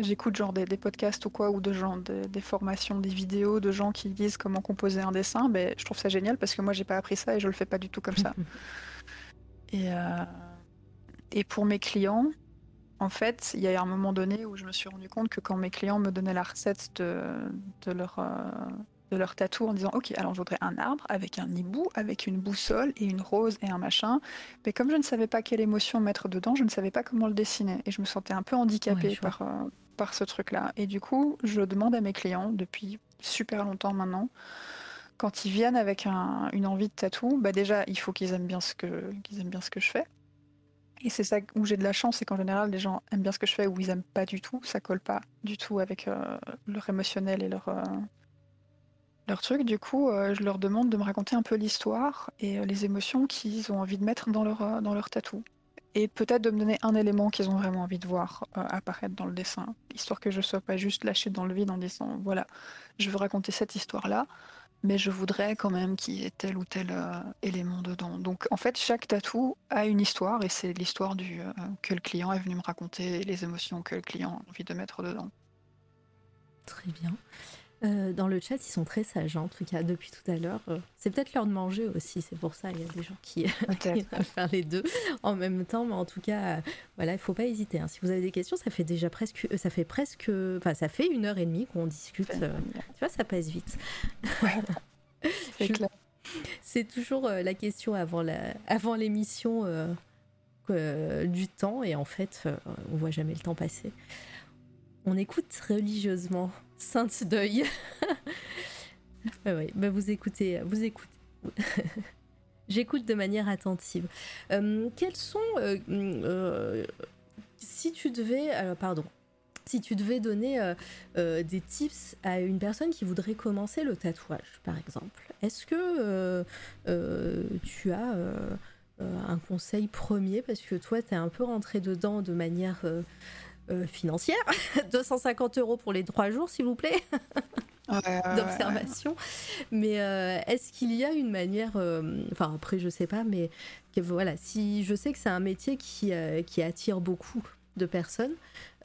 j'écoute des, des, podcasts ou quoi, ou de gens, des, des, formations, des vidéos de gens qui disent comment composer un dessin, ben, je trouve ça génial parce que moi j'ai pas appris ça et je le fais pas du tout comme ça. Et, euh, et pour mes clients, en fait, il y a un moment donné où je me suis rendu compte que quand mes clients me donnaient la recette de, de leur, euh, de leur tatou en disant Ok, alors je voudrais un arbre avec un hibou, avec une boussole et une rose et un machin. Mais comme je ne savais pas quelle émotion mettre dedans, je ne savais pas comment le dessiner. Et je me sentais un peu handicapée par, euh, par ce truc-là. Et du coup, je demande à mes clients depuis super longtemps maintenant quand ils viennent avec une envie de tatou, bah déjà, il faut qu'ils aiment bien ce que aiment bien ce que je fais. Et c'est ça où j'ai de la chance, c'est qu'en général, les gens aiment bien ce que je fais ou ils aiment pas du tout. Ça colle pas du tout avec euh, leur émotionnel et leur euh, leur truc. Du coup, euh, je leur demande de me raconter un peu l'histoire et les émotions qu'ils ont envie de mettre dans leur dans leur tatou. Et peut-être de me donner un élément qu'ils ont vraiment envie de voir apparaître dans le dessin, histoire que je sois pas juste lâchée dans le vide en disant voilà, je veux raconter cette histoire là mais je voudrais quand même qu'il y ait tel ou tel euh, élément dedans. Donc en fait, chaque tatou a une histoire et c'est l'histoire euh, que le client est venu me raconter les émotions que le client a envie de mettre dedans. Très bien. Euh, dans le chat, ils sont très sages, en tout cas, depuis tout à l'heure. c'est peut-être l'heure de manger aussi, c'est pour ça, il y a des gens qui, vont faire les deux en même temps, mais en tout cas, voilà, il faut pas hésiter. Hein. Si vous avez des questions, ça fait déjà presque, ça fait presque, enfin, ça fait une heure et demie qu'on discute. tu vois, ça passe vite. c'est toujours la question avant l'émission du temps, et en fait, on voit jamais le temps passer. On écoute religieusement Sainte Deuil. bah vous écoutez, vous écoutez. J'écoute de manière attentive. Euh, quels sont, euh, euh, si tu devais, alors pardon, si tu devais donner des tips à une personne qui voudrait commencer le tatouage, par exemple, est-ce que tu as un conseil premier? Parce que toi, tu es un peu rentré dedans de manière euh, financière. 250 euros pour les trois jours, s'il vous plaît. d'observation. Mais euh, est-ce qu'il y a une manière, euh, enfin après je sais pas, mais voilà, si je sais que c'est un métier qui, qui attire beaucoup de personnes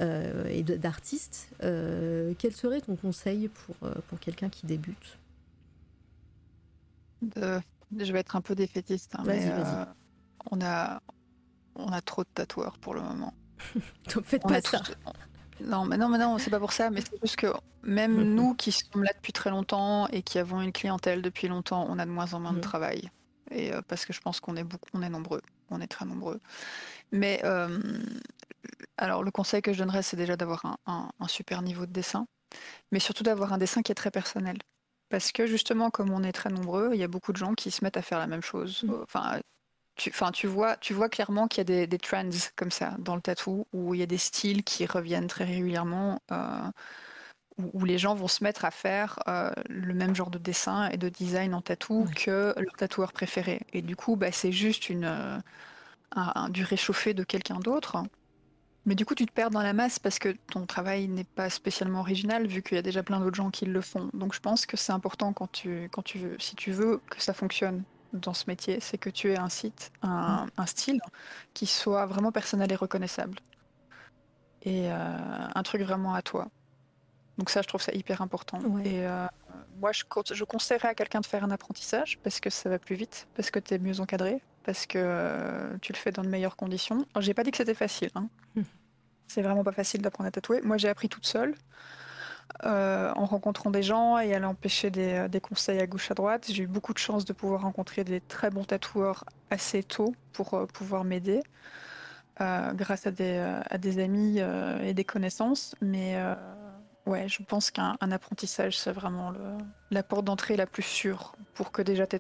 et d'artistes, quel serait ton conseil pour, pour quelqu'un qui débute? Je vais être un peu défaitiste, hein, mais on a on a trop de tatoueurs pour le moment. Donc faites pas ça. Non, mais non, mais non, c'est pas pour ça, mais c'est juste que même nous qui sommes là depuis très longtemps et qui avons une clientèle depuis longtemps, on a de moins en moins de travail. Et euh, parce que je pense qu'on est beaucoup, on est nombreux, on est très nombreux. Mais euh, alors le conseil que je donnerais, c'est déjà d'avoir un, super niveau de dessin, mais surtout d'avoir un dessin qui est très personnel. Parce que justement, comme on est très nombreux, il y a beaucoup de gens qui se mettent à faire la même chose. Mmh. Enfin, tu, tu, vois, tu vois clairement qu'il y a des, des, trends comme ça dans le tatou, où il y a des styles qui reviennent très régulièrement, euh, où, les gens vont se mettre à faire euh, le même genre de dessin et de design en tatou que leur tatoueur préféré. Et du coup, bah, c'est juste une, un, du réchauffé de quelqu'un d'autre. Mais du coup, tu te perds dans la masse parce que ton travail n'est pas spécialement original vu qu'il y a déjà plein d'autres gens qui le font. Donc je pense que c'est important quand tu, quand tu veux, si tu veux que ça fonctionne dans ce métier, c'est que tu aies un site, un, mm. style qui soit vraiment personnel et reconnaissable. Et euh, un truc vraiment à toi. Donc ça, je trouve ça hyper important. Et euh, moi, je, je conseillerais à quelqu'un de faire un apprentissage parce que ça va plus vite, parce que tu es mieux encadré, parce que euh, tu le fais dans de meilleures conditions. Alors, j'ai pas dit que c'était facile. Hein. Hmm. C'est vraiment pas facile d'apprendre à tatouer. Moi, j'ai appris toute seule. Euh, en rencontrant des gens et allant pêcher des, des, conseils à gauche à droite. J'ai eu beaucoup de chance de pouvoir rencontrer des très bons tatoueurs assez tôt pour euh, pouvoir m'aider, grâce à des, amis et des connaissances. Mais ouais, je pense qu'un apprentissage, c'est vraiment la porte d'entrée la plus sûre pour que déjà que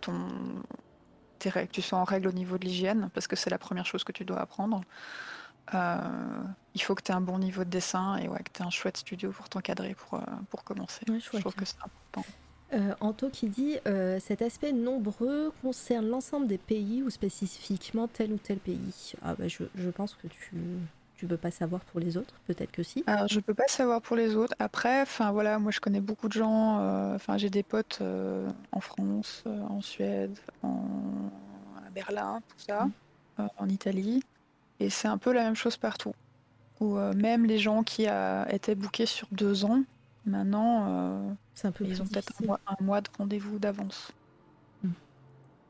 tu sois en règle au niveau de l'hygiène, parce que c'est la première chose que tu dois apprendre. Euh, il faut que tu aies un bon niveau de dessin et ouais, que tu aies un chouette studio pour t'encadrer pour, euh, pour commencer. je trouve que c'est important. Euh, Anto qui dit euh, cet aspect nombreux concerne l'ensemble des pays ou spécifiquement tel ou tel pays. Ah bah je, je pense que tu, tu peux pas savoir pour les autres Peut-être que si. Alors, je peux pas savoir pour les autres. Après, enfin voilà, moi je connais beaucoup de gens. Euh, j'ai des potes en France, en Suède, en à Berlin, tout ça, mmh. en Italie, et c'est un peu la même chose partout. Où même les gens qui a, étaient bookés sur deux ans, maintenant, un peu ils ont peut-être un mois de rendez-vous d'avance.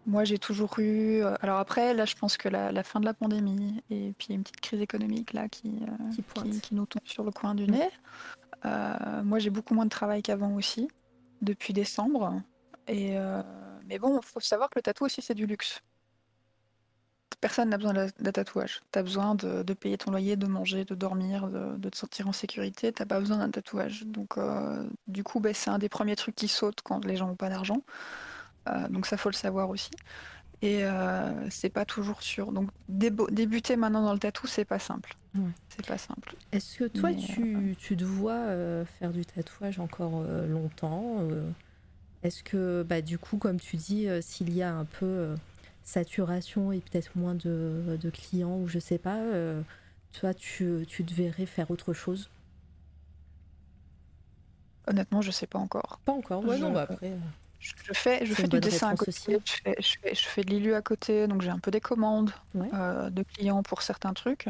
Moi, j'ai toujours eu. Euh, alors après, là, je pense que la, fin de la pandémie et puis une petite crise économique là qui, euh, qui, nous tombe sur le coin du nez. Euh, moi, j'ai beaucoup moins de travail qu'avant aussi, depuis décembre. Et mais bon, il faut savoir que le tatou aussi, c'est du luxe. Personne n'a besoin d'un tatouage. Tu as besoin de, payer ton loyer, de manger, de dormir, de, te sentir en sécurité. Tu pas besoin d'un tatouage. Donc, du coup, bah, c'est un des premiers trucs qui sautent quand les gens n'ont pas d'argent. Euh, donc ça faut le savoir aussi. Et euh, c'est pas toujours sûr. Donc débuter maintenant dans le tatou, c'est pas simple. C'est pas simple. Est-ce que toi, tu, euh, tu, te vois faire du tatouage encore longtemps Est-ce que, bah, du coup, comme tu dis, s'il y a un peu saturation et peut-être moins de, de, clients ou je sais pas, toi, tu, tu te verrais faire autre chose? Honnêtement, je sais pas encore. Pas encore, ouais, non, bah après. Je fais, je fais du dessin à côté, je fais, je, fais, je fais, de l'ILU à côté, donc j'ai un peu des commandes euh, de clients pour certains trucs.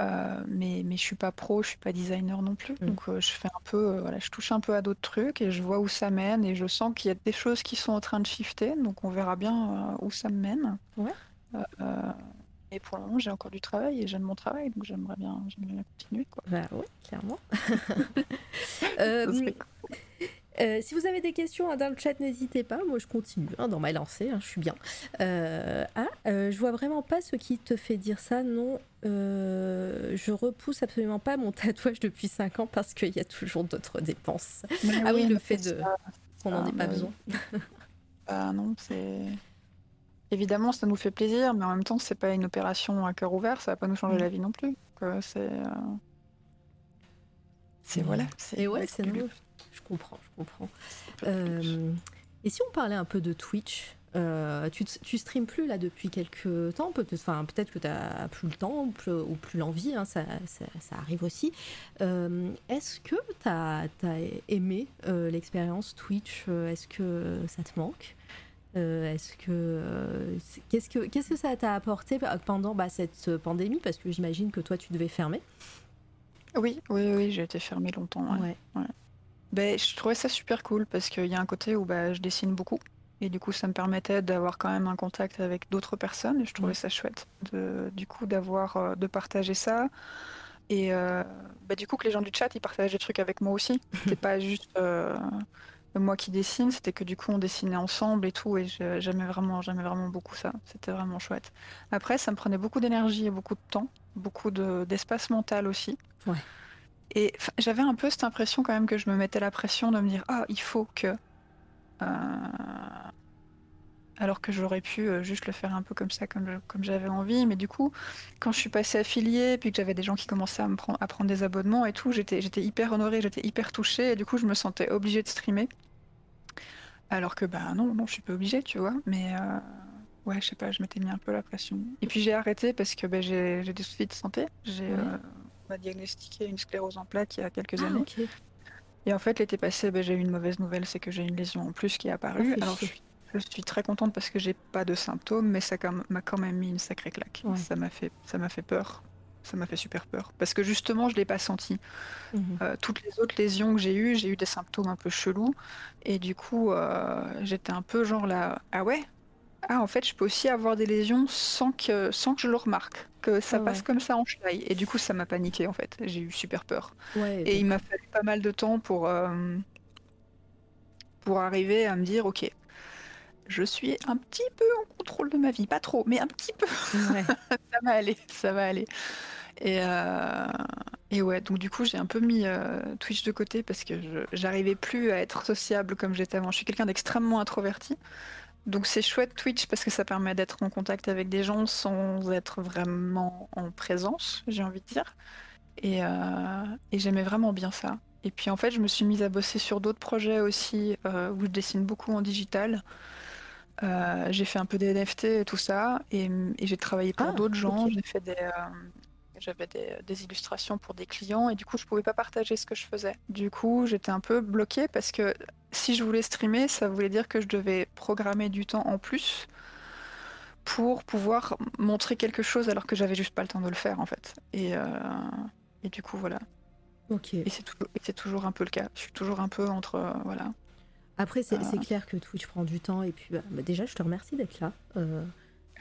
Euh, mais, mais je suis pas pro, je suis pas designer non plus. Mm. Donc euh, je fais un peu, voilà, je touche un peu à d'autres trucs et je vois où ça mène et je sens qu'il y a des choses qui sont en train de shifter. Donc on verra bien où ça me mène. Ouais. et pour le moment, j'ai encore du travail et j'aime mon travail, donc j'aimerais bien, bien continuer. Quoi. Bah oui, clairement. Euh, si vous avez des questions hein, dans le chat, n'hésitez pas. Moi, je continue hein, dans ma lancée. Hein, je suis bien. Euh, ah, euh, je vois vraiment pas ce qui te fait dire ça. Non, je repousse absolument pas mon tatouage depuis 5 ans parce qu'il y a toujours d'autres dépenses. ah oui, le fait de qu'on n'en ait pas besoin. ah non, c'est évidemment ça nous fait plaisir, mais en même temps c'est pas une opération à cœur ouvert, ça va pas nous changer mm. la vie non plus. C'est c'est voilà. Et ouais, c'est je comprends, je comprends. Euh, et si on parlait un peu de Twitch euh, tu, tu streams plus là depuis quelques temps, peut-être enfin, peut que tu n'as plus le temps ou plus, l'envie, hein, ça, ça, arrive aussi. Euh, est-ce que tu as, aimé l'expérience Twitch Est-ce que ça te manque? Est-ce que qu'est-ce que qu'est-ce que ça t'a apporté pendant bah, cette pandémie? Parce que j'imagine que toi tu devais fermer. Oui, oui, oui, j'ai été fermée longtemps. ouais. Ben, je trouvais ça super cool parce qu'il y a un côté où bah, je dessine beaucoup. Et du coup, ça me permettait d'avoir quand même un contact avec d'autres personnes. Et je trouvais ça chouette, de, du coup, d'avoir, euh, de partager ça. Et euh, bah, du coup, que les gens du chat, ils partagent des trucs avec moi aussi. C'était pas juste euh, moi qui dessine, c'était que du coup, on dessinait ensemble et tout. Et j'aimais vraiment, j'aimais vraiment beaucoup ça. C'était vraiment chouette. Après, ça me prenait beaucoup d'énergie et beaucoup de temps, beaucoup d'espace mental aussi. Ouais. Et j'avais un peu cette impression quand même que je me mettais la pression de me dire ah il faut que euh, alors que j'aurais pu euh, juste le faire un peu comme ça, comme, comme j'avais envie. Mais du coup, quand je suis passée affiliée, puis que j'avais des gens qui commençaient à me prendre, à prendre des abonnements et tout, j'étais, j'étais hyper honorée, j'étais hyper touchée, et du coup, je me sentais obligée de streamer. Alors que, bah non, non, je suis pas obligée, tu vois. Mais euh, ouais, je sais pas, je m'étais mis un peu la pression. Et puis j'ai arrêté parce que bah, j'ai, des soucis de santé. J'ai, m'a diagnostiqué une sclérose en plaques il y a quelques ah, années. Et en fait, l'été passé, ben, j'ai eu une mauvaise nouvelle, c'est que j'ai une lésion en plus qui est apparue. Ah, Alors, je, suis très contente parce que j'ai pas de symptômes, mais ça m'a quand même mis une sacrée claque. Ça m'a fait, ça m'a fait peur. Ça m'a fait super peur. Parce que justement, je l'ai pas senti. Mhm. Euh, toutes les autres lésions que j'ai eues, j'ai eu des symptômes un peu chelous. Et du coup, euh, j'étais un peu genre là, ah ouais, ah en fait je peux aussi avoir des lésions sans que sans que je le remarque que ça passe comme ça en schlaille et du coup ça m'a paniqué en fait. J'ai eu super peur. Et il m'a fallu pas mal de temps pour euh, pour arriver à me dire ok je suis un petit peu en contrôle de ma vie. Pas trop mais un petit peu. Ça va aller ça va aller. Et, euh, et ouais, donc du coup, j'ai un peu mis euh, Twitch de côté parce que j'arrivais plus à être sociable comme j'étais avant. Je suis quelqu'un d'extrêmement introverti. Donc c'est chouette Twitch parce que ça permet d'être en contact avec des gens sans être vraiment en présence, j'ai envie de dire. Et, euh, j'aimais vraiment bien ça. Et puis en fait, je me suis mise à bosser sur d'autres projets aussi euh, où je dessine beaucoup en digital. Euh, j'ai fait un peu des NFT et tout ça, et, j'ai travaillé pour ah, d'autres gens. J'ai fait des, j'avais des, illustrations pour des clients et du coup je pouvais pas partager ce que je faisais. Du coup j'étais un peu bloquée parce que si je voulais streamer, ça voulait dire que je devais programmer du temps en plus pour pouvoir montrer quelque chose alors que j'avais juste pas le temps de le faire en fait. Et, euh, et du coup voilà. Ok. Et c'est toujours, toujours, un peu le cas. Je suis toujours un peu entre euh, voilà. Après c'est euh. clair que Twitch prend du temps et puis bah, bah, déjà je te remercie d'être là.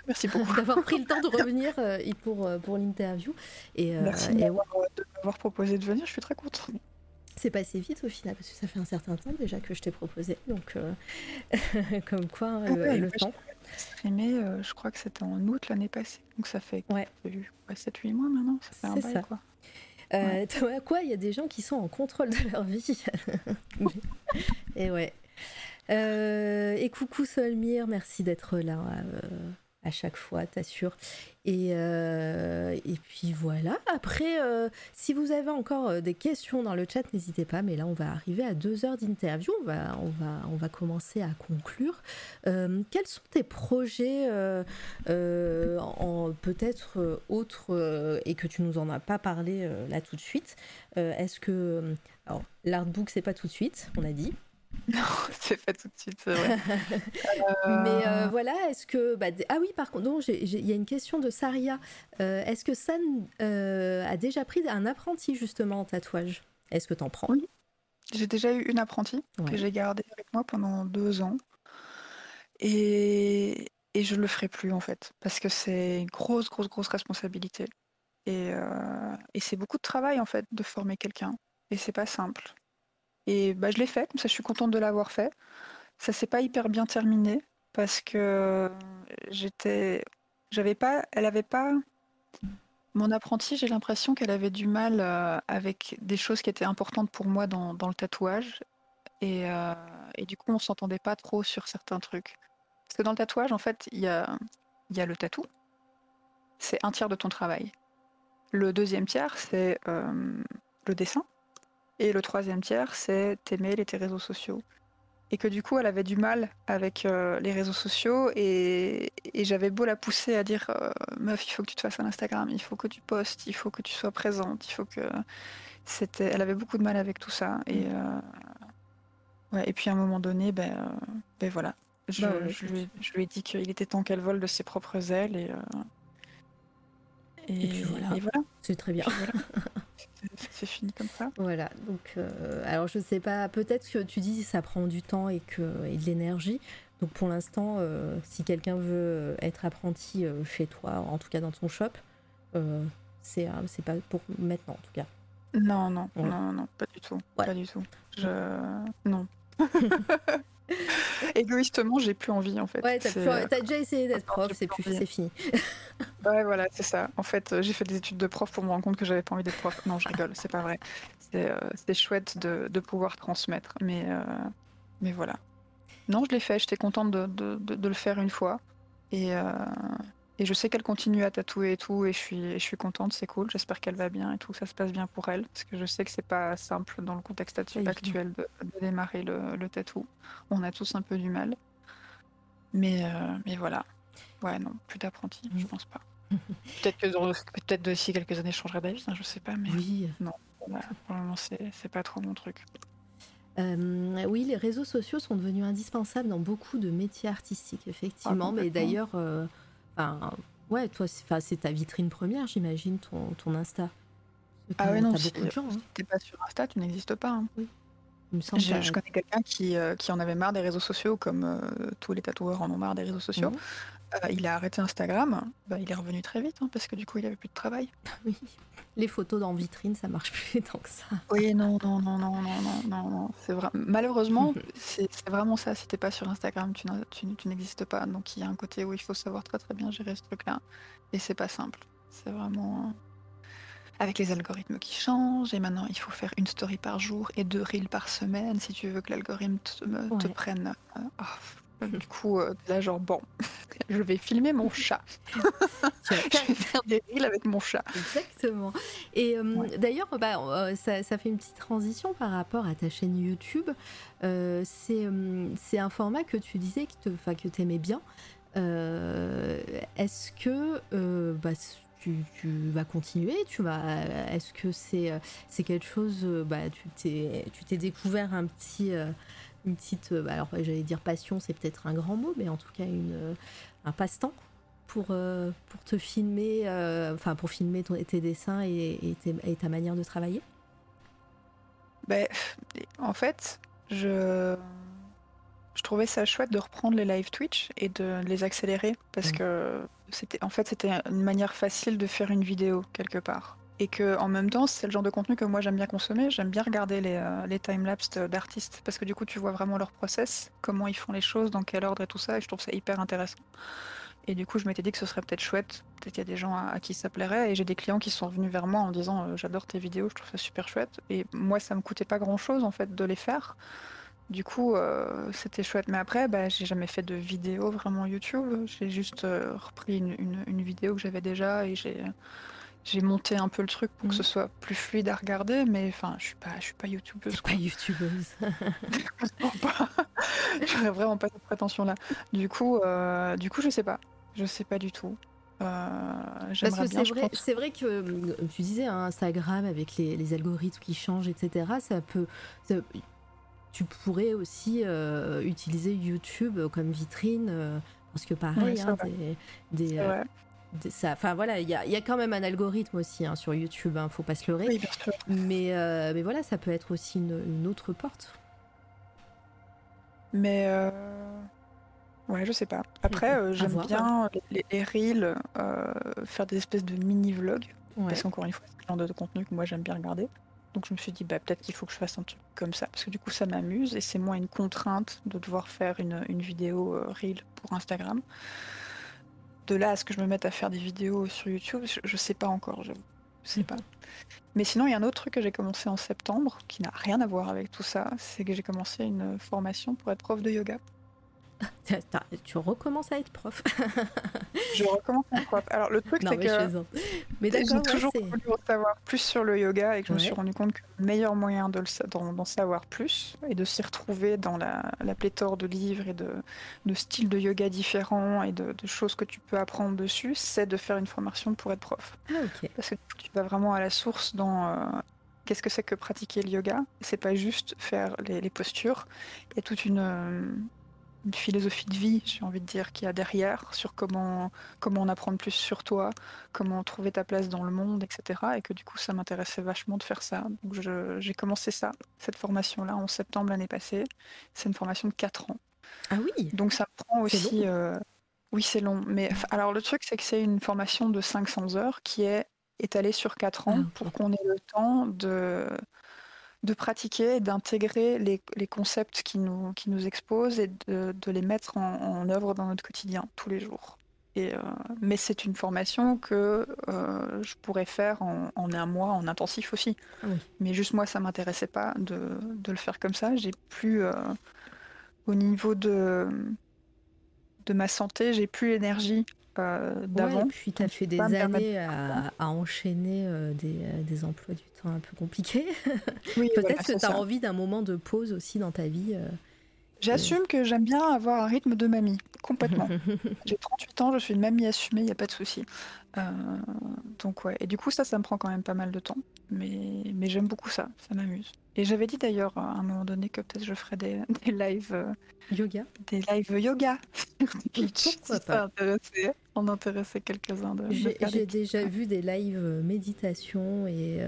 Merci beaucoup. d'avoir pris le temps de revenir pour, pour l'interview. Et, Merci de m'avoir proposé de venir, je suis très contente. C'est passé vite au final, parce que ça fait un certain temps déjà que je t'ai proposé, donc euh, comme quoi le, temps. Streamé, euh, je crois que c'était en août l'année passée, donc ça fait ouais. 7-8 mois maintenant, ça fait un bail ça. quoi. Euh, quoi, il y a des gens qui sont en contrôle de leur vie. et ouais. et coucou Solmire, merci d'être là à chaque fois, t'assures. Et, euh, et puis voilà. Après, euh, si vous avez encore euh, des questions dans le chat, n'hésitez pas. Mais là, on va arriver à deux heures d'interview. On va, on, va, on va commencer à conclure. quels sont tes projets en peut-être autres et que tu nous en as pas parlé là tout de suite Est-ce que l'artbook c'est pas tout de suite, on a dit. Non, c'est pas tout de suite, c'est vrai. Mais euh, voilà, est-ce que. Bah, ah oui, par contre, il y a une question de Saria. Euh, est-ce que San euh, a déjà pris un apprenti justement en tatouage? Est-ce que tu en prends? Oui. J'ai déjà eu une apprentie que j'ai gardée avec moi pendant deux ans. Et, et je le ferai plus en fait. Parce que c'est une grosse, grosse, grosse responsabilité. Et, et c'est beaucoup de travail en fait de former quelqu'un. Et c'est pas simple. Et bah, je l'ai fait, comme ça je suis contente de l'avoir fait. Ça s'est pas hyper bien terminé parce que j'étais. J'avais pas. Elle avait pas. Mon apprentie, j'ai l'impression qu'elle avait du mal euh, avec des choses qui étaient importantes pour moi dans, le tatouage. Et, euh, et, du coup, on s'entendait pas trop sur certains trucs. Parce que dans le tatouage, en fait, il y a, y a le tatou. C'est un tiers de ton travail. Le deuxième tiers, c'est euh, le dessin. Et le troisième tiers, c'est tes mails et tes réseaux sociaux. Et que du coup, elle avait du mal avec euh, les réseaux sociaux et, j'avais beau la pousser à dire euh, meuf, il faut que tu te fasses un Instagram, il faut que tu postes, il faut que tu sois présente, il faut que c'était. Elle avait beaucoup de mal avec tout ça et euh, ouais. Et puis à un moment donné, ben, ben voilà, je, bah lui, je, lui, ai dit qu'il était temps qu'elle vole de ses propres ailes et et, voilà. C'est très bien. c'est fini comme ça. Voilà. Donc, euh, alors je sais pas. Peut-être que tu dis que ça prend du temps et que et de l'énergie. Donc pour l'instant, si quelqu'un veut être apprenti chez toi, en tout cas dans ton shop, c'est c'est pas pour maintenant en tout cas. Non, non, non, non, pas du tout. Pas du tout. Je... Non. Égoïstement, j'ai plus envie en fait. Ouais, t'as, déjà essayé d'être prof, c'est plus, c'est fini. ouais, voilà, c'est ça. En fait, j'ai fait des études de prof pour me rendre compte que j'avais pas envie d'être prof. Non, je rigole, c'est pas vrai. C'est, euh, chouette de, de, pouvoir transmettre, mais, euh, mais voilà. Non, je l'ai fait. J'étais contente de, de, de, le faire une fois. Et, euh, et je sais qu'elle continue à tatouer et tout, et je suis, je suis contente, c'est cool. J'espère qu'elle va bien et tout, ça se passe bien pour elle, parce que je sais que c'est pas simple dans le contexte actuel de, démarrer le, le tatou. On a tous un peu du mal. Mais, euh, mais voilà. Ouais, non, plus d'apprenti, je pense pas. peut-être que peut-être d'ici quelques années, je changerai d'avis, hein, je sais pas, mais oui. non, pour le moment, c'est pas trop mon truc. Euh, oui, les réseaux sociaux sont devenus indispensables dans beaucoup de métiers artistiques, effectivement. Ah, mais d'ailleurs, euh, Enfin, ouais, toi, c'est ta vitrine première, j'imagine, ton, ton Insta. Ah ouais, non, si. Hein. t'es pas sur Insta, tu n'existes pas. Hein. Oui. me semble je, connais quelqu'un qui, euh, qui en avait marre des réseaux sociaux, comme euh, tous les tatoueurs en ont marre des réseaux sociaux. Mhm. Euh, il a arrêté Instagram, bah, il est revenu très vite, hein, parce que du coup, il avait plus de travail. Oui les photos dans vitrine, ça marche plus tant que ça. Oui, non, non, non, non, non, non, non, non. C'est vrai. Malheureusement, c'est vraiment ça. Si t'es pas sur Instagram, tu, n'existes pas. Donc il y a un côté où il faut savoir très très bien gérer ce truc-là. Et c'est pas simple. C'est vraiment avec les algorithmes qui changent. Et maintenant, il faut faire une story par jour et deux reels par semaine si tu veux que l'algorithme te, prenne. Euh, oh, du coup, euh, là, genre, bon, je vais filmer mon chat. je vais faire des reels avec mon chat. Exactement. Et euh, d'ailleurs, bah, euh, ça, fait une petite transition par rapport à ta chaîne YouTube. c'est un format que tu disais que tu aimais bien. Est-ce que bah, tu, tu, vas continuer? Tu vas est-ce que c'est c'est quelque chose bah tu t'es tu t'es découvert un petit une petite, euh, alors j'allais dire passion, c'est peut-être un grand mot, mais en tout cas une, euh, un passe-temps pour, euh, pour te filmer, enfin pour filmer tes dessins et, ta manière de travailler? Ben, En fait, je, je trouvais ça chouette de reprendre les live Twitch et de les accélérer parce mmh. que c'était en fait c'était une manière facile de faire une vidéo quelque part et que en même temps c'est le genre de contenu que moi j'aime bien consommer j'aime bien regarder les, euh, timelapses d'artistes parce que du coup tu vois vraiment leur process comment ils font les choses dans quel ordre et tout ça et je trouve ça hyper intéressant et du coup je m'étais dit que ce serait peut-être chouette peut-être qu'il y a des gens à, qui ça plairait et j'ai des clients qui sont venus vers moi en disant euh, j'adore tes vidéos je trouve ça super chouette et moi ça me coûtait pas grand chose en fait de les faire du coup, euh, c'était chouette. Mais après, bah, j'ai jamais fait de vidéo vraiment YouTube. J'ai juste repris une, une, une, vidéo que j'avais déjà et j'ai j'ai monté un peu le truc pour que ce mm. soit plus fluide à regarder, mais enfin, je suis pas, je suis pas youtubeuse. Pas youtubeuse. J'aurais vraiment pas cette prétention là. Du coup, euh, du coup, je sais pas, je sais pas du tout. Euh, Parce que c'est vrai, c'est vrai que euh, tu disais hein, Instagram avec les, algorithmes qui changent, etc. Ça peut, tu pourrais aussi utiliser YouTube comme vitrine. parce que pareil, hein, des, enfin voilà, il y a, quand même un algorithme aussi hein, sur YouTube, hein, faut pas se leurrer. mais, euh, mais voilà, ça peut être aussi une, autre porte. Mais euh... ouais, je sais pas. Après, euh, j'aime bien les, reels, faire des espèces de mini vlogs, parce qu'encore une fois, c'est le genre de contenu que moi j'aime bien regarder. Donc je me suis dit, bah, peut-être qu'il faut que je fasse un truc comme ça, parce que du coup ça m'amuse et c'est moins une contrainte de devoir faire une, une vidéo reel pour Instagram de là à ce que je me mette à faire des vidéos sur YouTube, je, sais pas encore, je, sais pas. Mais sinon, il y a un autre truc que j'ai commencé en septembre qui n'a rien à voir avec tout ça, c'est que j'ai commencé une formation pour être prof de yoga. Tu recommences à être prof. je recommence à être prof. Alors le truc c'est que mais j'ai toujours voulu en savoir plus sur le yoga et que je me suis rendu compte que le meilleur moyen d'en savoir plus et de s'y retrouver dans la, pléthore de livres et de, styles de yoga différents et de, choses que tu peux apprendre dessus, c'est de faire une formation pour être prof. Ah, Parce que tu vas vraiment à la source dans euh, qu'est-ce que c'est que pratiquer le yoga? C'est pas juste faire les, les postures. Il y a toute une euh, une philosophie de vie, j'ai envie de dire, qu'il y a derrière, sur comment, comment en apprendre plus sur toi, comment trouver ta place dans le monde, etc. Et que du coup, ça m'intéressait vachement de faire ça. Donc j'ai commencé ça, cette formation-là, en septembre l'année passée. C'est une formation de 4 ans. Ah oui Donc ça prend aussi. Oui, c'est long. Mais alors le truc, c'est que c'est une formation de 500 heures qui est étalée sur 4 ans ah, pour qu'on ait le temps de, de pratiquer, d'intégrer les, les, concepts qui nous, qui nous exposent et de, de les mettre en, en, œuvre dans notre quotidien tous les jours. Et, euh, mais c'est une formation que euh, je pourrais faire en, en, un mois en intensif aussi. Ah mais juste moi, ça m'intéressait pas de, de, le faire comme ça. J'ai plus, euh, au niveau de, de ma santé, j'ai plus l'énergie d'avant. et puis tu as fait des années à, à, enchaîner des, des, emplois du temps un peu compliqués. Oui, Peut-être que tu as envie d'un moment de pause aussi dans ta vie. J'assume que j'aime bien avoir un rythme de mamie, complètement. J'ai 38 ans, je suis une mamie assumée, il n'y a pas de souci. Euh, donc ouais, et du coup ça, ça me prend quand même pas mal de temps, mais, mais j'aime beaucoup ça, ça m'amuse. Et j'avais dit d'ailleurs à un moment donné que peut-être je ferais des, des lives euh, yoga, des lives yoga Pourquoi pas On intéressait quelques-uns de. J'ai déjà vu des lives euh, méditation et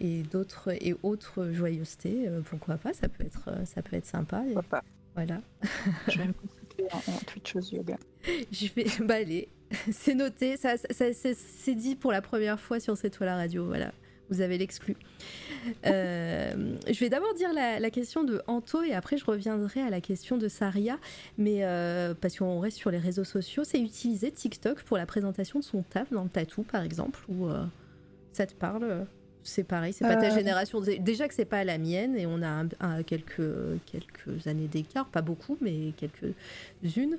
et d'autres et autres joyeusetés. Euh, pourquoi pas Ça peut être euh, ça peut être sympa. Pourquoi pas Voilà. Je vais me concentrer en, en Twitch yoga. Je vais bah allez, c'est noté. Ça, ça c'est dit pour la première fois sur cette toile radio. Voilà. Vous avez l'exclu. Euh, je vais d'abord dire la, question de Anto et après je reviendrai à la question de Saria. Mais parce qu'on reste sur les réseaux sociaux, c'est utiliser TikTok pour la présentation de son taf dans le tatou par exemple ou ça te parle? C'est pareil, c'est pas ta euh. génération. Déjà que c'est pas la mienne et on a quelques, quelques années d'écart, pas beaucoup, mais quelques-unes.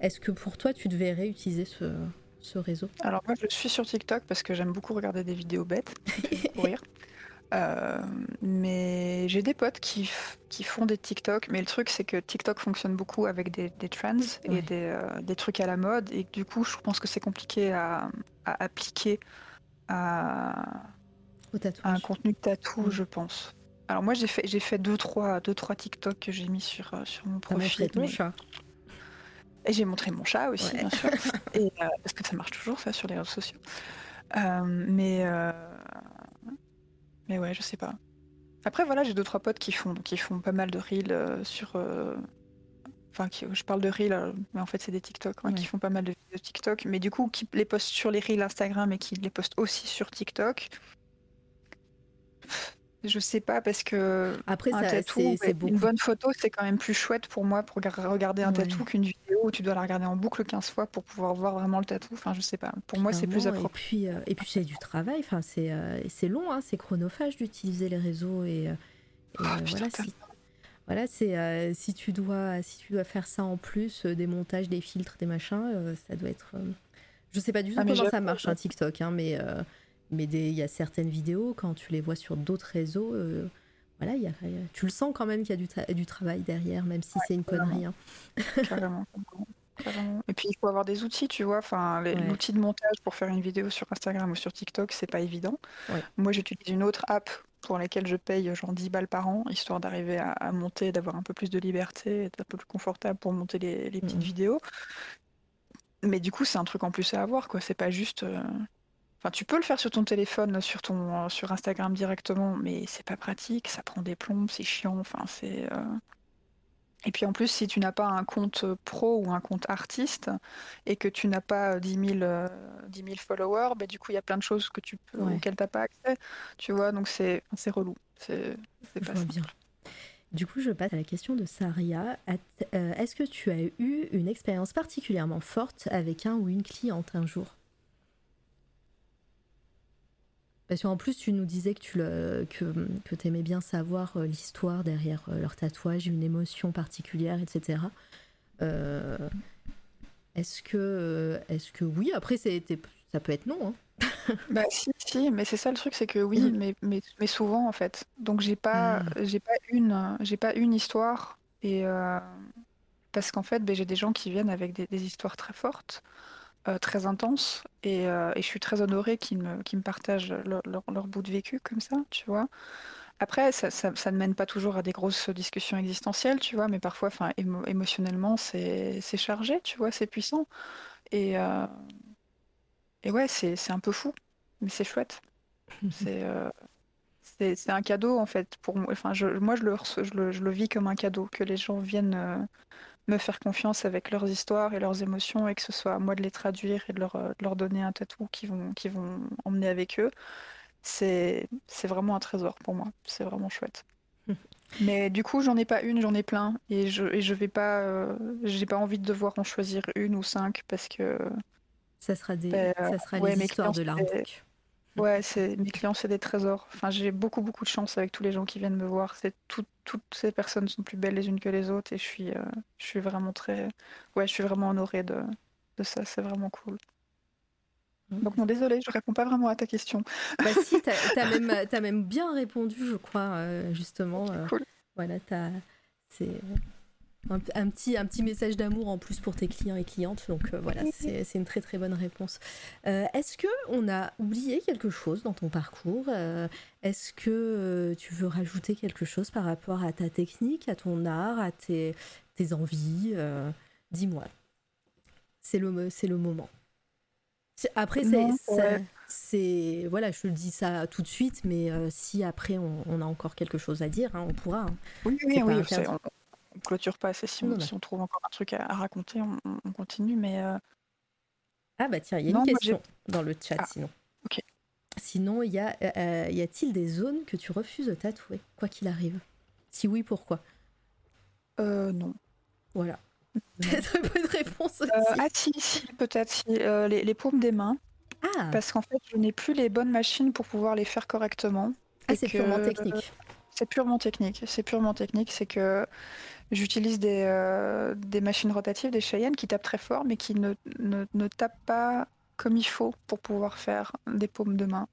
Est-ce que pour toi, tu devrais réutiliser ce, ce réseau Alors moi, je suis sur TikTok parce que j'aime beaucoup regarder des vidéos bêtes pour rire. Euh, mais j'ai des potes qui, qui, font des TikTok, mais le truc c'est que TikTok fonctionne beaucoup avec des, des trends et des, euh, des, trucs à la mode, et du coup je pense que c'est compliqué à, à appliquer à, un contenu de tatou, je pense. Alors moi j'ai fait j'ai fait deux trois deux trois TikTok que j'ai mis sur euh, sur mon profil. Chat. Et j'ai montré mon chat aussi bien sûr. Et, euh, parce que ça marche toujours ça sur les réseaux sociaux. Euh, mais mais ouais je sais pas. Après voilà j'ai deux trois potes qui font qui font pas mal de reels sur enfin je parle de reels mais en fait c'est des TikTok hein, qui font pas mal de vidéos TikTok mais du coup qui les postent sur les reels Instagram et qui les postent aussi sur TikTok je sais pas parce que après un tatou, une bonne photo, c'est quand même plus chouette pour moi pour regarder un tatou qu'une vidéo où tu dois la regarder en boucle 15 fois pour pouvoir voir vraiment le tatou. Enfin, je sais pas. Pour moi, c'est plus approprié. Et puis, euh, et puis c'est du travail. Enfin, c'est euh, c'est long, hein, c'est chronophage d'utiliser les réseaux et, euh, oh, voilà. Si, voilà, c'est si tu dois si tu dois faire ça en plus, des montages, des filtres, des machins, ça doit être. je sais pas du tout ah, comment ça marche un TikTok, hein, mais mais il y a certaines vidéos, quand tu les vois sur d'autres réseaux, euh, voilà, y a, tu le sens quand même qu'il y a du, du, travail derrière, même si c'est une connerie. Hein. Carrément. Et puis il faut avoir des outils, tu vois. Enfin, l'outil de montage pour faire une vidéo sur Instagram ou sur TikTok, c'est pas évident. Moi, j'utilise une autre app pour laquelle je paye genre 10 balles par an, histoire d'arriver à, monter, d'avoir un peu plus de liberté, être un peu plus confortable pour monter les, petites mmh. vidéos. Mais du coup, c'est un truc en plus à avoir, quoi. C'est pas juste. Euh, tu peux le faire sur ton téléphone, sur ton, sur Instagram directement, mais c'est pas pratique, ça prend des plombes, c'est chiant. Enfin, c'est. Euh. Et puis en plus, si tu n'as pas un compte pro ou un compte artiste et que tu n'as pas 10 000, 10 000 followers, bah, du coup, il y a plein de choses que tu peux, auxquelles tu n'as pas accès. Tu vois, donc c'est relou. C'est pas bien. Du coup, je passe à la question de Saria. Euh, est-ce que tu as eu une expérience particulièrement forte avec un ou une cliente un jour? Parce qu'en plus, tu nous disais que tu le, que, que aimais bien savoir euh, l'histoire derrière euh, leur tatouage, une émotion particulière, etc. Euh, est-ce que, est-ce que oui? Après, ça peut être non. Hein. bah si, si, mais c'est ça le truc, c'est que oui, mm. mais, mais, mais, souvent en fait. Donc j'ai pas, mm. j'ai pas une, j'ai pas une histoire et parce qu'en fait, ben, j'ai des gens qui viennent avec des, des histoires très fortes. Euh, très euh, et, je suis très honorée qu'ils me, me partagent leur, bout de vécu comme ça, tu vois. Après, ça, ça, ne mène pas toujours à des grosses discussions existentielles, tu vois, mais parfois, enfin, émotionnellement, c'est chargé, tu vois, c'est puissant. Et, euh, et ouais, c'est un peu fou, mais c'est chouette. C'est c'est un cadeau, en fait, pour moi. Enfin, je, moi, je le, je le, je le vis comme un cadeau, que les gens viennent me faire confiance avec leurs histoires et leurs émotions et que ce soit à moi de les traduire et de leur, de leur donner un tatou qu'ils vont, qui vont emmener avec eux, c'est vraiment un trésor pour moi. C'est vraiment chouette. Mais du coup, j'en ai pas une, j'en ai plein. Et je, et je vais pas. Euh, j'ai pas envie de devoir en choisir une ou cinq parce que. Ça sera, des, ben, ça sera les histoires de. Ouais, c'est mes clients, c'est des trésors. Enfin, j'ai beaucoup, beaucoup de chance avec tous les gens qui viennent me voir. C'est toutes ces personnes sont plus belles les unes que les autres et je suis, euh, je suis vraiment très, ouais, je suis vraiment honorée de, de ça. C'est vraiment cool. Mmh. Donc non, désolé, je réponds pas vraiment à ta question. Bah si, t'as as même, as même bien répondu, je crois, euh, justement. Euh, cool. Voilà, c'est un, un, petit, un petit message d'amour en plus pour tes clients et clientes. Donc euh, voilà, c'est une très très bonne réponse. Est-ce que on a oublié quelque chose dans ton parcours? Est-ce que tu veux rajouter quelque chose par rapport à ta technique, à ton art, à tes, tes envies? Dis-moi. C'est le, le moment. Après, c'est. Voilà, je te dis ça tout de suite, mais euh, si après on, a encore quelque chose à dire, hein, on pourra. Hein. Oui, oui, oui. On, clôture pas assez. Si on, si on, trouve encore un truc à, raconter, on, continue, mais. Euh, ah, bah tiens, il y a une question dans le chat ah, sinon. Ok. Sinon, y, a, euh, y a-t-il des zones que tu refuses de tatouer, quoi qu'il arrive? Si oui, pourquoi? Euh, non. Voilà. Très bonne réponse aussi. Euh, ah si, si peut-être si, euh, les, paumes des mains. Ah. Parce qu'en fait, je n'ai plus les bonnes machines pour pouvoir les faire correctement. Ah, c'est purement technique. C'est purement technique. C'est purement technique. C'est que j'utilise des, euh, des machines rotatives, des Cheyenne, qui tapent très fort, mais qui ne, ne, ne, tapent pas comme il faut pour pouvoir faire des paumes de main.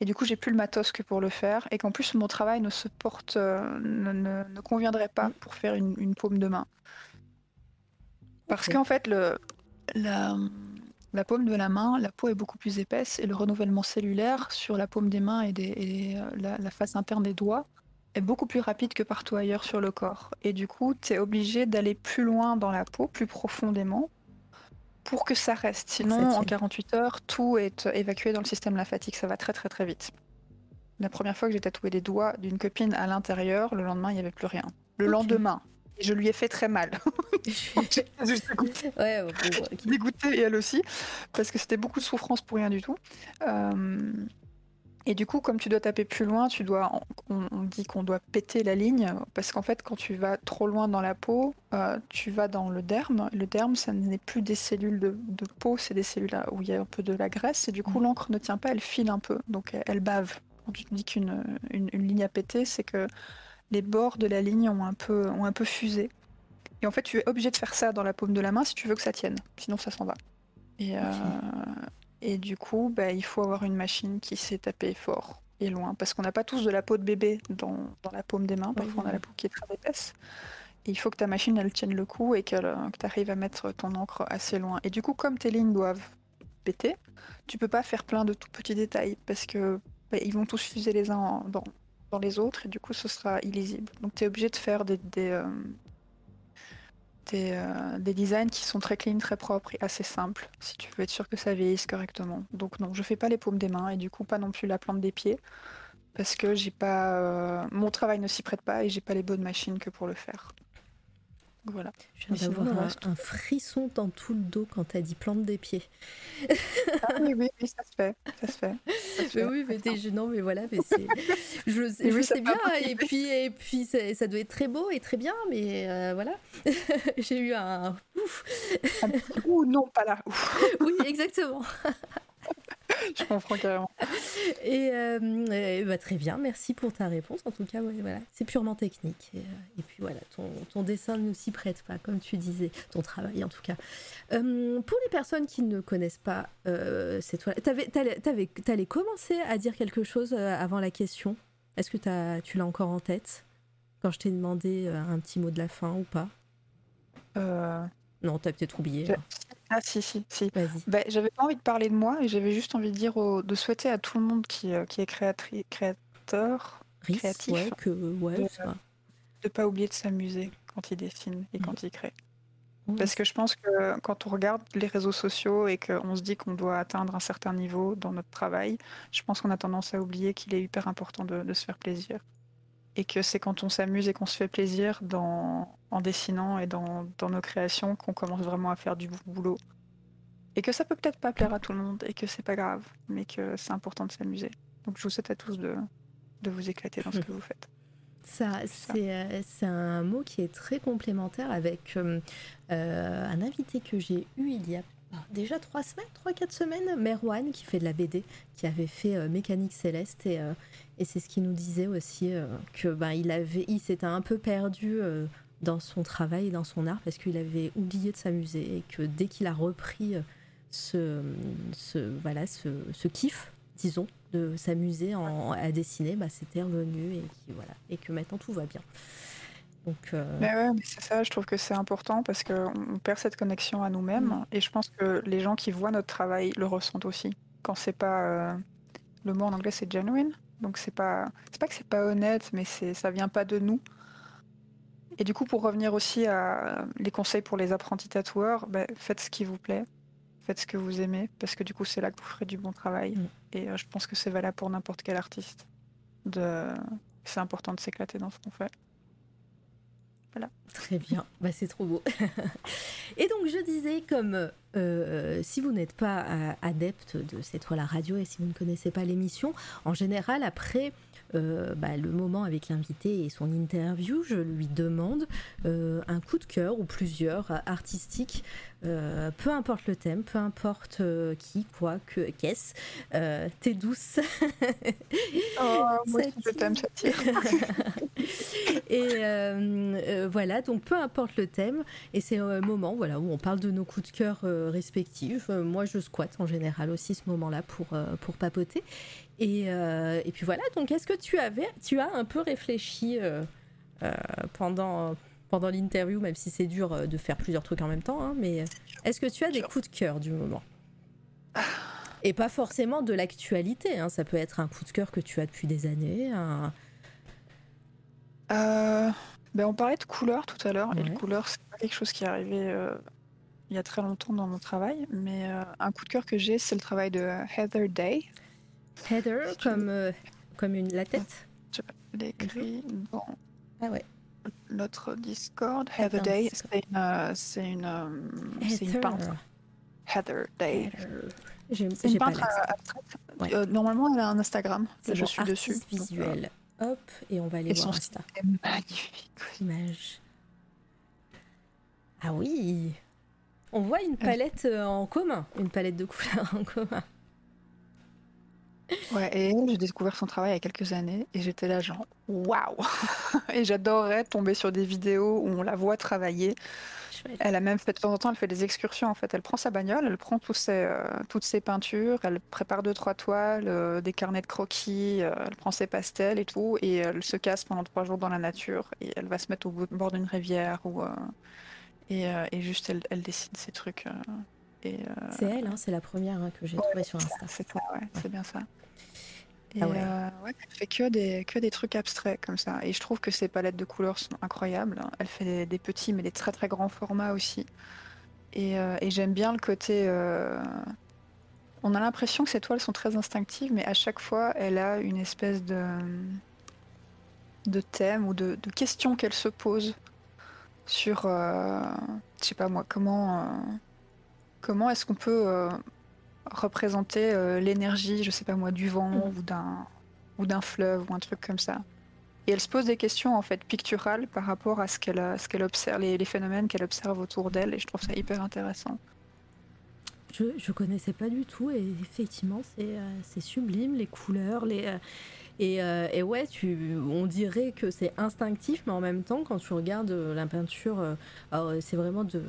Et du coup, j'ai plus le matos que pour le faire. Et qu'en plus, mon travail ne se porte, ne, ne, conviendrait pas pour faire une, une paume de main. Parce qu'en fait, le, la, paume de la main, la peau est beaucoup plus épaisse et le renouvellement cellulaire sur la paume des mains et, des, euh, la, face interne des doigts est beaucoup plus rapide que partout ailleurs sur le corps. Et du coup, tu es obligé d'aller plus loin dans la peau, plus profondément, pour que ça reste. Sinon, en 48 heures, tout est évacué dans le système lymphatique. Ça va très très très vite. La première fois que j'ai tatoué les doigts d'une copine à l'intérieur, le lendemain, il n'y avait plus rien. Le lendemain, je lui ai fait très mal. J'étais dégoûtée. Ouais, dégoûtée et elle aussi, parce que c'était beaucoup de souffrance pour rien du tout. Euh, et du coup, comme tu dois taper plus loin, tu dois, on, dit qu'on doit péter la ligne, parce qu'en fait, quand tu vas trop loin dans la peau, euh, tu vas dans le derme. Le derme, ça n'est plus des cellules de, peau, c'est des cellules où il y a un peu de la graisse, et du coup, mm. l'encre ne tient pas, elle file un peu, donc elle, bave. Quand tu te dis qu'une une, ligne a pété, c'est que les bords de la ligne ont un peu, ont un peu fusé. Et en fait, tu es obligé de faire ça dans la paume de la main si tu veux que ça tienne. Sinon, ça s'en va. Et, euh, et du coup, bah, il faut avoir une machine qui sait taper fort et loin. Parce qu'on n'a pas tous de la peau de bébé dans, dans la paume des mains. Parfois, on a la peau qui est très épaisse. Et il faut que ta machine, elle tienne le coup et que tu arrives à mettre ton encre assez loin. Et du coup, comme tes lignes doivent péter, tu peux pas faire plein de tout petits détails parce que bah, ils vont tous fuser les uns dans, dans les autres et du coup ce sera illisible. Donc tu es obligé de faire des, des, euh, euh, des, designs qui sont très clean, très propres et assez simples si tu veux être sûr que ça vieillisse correctement. Donc non, je fais pas les paumes des mains et du coup pas non plus la plante des pieds parce que j'ai pas euh, mon travail ne s'y prête pas et j'ai pas les bonnes machines que pour le faire. Voilà. Je viens d'avoir un, frisson dans tout le dos quand tu as dit plante des pieds. ah oui, oui, ça se fait. Ça se fait. Mais oui, mais t'es gênant, mais voilà, mais c'est. Je, je sais bien, et puis, et puis ça doit être très beau et très bien, mais euh, voilà. J'ai eu un. Ouf. Ouh, non, pas là. oui, exactement. je comprends carrément. Et, euh, bah, très bien, merci pour ta réponse. En tout cas, voilà, c'est purement technique. Et, euh, puis voilà, ton, ton, dessin ne s'y prête pas, comme tu disais, ton travail en tout cas. Euh, pour les personnes qui ne connaissent pas cette toile, tu allais commencer à dire quelque chose avant la question? Est-ce que as, tu l'as encore en tête? Quand je t'ai demandé un petit mot de la fin ou pas? Non, t'as peut-être oublié. Ah si, si, si. Bah, j'avais pas envie de parler de moi et j'avais juste envie de dire, de souhaiter à tout le monde qui, euh, qui est créateur, créatif, que, ouais, de, ne pas oublier de s'amuser quand il dessine et quand mmh. il crée. Parce que je pense que quand on regarde les réseaux sociaux et qu'on se dit qu'on doit atteindre un certain niveau dans notre travail, je pense qu'on a tendance à oublier qu'il est hyper important de, de se faire plaisir. Et que c'est quand on s'amuse et qu'on se fait plaisir dans, en dessinant et dans, dans nos créations qu'on commence vraiment à faire du boulot. Et que ça peut peut-être pas plaire à tout le monde et que c'est pas grave, mais que c'est important de s'amuser. Donc je vous souhaite à tous de, de vous éclater dans ce que vous faites. Ça, euh, c'est un mot qui est très complémentaire avec euh, euh, un invité que j'ai eu il y a déjà trois semaines, trois, quatre semaines, Merwan, qui fait de la BD, qui avait fait Mécanique Céleste, et, et c'est ce qu'il nous disait aussi, que ben, il, avait, il s'était un peu perdu dans son travail et dans son art, parce qu'il avait oublié de s'amuser, et que dès qu'il a repris ce, ce, voilà, ce, ce kiff, disons, de s'amuser à dessiner, bah, c'était revenu et, voilà, et que maintenant tout va bien. Donc, euh, mais ouais, c'est ça, je trouve que c'est important parce qu'on perd cette connexion à nous-mêmes mm. et je pense que les gens qui voient notre travail le ressentent aussi. Quand c'est pas. Euh, le mot en anglais c'est genuine, donc c'est pas. C'est pas que c'est pas honnête, mais c'est ça vient pas de nous. Et du coup, pour revenir aussi à les conseils pour les apprentis tatoueurs, bah, faites ce qui vous plaît, faites ce que vous aimez, parce que du coup, c'est là que vous ferez du bon travail. Mm. Et euh, je pense que c'est valable pour n'importe quel artiste. De... C'est important de s'éclater dans ce qu'on fait. Voilà. Très bien, bah, c'est trop beau. et donc je disais, comme euh, si vous n'êtes pas euh, adepte de cette radio et si vous ne connaissez pas l'émission, en général, après euh, bah, le moment avec l'invité et son interview, je lui demande euh, un coup de cœur ou plusieurs artistiques, euh, peu importe le thème, peu importe qui, quoi, que, qu'est-ce. T'es douce. oh, moi je t'aime, et voilà, donc peu importe le thème, et c'est un moment voilà, où on parle de nos coups de cœur respectifs. moi, je squatte en général aussi ce moment-là pour, pour papoter. Euh, et, puis voilà, donc est-ce que tu avais, tu as un peu réfléchi euh, euh, pendant, pendant l'interview, même si c'est dur de faire plusieurs trucs en même temps, hein, mais est-ce que tu as des coups de cœur du moment? Et pas forcément de l'actualité, hein, ça peut être un coup de cœur que tu as depuis des années. ben on parlait de couleurs tout à l'heure, et le couleur, c'est pas quelque chose qui est arrivé il y a très longtemps dans mon travail, mais un coup de cœur que j'ai, c'est le travail de Heather Day. Heather, comme, euh, comme une, la tête Je l'ai écrit dans ah ouais. notre Discord. Heather Day, c'est une, euh, c'est une, euh, c'est une peintre. Heather Day. C'est une peintre abstraite. normalement, elle a un Instagram. Je suis dessus. visuel. Hop, et on va aller voir Insta. magnifique. Image. Ah oui On voit une palette en commun, une palette de couleurs en commun. Ouais, et j'ai découvert son travail il y a quelques années et j'étais là genre waouh Et j'adorerais tomber sur des vidéos où on la voit travailler. Elle a même fait de temps en temps, elle fait des excursions en fait. Elle prend sa bagnole, elle prend tous ses, euh, toutes ses peintures, elle prépare deux trois toiles, euh, des carnets de croquis, euh, elle prend ses pastels et tout, et elle se casse pendant trois jours dans la nature et elle va se mettre au bord d'une rivière ou et, et, juste elle, elle, dessine ses trucs. C'est elle, hein, c'est la première hein, que j'ai trouvée sur Insta. C'est ça, ouais, c'est bien ça. Et ah euh, ouais. elle fait que des, que des trucs abstraits comme ça. Et je trouve que ses palettes de couleurs sont incroyables. Elle fait des, petits mais des très très grands formats aussi. Et, euh, et j'aime bien le côté. Euh, on a l'impression que ses toiles sont très instinctives, mais à chaque fois, elle a une espèce de, de thème ou de, de question qu'elle se pose sur, je sais pas moi, comment, comment est-ce qu'on peut représenter euh, l'énergie, je sais pas moi, du vent mm. ou d'un ou d'un fleuve ou un truc comme ça? Et elle se pose des questions en fait picturales par rapport à ce qu'elle ce qu'elle observe, les, les phénomènes qu'elle observe autour d'elle, et je trouve ça hyper intéressant. Je, je connaissais pas du tout et effectivement c'est euh, c'est sublime les couleurs, les euh, euh, et, ouais, tu, on dirait que c'est instinctif, mais en même temps, quand tu regardes euh, la peinture, euh, c'est vraiment de,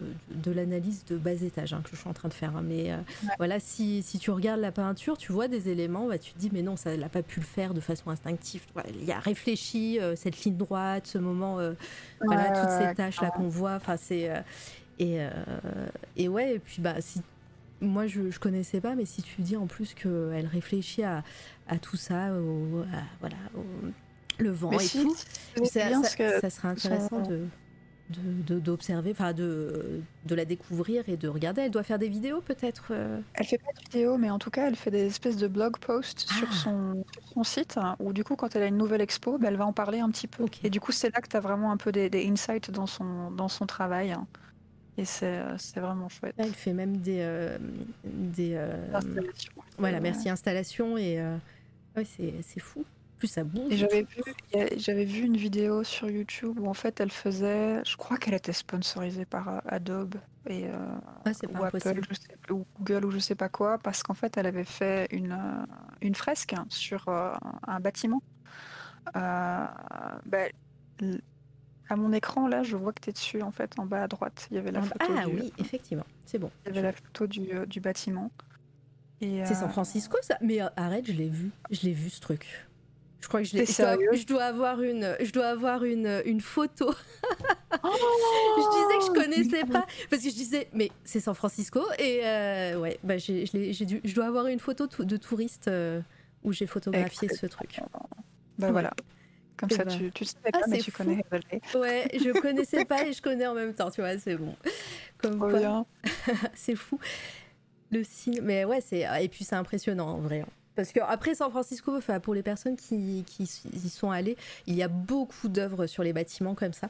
l'analyse de bas étage hein, que je suis en train de faire. Hein. mais voilà, si, si, tu regardes la peinture, tu vois des éléments, bah, tu te dis, mais non, ça n'a pas pu le faire de façon instinctive. Il y a réfléchi, cette ligne droite, ce moment, voilà, toutes ces tâches là qu'on voit. Enfin, c'est. et, et ouais, et puis bah, si moi je, je connaissais pas, mais si tu dis en plus qu'elle réfléchit à, à tout ça, au, voilà, le vent et tout, ça, ça, serait intéressant de, d'observer, enfin de, de la découvrir et de regarder. Elle doit faire des vidéos peut-être euh Elle fait pas de vidéos, mais en tout cas, elle fait des espèces de blog posts sur, ah. son, son, site, où du coup, quand elle a une nouvelle expo, ben, elle va en parler un petit peu. Et du coup, c'est là que tu as vraiment un peu des, des, insights dans son, dans son travail. Et c'est vraiment chouette. Elle fait même des... Euh, des installations. Voilà, merci, installation. Et ouais, c'est fou ça j'avais vu, j'avais vu une vidéo sur YouTube où en fait elle faisait, je crois qu'elle était sponsorisée par euh, Adobe et euh, ou Apple, ou Google ou je sais pas quoi, parce qu'en fait elle avait fait une, euh, une fresque sur un bâtiment. Ben, à mon écran là, je vois que tu es dessus en fait, en bas à droite, il y avait la photo. Ah oui, effectivement, c'est bon. Il y avait la photo du, du bâtiment. C'est San Francisco ça? Mais arrête, je l'ai vu, je l'ai vu ce truc. Je crois que je, je, dois, avoir une, je dois avoir une, une photo. Oh je disais que je connaissais pas parce que je disais mais c'est San Francisco et euh, ouais bah j'ai, dû, je dois avoir une photo de touriste euh, où j'ai photographié ce truc. Bah voilà. Comme ça, tu, tu sais pas, ah, mais tu connais. Ouais, je connaissais pas et je connais en même temps, tu vois, c'est bon. Comme quoi. c'est fou. Le signe, mais ouais, c'est et puis c'est impressionnant en vrai. Hein. Parce que après San Francisco, enfin, pour les personnes qui, qui y sont allées, il y a beaucoup d'œuvres sur les bâtiments comme ça.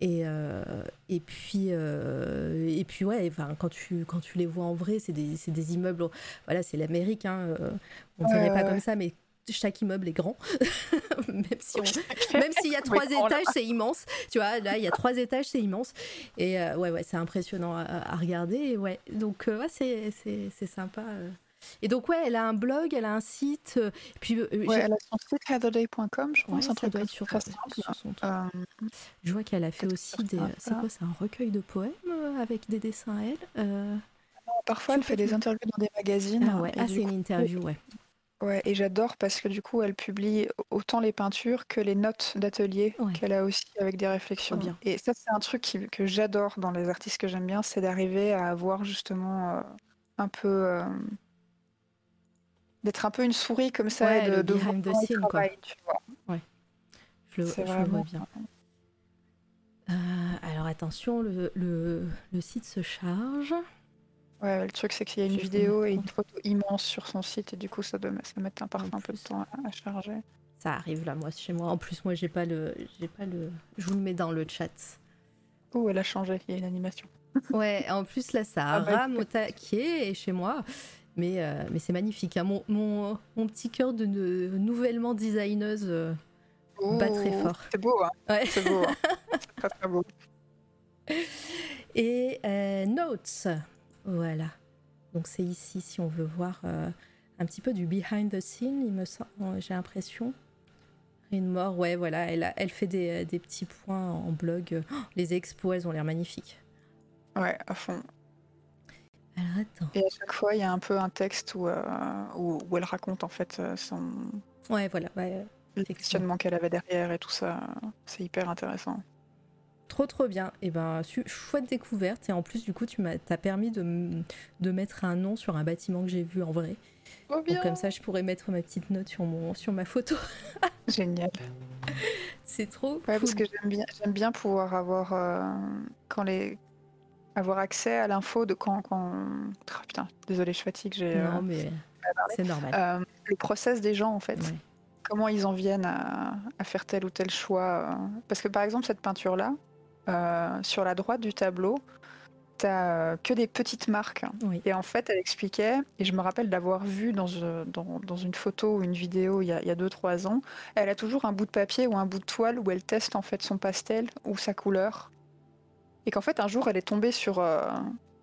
Et, euh, et puis euh, et puis ouais enfin quand tu quand tu les vois en vrai c'est des, des, immeubles voilà c'est l'Amérique hein, euh, on dirait pas comme ça mais chaque immeuble est grand même si même s'il y a trois étages c'est immense tu vois là il y a trois étages c'est immense et ouais ouais c'est impressionnant à, regarder ouais donc ouais, c'est c'est sympa et donc, ouais, elle a un blog, elle a un site. Euh, puis, euh, ouais, elle a son site heatherday.com, je pense. un ça doit être sur, sur son euh... Je vois qu'elle a fait aussi des. C'est quoi C'est un recueil de poèmes euh, avec des dessins à elle Parfois, elle fait des interviews dans des magazines. Ah ouais, ah, c'est une interview, ouais. Ouais, et j'adore parce que du coup, elle publie autant les peintures que les notes d'atelier qu'elle a aussi avec des réflexions. Bien. Et ça, c'est un truc que j'adore dans les artistes que j'aime bien, c'est d'arriver à avoir justement un peu d'être un peu une souris comme ça et de, de voir scene, travail, tu vois. Ouais. Je le, je le vois bien. Euh, alors attention, le, le, le, site se charge. Ouais, le truc c'est qu'il y a une vidéo et une photo immense sur son site et du coup ça, doit, ça met un, parfois un peu de temps à, charger. Ça arrive là, moi, chez moi. En plus, moi, j'ai pas le, j'ai pas le. Je vous le mets dans le chat. Oh, elle a changé. Il y a une animation. ouais, en plus là, ça ah bah, rame au taquet et chez moi. Mais, euh, mais c'est magnifique. Hein. Mon, mon, mon, petit cœur de, nouvellement designeuse euh, bat très fort. C'est beau, hein ouais. C'est beau. Hein. c'est très très beau. Et euh, Notes, voilà. Donc c'est ici si on veut voir un petit peu du behind the scene, il me semble, j'ai l'impression. Une mort, ouais, voilà, elle, elle fait des, des petits points en blog. Oh, les expos, elles ont l'air magnifiques. Ouais, à fond. Alors attends. Et à chaque fois, il y a un peu un texte où, euh, où, elle raconte en fait euh, son. Ouais, voilà. Ouais, le questionnement qu'elle avait derrière et tout ça. C'est hyper intéressant. Trop trop bien. Et eh ben chouette découverte. Et en plus, du coup, tu m'as permis de, de mettre un nom sur un bâtiment que j'ai vu en vrai. Oh bien. Donc, comme ça, je pourrais mettre ma petite note sur, mon, sur ma photo. Génial. C'est trop. Ouais, parce que j'aime bien, j'aime bien pouvoir avoir euh, quand les avoir accès à l'info de quand. quand... Oh, putain, désolé, je fatigue. J'ai, non, euh, mais c'est normal. Euh, le process des gens, en fait. Comment ils en viennent à, faire tel ou tel choix. Parce que par exemple, cette peinture-là, sur la droite du tableau, t'as que des petites marques. Et en fait, elle expliquait, et je me rappelle d'avoir vu dans, dans, dans, une photo ou une vidéo il y a 2-3 ans, elle a toujours un bout de papier ou un bout de toile où elle teste en fait son pastel ou sa couleur et qu'en fait un jour elle est tombée sur, euh,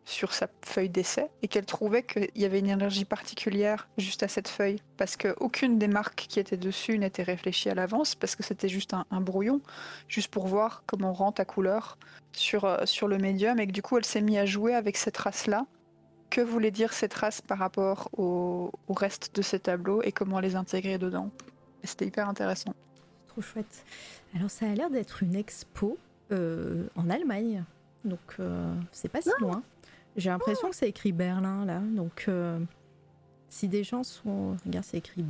sur sa feuille d'essai et qu'elle trouvait qu'il y avait une énergie particulière juste à cette feuille parce qu'aucune des marques qui étaient dessus n'était réfléchie à l'avance parce que c'était juste un, brouillon, juste pour voir comment rend ta couleur sur, euh, sur le médium et que du coup elle s'est mise à jouer avec cette trace-là. Que voulait dire cette trace par rapport au, au reste de ces tableaux et comment les intégrer dedans? C'était hyper intéressant. Trop chouette. Alors ça a l'air d'être une expo euh, en Allemagne. Donc, euh, c'est pas si loin. J'ai l'impression que c'est écrit Berlin, là. Donc, euh, si des gens sont. Regarde, c'est écrit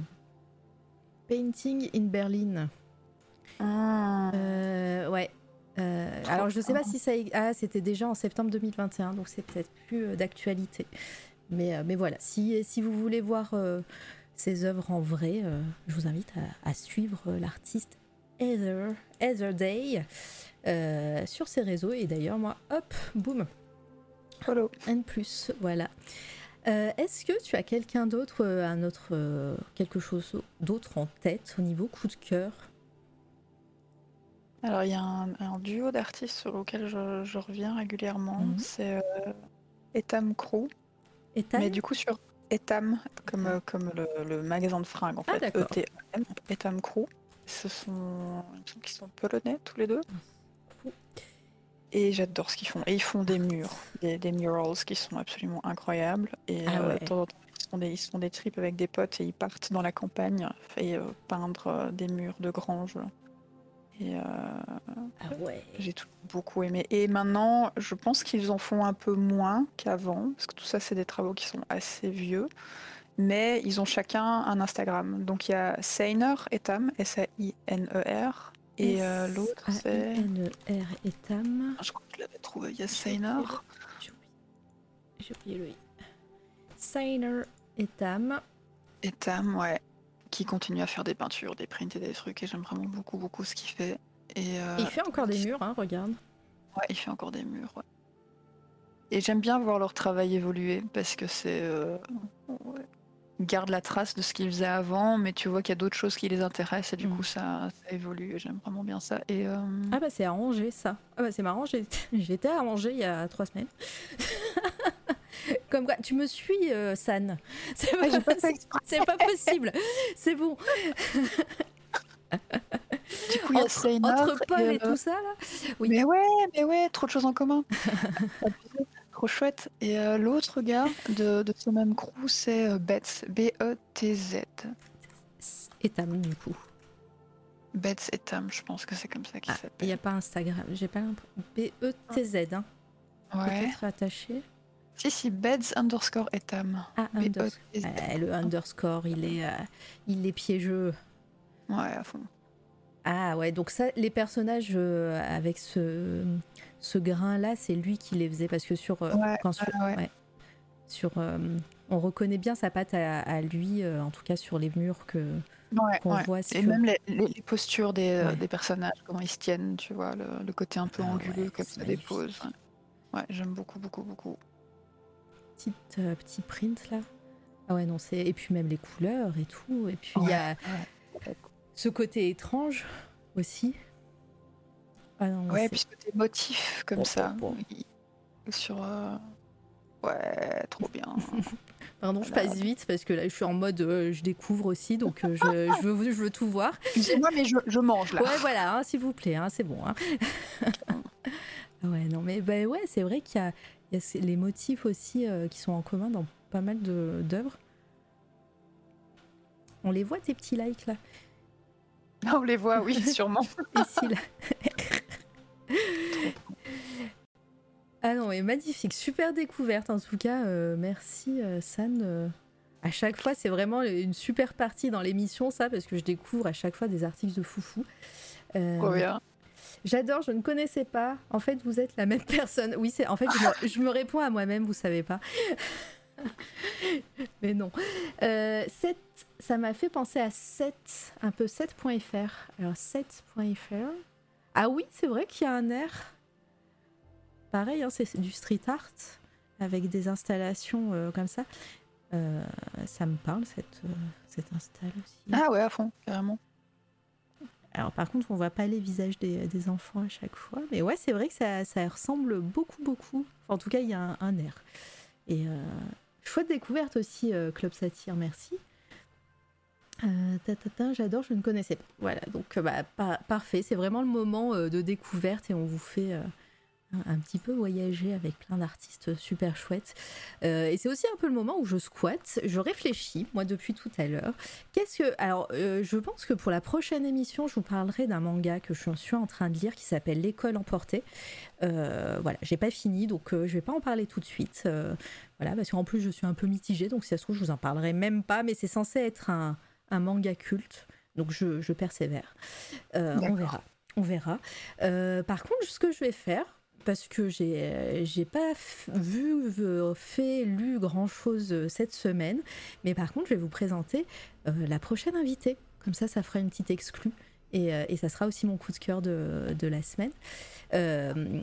Painting in Berlin. Ah. ouais. alors je sais pas si ça ah c'était déjà en septembre 2021 donc c'est peut-être plus d'actualité mais mais voilà si si vous voulez voir ses œuvres en vrai je vous invite à, à suivre l'artiste Heather Heather Day sur ses réseaux et d'ailleurs moi hop boum Follow. N plus, voilà. Euh, est-ce que tu as quelqu'un d'autre, euh, un autre, euh, quelque chose d'autre en tête au niveau coup de cœur? Alors il y a un, duo d'artistes sur lequel je, reviens régulièrement, mhm. c'est Etam Crew. Etam? Mais du coup sur Etam, comme, comme le, magasin de fringues en ah, fait, E-T-A-M, Etam Crew. Ce sont, qui sont polonais tous les deux. Et j'adore ce qu'ils font. Et ils font des murs, des, murals qui sont absolument incroyables. Et ah euh, de temps en temps, ils font, des, ils font des trips avec des potes et ils partent dans la campagne et euh, peindre euh, des murs de grange. Et ah ouais. j'ai beaucoup aimé. Et maintenant, je pense qu'ils en font un peu moins qu'avant, parce que tout ça, c'est des travaux qui sont assez vieux. Mais ils ont chacun un Instagram. Donc il y a Seiner Etam, S-A-I-N-E-R, et euh, l'autre, c'est. Et Tam. Ah, je crois que je l'avais trouvé. Il y a. J'ai oublié le i. Seiner et Tam. Et Tam, ouais. Qui continue à faire des peintures, des prints et des trucs. Et j'aime vraiment beaucoup, beaucoup ce qu'il fait. Et, euh, il fait encore des murs, hein, regarde. Ouais, il fait encore des murs, ouais. Et j'aime bien voir leur travail évoluer parce que c'est. Euh, ouais gardent la trace de ce qu'ils faisaient avant, mais tu vois qu'il y a d'autres choses qui les intéressent et du mm. coup ça, ça évolue. J'aime vraiment bien ça. Et euh, Ah bah c'est arrangé ça. Ah bah c'est marrant, j'étais à Angers il y a trois semaines. Comme quoi, tu me suis, euh, San. C'est pas, pas, possible. C'est bon. Du coup, il y a entre, entre Paul et, tout ça là? Oui. Mais ouais, mais ouais, trop de choses en commun. Chouette. Et euh, l'autre gars de, ce même crew, c'est euh, Betz, B-E-T-Z. Etam, du coup. Betz Etam, je pense que c'est comme ça qu'il ah, s'appelle. Il n'y a pas Instagram, j'ai pas B-E-T-Z, hein. Ouais. Peut-être attaché. Si, si, Beds underscore Etam. Ah, underscore. le underscore, il est, euh, il est piégeux. Ouais, à fond. Ah ouais, donc ça, les personnages avec ce, ce grain-là, c'est lui qui les faisait parce que sur, euh, sur, euh, on reconnaît bien sa patte à, lui, euh, en tout cas sur les murs que qu'on voit. Et même les, postures des, personnages, comment ils se tiennent, tu vois, le, côté un peu ah anguleux comme ça des poses. Ouais, j'aime beaucoup, beaucoup, beaucoup. Petite, petit print là. Ah ouais, non, c'est. Et puis même les couleurs et tout. Et puis il y a ce côté étrange aussi. Ah ouais, puisque des motifs comme ça. Sur. Euh, ouais, trop bien. Pardon, je passe vite parce que là, je suis en mode euh, je découvre aussi, donc euh, je, je, veux, je veux tout voir. Excusez-moi, mais je, je, mange là. Ouais, voilà, hein, s'il vous plaît, hein, c'est bon. Hein. ouais, non, mais bah, ouais, c'est vrai qu'il y, y, a les motifs aussi qui sont en commun dans pas mal d'œuvres. On les voit, tes petits likes là? On les voit, oui, sûrement. Ici, là. Ah non, mais magnifique, super découverte en tout cas. Euh, merci euh, San. Euh. à chaque fois, c'est vraiment une super partie dans l'émission, ça, parce que je découvre à chaque fois des articles de foufou. bien. J'adore, je ne connaissais pas. En fait, vous êtes la même personne. Oui, c'est. En fait, je me, réponds à moi-même, vous savez pas. Mais non. ça m'a fait penser à 7, un peu 7.fr. Alors 7.fr, ah oui, c'est vrai qu'il y a un air. Pareil, hein, c'est du street art avec des installations euh, comme ça. Euh, ça me parle cette, euh, cette install aussi. Ah ouais, à fond, carrément. Alors par contre, on voit pas les visages des, enfants à chaque fois, mais ouais, c'est vrai que ça, ça, ressemble beaucoup, beaucoup. en tout cas, il y a un, un air. Et chouette découverte aussi, Club Satire, merci. Euh, j'adore, je ne connaissais pas. Voilà, donc euh, bah, parfait, c'est vraiment le moment euh, de découverte et on vous fait un, petit peu voyager avec plein d'artistes super chouettes. et c'est aussi un peu le moment où je squatte, je réfléchis, moi depuis tout à l'heure. Qu'est-ce que. Alors, je pense que pour la prochaine émission, je vous parlerai d'un manga que je suis en train de lire qui s'appelle L'école emportée. voilà, j'ai pas fini, donc je vais pas en parler tout de suite. voilà, parce qu'en plus, je suis un peu mitigée, donc si ça se trouve, je vous en parlerai même pas, mais c'est censé être un un manga culte. Donc je, persévère. Euh, on verra. on verra. par contre, ce que je vais faire, parce que j'ai j'ai pas vu, fait, lu grand chose cette semaine, mais par contre, je vais vous présenter la prochaine invitée. Comme ça, ça fera une petite exclue. Euh, et, ça sera aussi mon coup de cœur de, la semaine. Euh,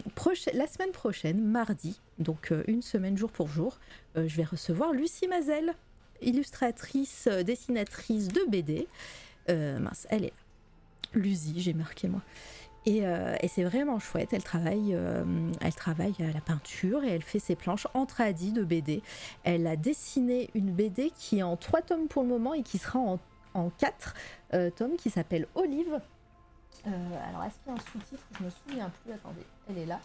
la semaine prochaine, mardi, donc euh, une semaine jour pour jour, je vais recevoir Lucie Mazel, illustratrice, dessinatrice de BD. mince, elle est là. Lucie, j'ai marqué moi. Et, c'est vraiment chouette. Elle travaille, à la peinture et elle fait ses planches en tradi de BD. Elle a dessiné une BD qui est en trois tomes pour le moment et qui sera en en quatre euh, tomes qui s'appelle Olive. Euh, alors, est-ce qu'il y a un sous-titre? Je me souviens plus. Attendez, elle est là.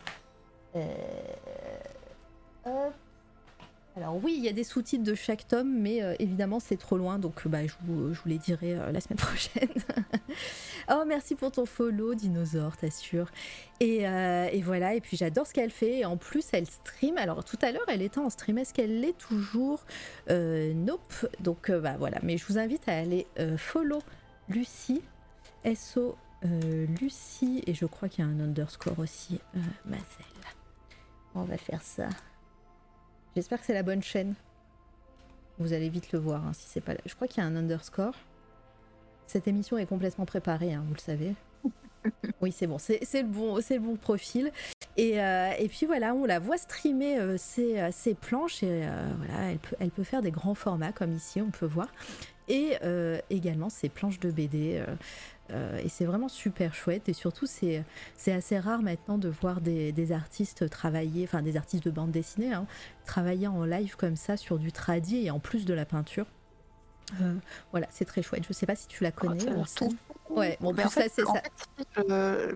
Euh, alors oui, il y a des sous-titres de chaque tome, mais évidemment c'est trop loin, donc bah, je, vous, les dirai la semaine prochaine. oh merci pour ton follow, dinosaure, t'assures. Et, et voilà, et puis j'adore ce qu'elle fait, et en plus elle stream. Alors tout à l'heure elle était en stream, est-ce qu'elle l'est toujours? Nope. Donc bah voilà, mais je vous invite à aller follow Lucie, SO Lucie, et je crois qu'il y a un underscore aussi, Mazel. On va faire ça. J'espère que c'est la bonne chaîne. Vous allez vite le voir hein, si c'est pas. Je crois qu'il y a un underscore. Cette émission est complètement préparée, hein, vous le savez. Oui, c'est bon, c'est le bon, c'est le bon profil. Et, euh, et, puis voilà, on la voit streamer euh, ses, euh, ses, planches et voilà, elle peut, elle peut faire des grands formats comme ici, on peut voir. Et également ses planches de BD. Euh, et c'est vraiment super chouette. Et surtout, c'est, assez rare maintenant de voir des, artistes travailler, enfin des artistes de bande dessinée, hein, travailler en live comme ça sur du tradi et en plus de la peinture. Euh, voilà, c'est très chouette. Je sais pas si tu la oh, connais. ouais, bon, ben, c'est ça.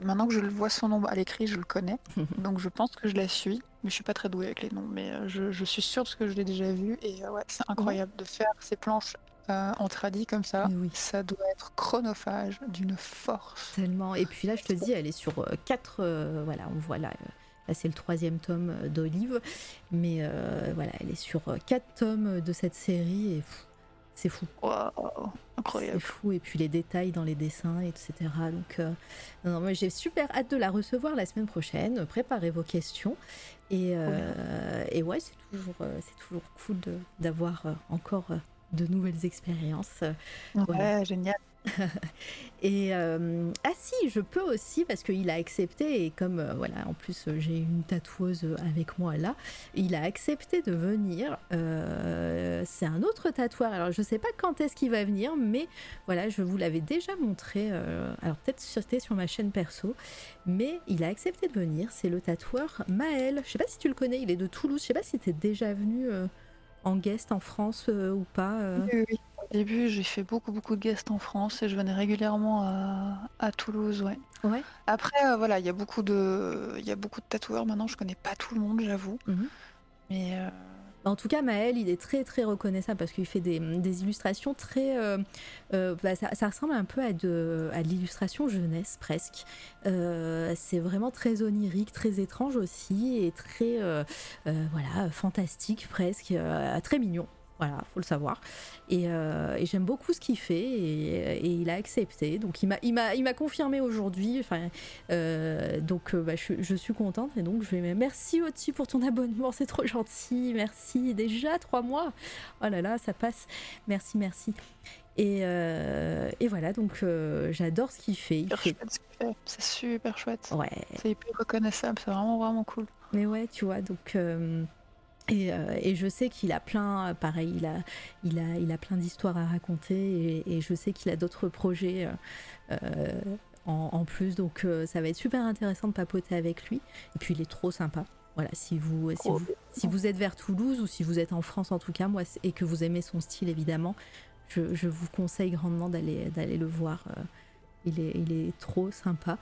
maintenant que je le vois son nom à l'écrit, je le connais. donc je pense que je la suis. Mais je suis pas très douée avec les noms. Mais euh, je, suis sûre parce que je l'ai déjà vu. Et ouais, c'est incroyable de faire ces planches euh, en tradit comme ça, oui. ça doit être chronophage d'une force. Tellement. Et puis là, je te dis, elle est sur euh, quatre. Euh, voilà, on voit là. Là, c'est le troisième tome d'Olive. Mais voilà, elle est sur quatre tomes de cette série. Et c'est fou. incroyable. C'est fou. Et puis les détails dans les dessins, etc. Donc, non, moi, j'ai super hâte de la recevoir la semaine prochaine. Préparez vos questions. Et, et ouais, c'est toujours, c'est toujours cool d'avoir encore de nouvelles expériences. Ouais, génial. et euh, ah si, je peux aussi parce qu'il a accepté et comme euh, voilà, en plus euh, j'ai une tatoueuse avec moi là, il a accepté de venir. c'est un autre tatoueur. Alors je sais pas quand est-ce qu'il va venir, mais voilà, je vous l'avais déjà montré. alors peut-être c'était sur ma chaîne perso, mais il a accepté de venir. C'est le tatoueur Maël. Je sais pas si tu le connais. Il est de Toulouse. Je sais pas si tu es déjà venu en guest en France euh, ou pas euh oui, Au début, j'ai fait beaucoup, beaucoup de guests en France et je venais régulièrement à, Toulouse, ouais. ouais. Après, euh, voilà, il y a beaucoup de, il y a beaucoup de tatoueurs maintenant. Je connais pas tout le monde, j'avoue. Mais en tout cas, Maël, il est très très reconnaissable parce qu'il fait des, illustrations très. Euh, euh, bah, ça, ressemble un peu à de, l'illustration jeunesse presque. Euh, c'est vraiment très onirique, très étrange aussi et très voilà fantastique presque, très mignon. Voilà, faut le savoir. Et, euh, j'aime beaucoup ce qu'il fait et, il a accepté. Donc il m'a, il m'a, il m'a confirmé aujourd'hui. Enfin, euh, donc euh, bah, je, suis contente et donc je vais. Merci Oti pour ton abonnement, c'est trop gentil. Merci. Déjà trois mois. Oh là là, ça passe. Merci, merci. Et, et voilà, donc j'adore ce qu'il fait. fait. C'est super chouette. Ouais. C'est hyper reconnaissable, c'est vraiment vraiment cool. Mais ouais, tu vois, donc euh, et, je sais qu'il a plein, pareil, il a, il a, il a plein d'histoires à raconter et, je sais qu'il a d'autres projets euh, euh, en, plus. Donc ça va être super intéressant de papoter avec lui. Et puis il est trop sympa. Voilà, si vous, si vous, si vous êtes vers Toulouse ou si vous êtes en France en tout cas, moi, et que vous aimez son style évidemment, je, je vous conseille grandement d'aller, d'aller le voir. il, est, il est trop sympa.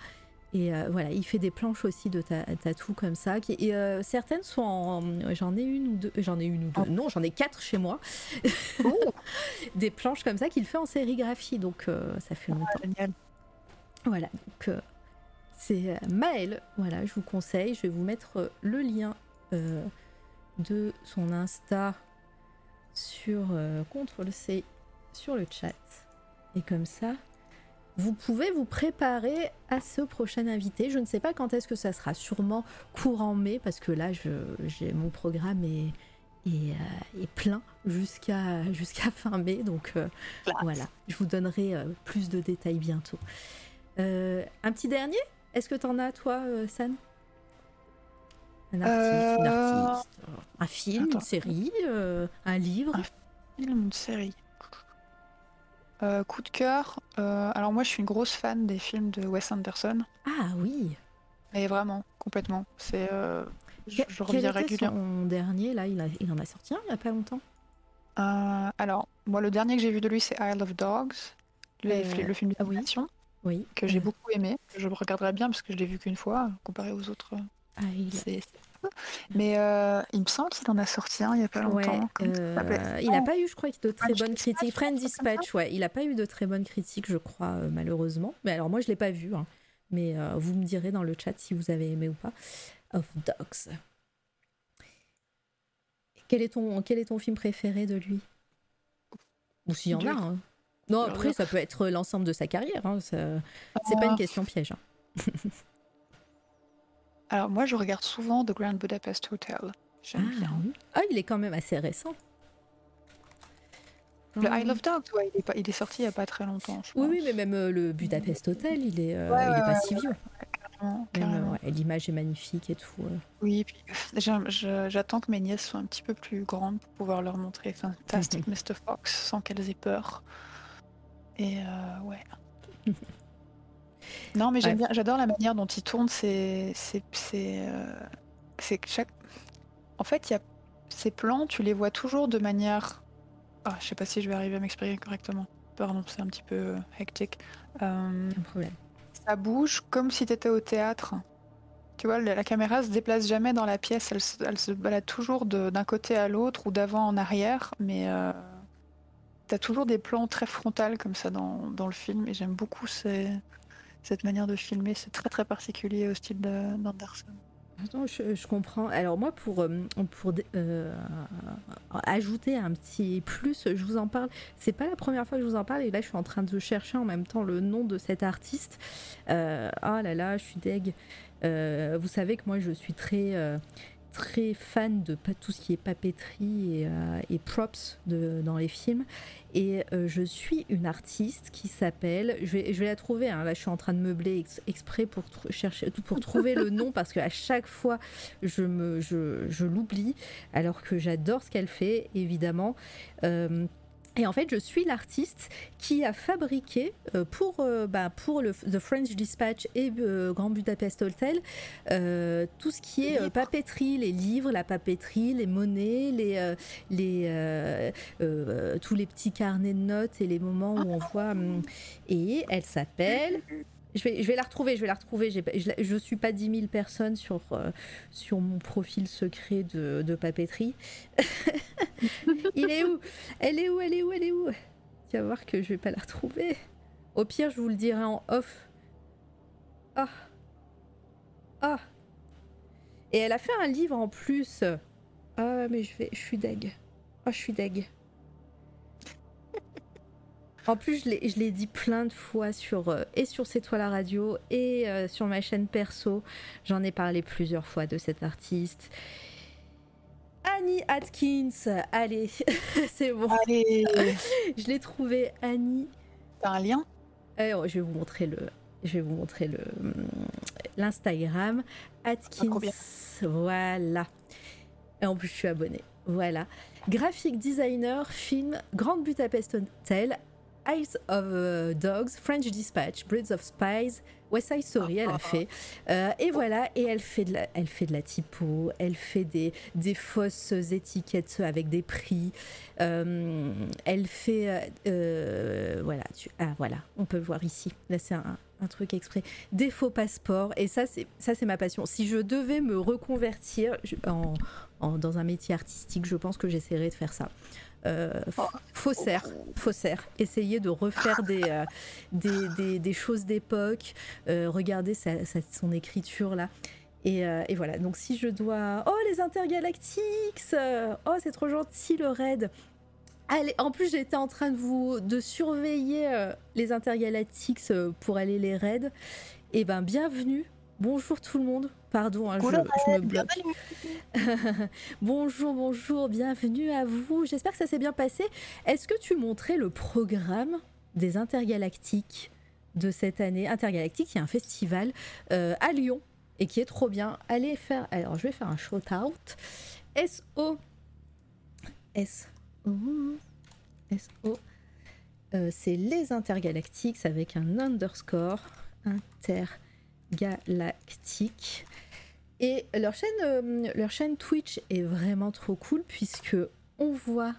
Et euh, voilà, il fait des planches aussi de tatou comme ça. Qui, et euh, certaines sont en. J'en ai une ou deux. J'en ai une ou deux. Oh. Non, j'en ai quatre chez moi. Oh. des planches comme ça qu'il fait en sérigraphie. Donc euh, ça fait ah, longtemps. génial. Voilà, donc c'est Maël. Voilà, je vous conseille. Je vais vous mettre le lien de son Insta sur CTRL C sur le chat. Et comme ça, vous pouvez vous préparer à ce prochain invité. Je ne sais pas quand est-ce que ça sera, sûrement courant mai, parce que là, j'ai mon programme est, est, euh, plein jusqu'à jusqu'à fin mai. Donc euh, voilà, je vous donnerai euh, plus de détails bientôt. un petit dernier? Est-ce que tu en as, toi, San? Un artiste, une artiste, un film, une série, un livre? Un film, une série. Euh, coup de cœur. Euh, alors moi, je suis une grosse fan des films de Wes Anderson. Ah oui. Et vraiment, complètement. C'est. Euh, je, je reviens régulièrement. Son dernier là, il, a, il en a sorti un il n'y a pas longtemps. alors moi, le dernier que j'ai vu de lui, c'est Isle of Dogs, le, film d'animation. Oui. Que j'ai beaucoup aimé. Je me regarderai bien parce que je l'ai vu qu'une fois, comparé aux autres. Ah, il... C'est mais euh, il me semble qu'il en a sorti un il n'y a pas longtemps. Euh, il n'a pas eu, je crois, de très bonnes critiques. Friend Dispatch, ouais, il n'a pas eu de très bonnes critiques, je crois, euh, malheureusement. Mais alors, moi, je ne l'ai pas vu. Hein. Mais vous me direz dans le chat si vous avez aimé ou pas. Of Dogs. Quel est ton, quel est ton film préféré de lui? Ou s'il y en a. Hein. Non, après, ça peut être l'ensemble de sa carrière. Hein. C'est pas une question piège. Alors moi, je regarde souvent The Grand Budapest Hotel. J'aime ah, bien. Ah, il est quand même assez récent. Le I Love Dogs, ouais, il, est pas, il est sorti il n'y a pas très longtemps. Je oui, oui, mais même euh, le Budapest Hotel, il est, euh, il est pas si vieux. L'image est magnifique et tout. Oui, puis j'attends que mes nièces soient un petit peu plus grandes pour pouvoir leur montrer Fantastic Mr. Fox sans qu'elles aient peur. Et euh, ouais. Non, mais j'aime bien, j'adore la manière dont il tourne. C'est, c'est, c'est, euh, chaque. En fait, il y a ces plans, tu les vois toujours de manière. Ah, je sais pas si je vais arriver à m'exprimer correctement. Pardon, c'est un petit peu euh, hectique. Euh, problème. Ça bouge comme si tu étais au théâtre. Tu vois, la, caméra se déplace jamais dans la pièce, elle se, elle se balade toujours d'un côté à l'autre ou d'avant en arrière, mais euh, tu as toujours des plans très frontales comme ça dans, dans le film et j'aime beaucoup ces, cette manière de filmer. C'est très très particulier au style d'Anderson. Je, comprends. Alors moi, pour, euh, pour euh, ajouter un petit plus, je vous en parle. C'est pas la première fois que je vous en parle et là, je suis en train de chercher en même temps le nom de cet artiste. Euh, oh là là, je suis deg. vous savez que moi, je suis très très fan de tout ce qui est papeterie et, props dans les films. Et euh, je suis une artiste qui s'appelle, je vais, la trouver, hein. là je suis en train de meubler exprès pour chercher, pour trouver le nom parce qu'à chaque fois je, je l'oublie alors que j'adore ce qu'elle fait évidemment. Euh, et en fait, je suis l'artiste qui a fabriqué euh, pour, euh, bah, pour le The French Dispatch et euh, Grand Budapest Hotel tout ce qui est papeterie, les livres, la papeterie, les monnaies, les, les, tous les petits carnets de notes et les moments où on voit. Hum, et elle s'appelle je vais, la retrouver, je vais la retrouver. Je, je suis pas 10 000 personnes sur, euh, sur mon profil secret de, de papeterie. Il est où? Elle est où Elle est où Elle est où? Tu vas voir que je vais pas la retrouver. Au pire, je vous le dirai en off. Ah Ah Et elle a fait un livre en plus. Ah, mais je, vais, je suis deg. Ah, je suis deg. En plus, je l'ai dit plein de fois sur, euh, et sur C'est toi la radio et euh, sur ma chaîne perso. J'en ai parlé plusieurs fois de cet artiste. Annie Atkins, allez, c'est bon. Allez. je l'ai trouvé, Annie. T'as un lien? Eh, oh, Je vais vous montrer le, je vais vous montrer le l'Instagram Atkins. voilà. Et en plus, je suis abonnée. Voilà. Graphic designer, film Grande Budapest Hotel, Eyes of uh, Dogs, French Dispatch, Breeds of Spies, West Side Story, elle a fait. Euh, et voilà, et elle fait de la, elle fait de la typo, elle fait des, des fausses étiquettes avec des prix. Euh, elle fait, euh, voilà, tu, ah voilà, on peut le voir ici. Là, c'est un, un truc exprès. Des faux passeports, et ça, c'est ça, c'est ma passion. Si je devais me reconvertir en, en, dans un métier artistique, je pense que j'essaierais de faire ça euh, faussaire, faussaire. Essayer de refaire des, euh, des, des, choses d'époque, euh, regarder son écriture là. Et, euh, et, voilà, donc si je dois... Oh les intergalactiques Oh c'est trop gentil le raid Allez, en plus j'étais en train de vous de surveiller euh, les intergalactiques euh, pour aller les raids. Et eh ben bienvenue. Bonjour tout le monde. Pardon, hein, je, me bloque. bonjour, bonjour, bienvenue à vous. J'espère que ça s'est bien passé. Est-ce que tu montrais le programme des intergalactiques de cette année? Intergalactique, il y a un festival euh, à Lyon et qui est trop bien. Allez faire. Alors je vais faire un shout out. SO. S. SO. Euh, c'est les intergalactiques avec un underscore intergalactique. Et leur chaîne, euh, leur chaîne Twitch est vraiment trop cool puisque on voit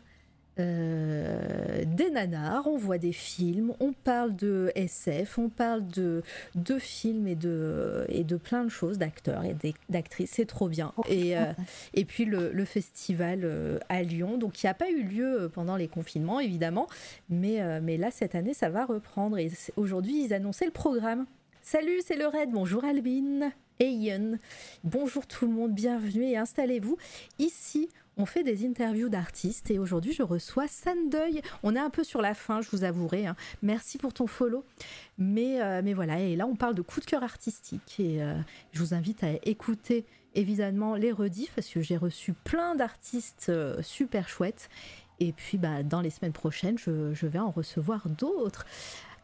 euh, des nanars, on voit des films, on parle de SF, on parle de, de films et de, et de plein de choses, d'acteurs et d'actrices, c'est trop bien. Et, euh, et puis le, le festival à Lyon, donc qui n'a pas eu lieu pendant les confinements évidemment, mais, mais là cette année ça va reprendre. Et aujourd'hui ils annonçaient le programme. Salut, c'est le Red, bonjour Albin Ian, bonjour tout le monde, bienvenue et installez-vous. Ici, on fait des interviews d'artistes et aujourd'hui je reçois Sandeuil. On est un peu sur la fin, je vous avouerai. Hein. Merci pour ton follow. Mais, euh, mais voilà, et là on parle de coup de cœur artistique et euh, je vous invite à écouter évidemment les rediffs parce que j'ai reçu plein d'artistes euh, super chouettes. Et puis bah, dans les semaines prochaines, je vais en recevoir d'autres.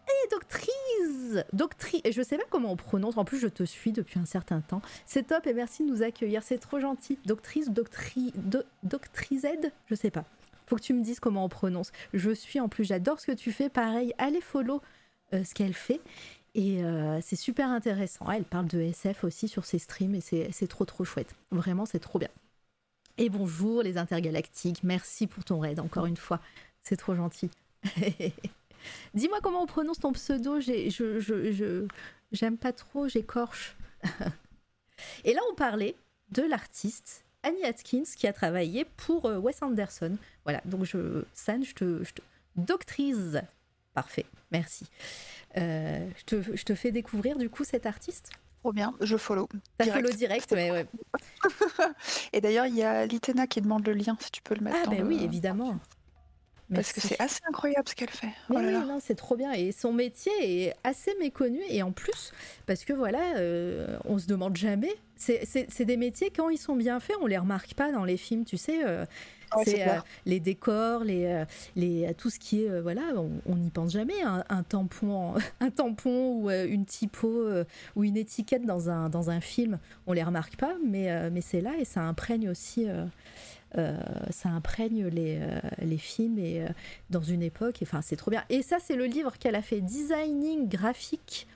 Et doctrice Doctrice je sais pas comment on prononce, en plus je te suis depuis un certain temps. C'est top et merci de nous accueillir, c'est trop gentil. Doctrice, doctri, do, doctrised Je sais pas. Faut que tu me dises comment on prononce. Je suis en plus, j'adore ce que tu fais. Pareil, allez follow euh, ce qu'elle fait. Et euh, c'est super intéressant. Elle parle de SF aussi sur ses streams et c'est trop trop chouette. Vraiment, c'est trop bien. Et bonjour les intergalactiques, merci pour ton raid encore une fois. C'est trop gentil. Dis-moi comment on prononce ton pseudo. Je, je, j'aime pas trop, j'écorche. Et là, on parlait de l'artiste Annie Atkins qui a travaillé pour euh, Wes Anderson. Voilà, donc je, San, je te, je te doctrise. Parfait, merci. Euh, je, te, je te fais découvrir du coup cet artiste? Trop bien, je follow. T'as follow direct, mais ouais. Et d'ailleurs, il y a Litena qui demande le lien, si tu peux le mettre. Ah, ben oui, évidemment. Parce que c'est assez incroyable ce qu'elle fait. Oh c'est trop bien. Et son métier est assez méconnu. Et en plus, parce que voilà, euh, on se demande jamais. C'est des métiers, quand ils sont bien faits, on les remarque pas dans les films, tu sais. Euh, c'est euh, les décors, les, les, tout ce qui est. voilà, on n'y pense jamais. Un, tampon, un tampon ou une typo ou une étiquette dans un, dans un film, on les remarque pas. Mais, mais c'est là et ça imprègne aussi euh, ça imprègne les, euh, les films et euh, dans une époque. Enfin, c'est trop bien. Et ça, c'est le livre qu'elle a fait, Designing Graphic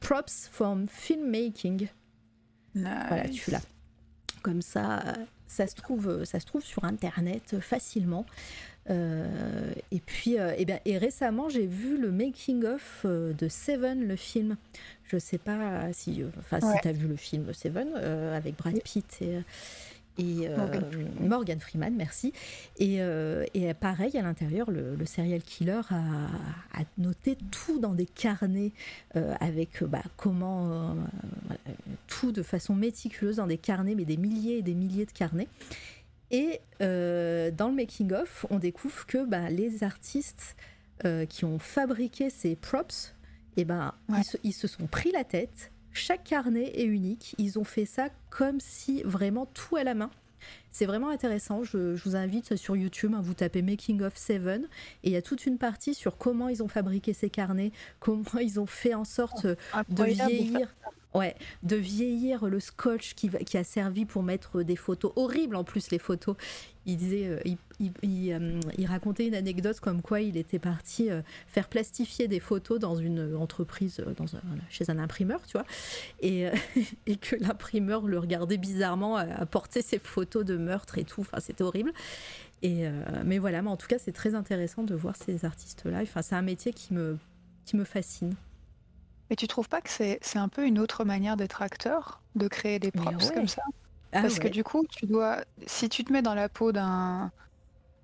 Props from Filmmaking. Voilà, tu l'as. Comme ça, ça se trouve, ça se trouve sur Internet facilement. et puis, et, bien, et récemment, j'ai vu le making of de Seven, le film. Je sais pas si, enfin, si tu as vu le film Seven avec Brad Pitt et et euh, Morgan. Freeman, merci. Et, euh, et, pareil, à l'intérieur, le, serial killer a, noté tout dans des carnets euh, avec bah, comment tout de façon méticuleuse dans des carnets, mais des milliers et des milliers de carnets. Et dans le making of, on découvre que bah, les artistes qui ont fabriqué ces props, et eh ben, ils se sont pris la tête chaque carnet est unique. Ils ont fait ça comme si vraiment tout à la main. C'est vraiment intéressant. Je, vous invite sur YouTube, hein, vous tapez Making of Seven et il y a toute une partie sur comment ils ont fabriqué ces carnets, comment ils ont fait en sorte oh, de vieillir. Ouais, de vieillir le scotch qui, qui, a servi pour mettre des photos horribles en plus les photos. Il disait, euh, il, euh, il, racontait une anecdote comme quoi il était parti euh, faire plastifier des photos dans une entreprise, dans chez un imprimeur, tu vois, et, et que l'imprimeur le regardait bizarrement à, porter ses photos de meurtre et tout. Enfin, c'était horrible. Et mais voilà, mais en tout cas, c'est très intéressant de voir ces artistes-là. Enfin, c'est un métier qui me, qui me fascine. Mais tu trouves pas que c'est un peu une autre manière d'être acteur, de créer des props comme ça? Ah Parce que du coup, tu dois, si tu te mets dans la peau d'un,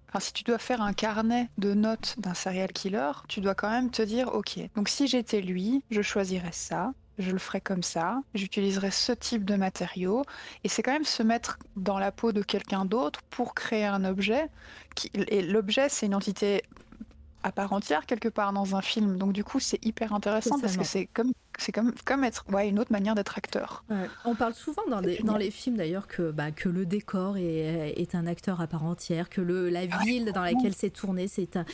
enfin, si tu dois faire un carnet de notes d'un serial killer, tu dois quand même te dire, ok, donc si j'étais lui, je choisirais ça. je le ferai comme ça, j'utiliserai ce type de matériaux, et c'est quand même se mettre dans la peau de quelqu'un d'autre pour créer un objet. Qui, et l'objet, c'est une entité à part entière quelque part dans un film. Donc du coup, c'est hyper intéressant parce que c'est comme c'est comme, comme être ouais, une autre manière d'être acteur. On parle souvent dans, dans les films d'ailleurs que, bah, que le décor est, est, un acteur à part entière, que le, la ville dans laquelle c'est tourné, c'est un,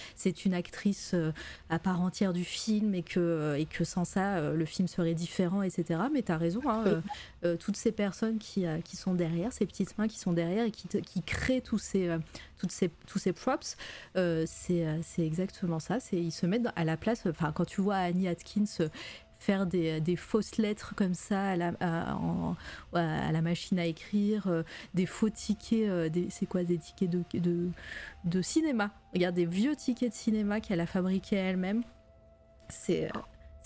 une actrice euh, à part entière du film et que, et que sans ça, euh, le film serait différent, etc. Mais tu as raison, hein, euh, toutes ces personnes qui, qui sont derrière, ces petites mains qui sont derrière et qui, qui créent tous ces, toutes ces, tous ces props, c'est exactement ça. Ils se mettent à la place, enfin quand tu vois Annie Atkins faire des, des, fausses lettres comme ça à la, à, la machine à écrire, euh, des faux tickets, euh, c'est quoi des tickets de, de, de, cinéma Regarde, des vieux tickets de cinéma qu'elle a fabriqués elle-même. C'est euh,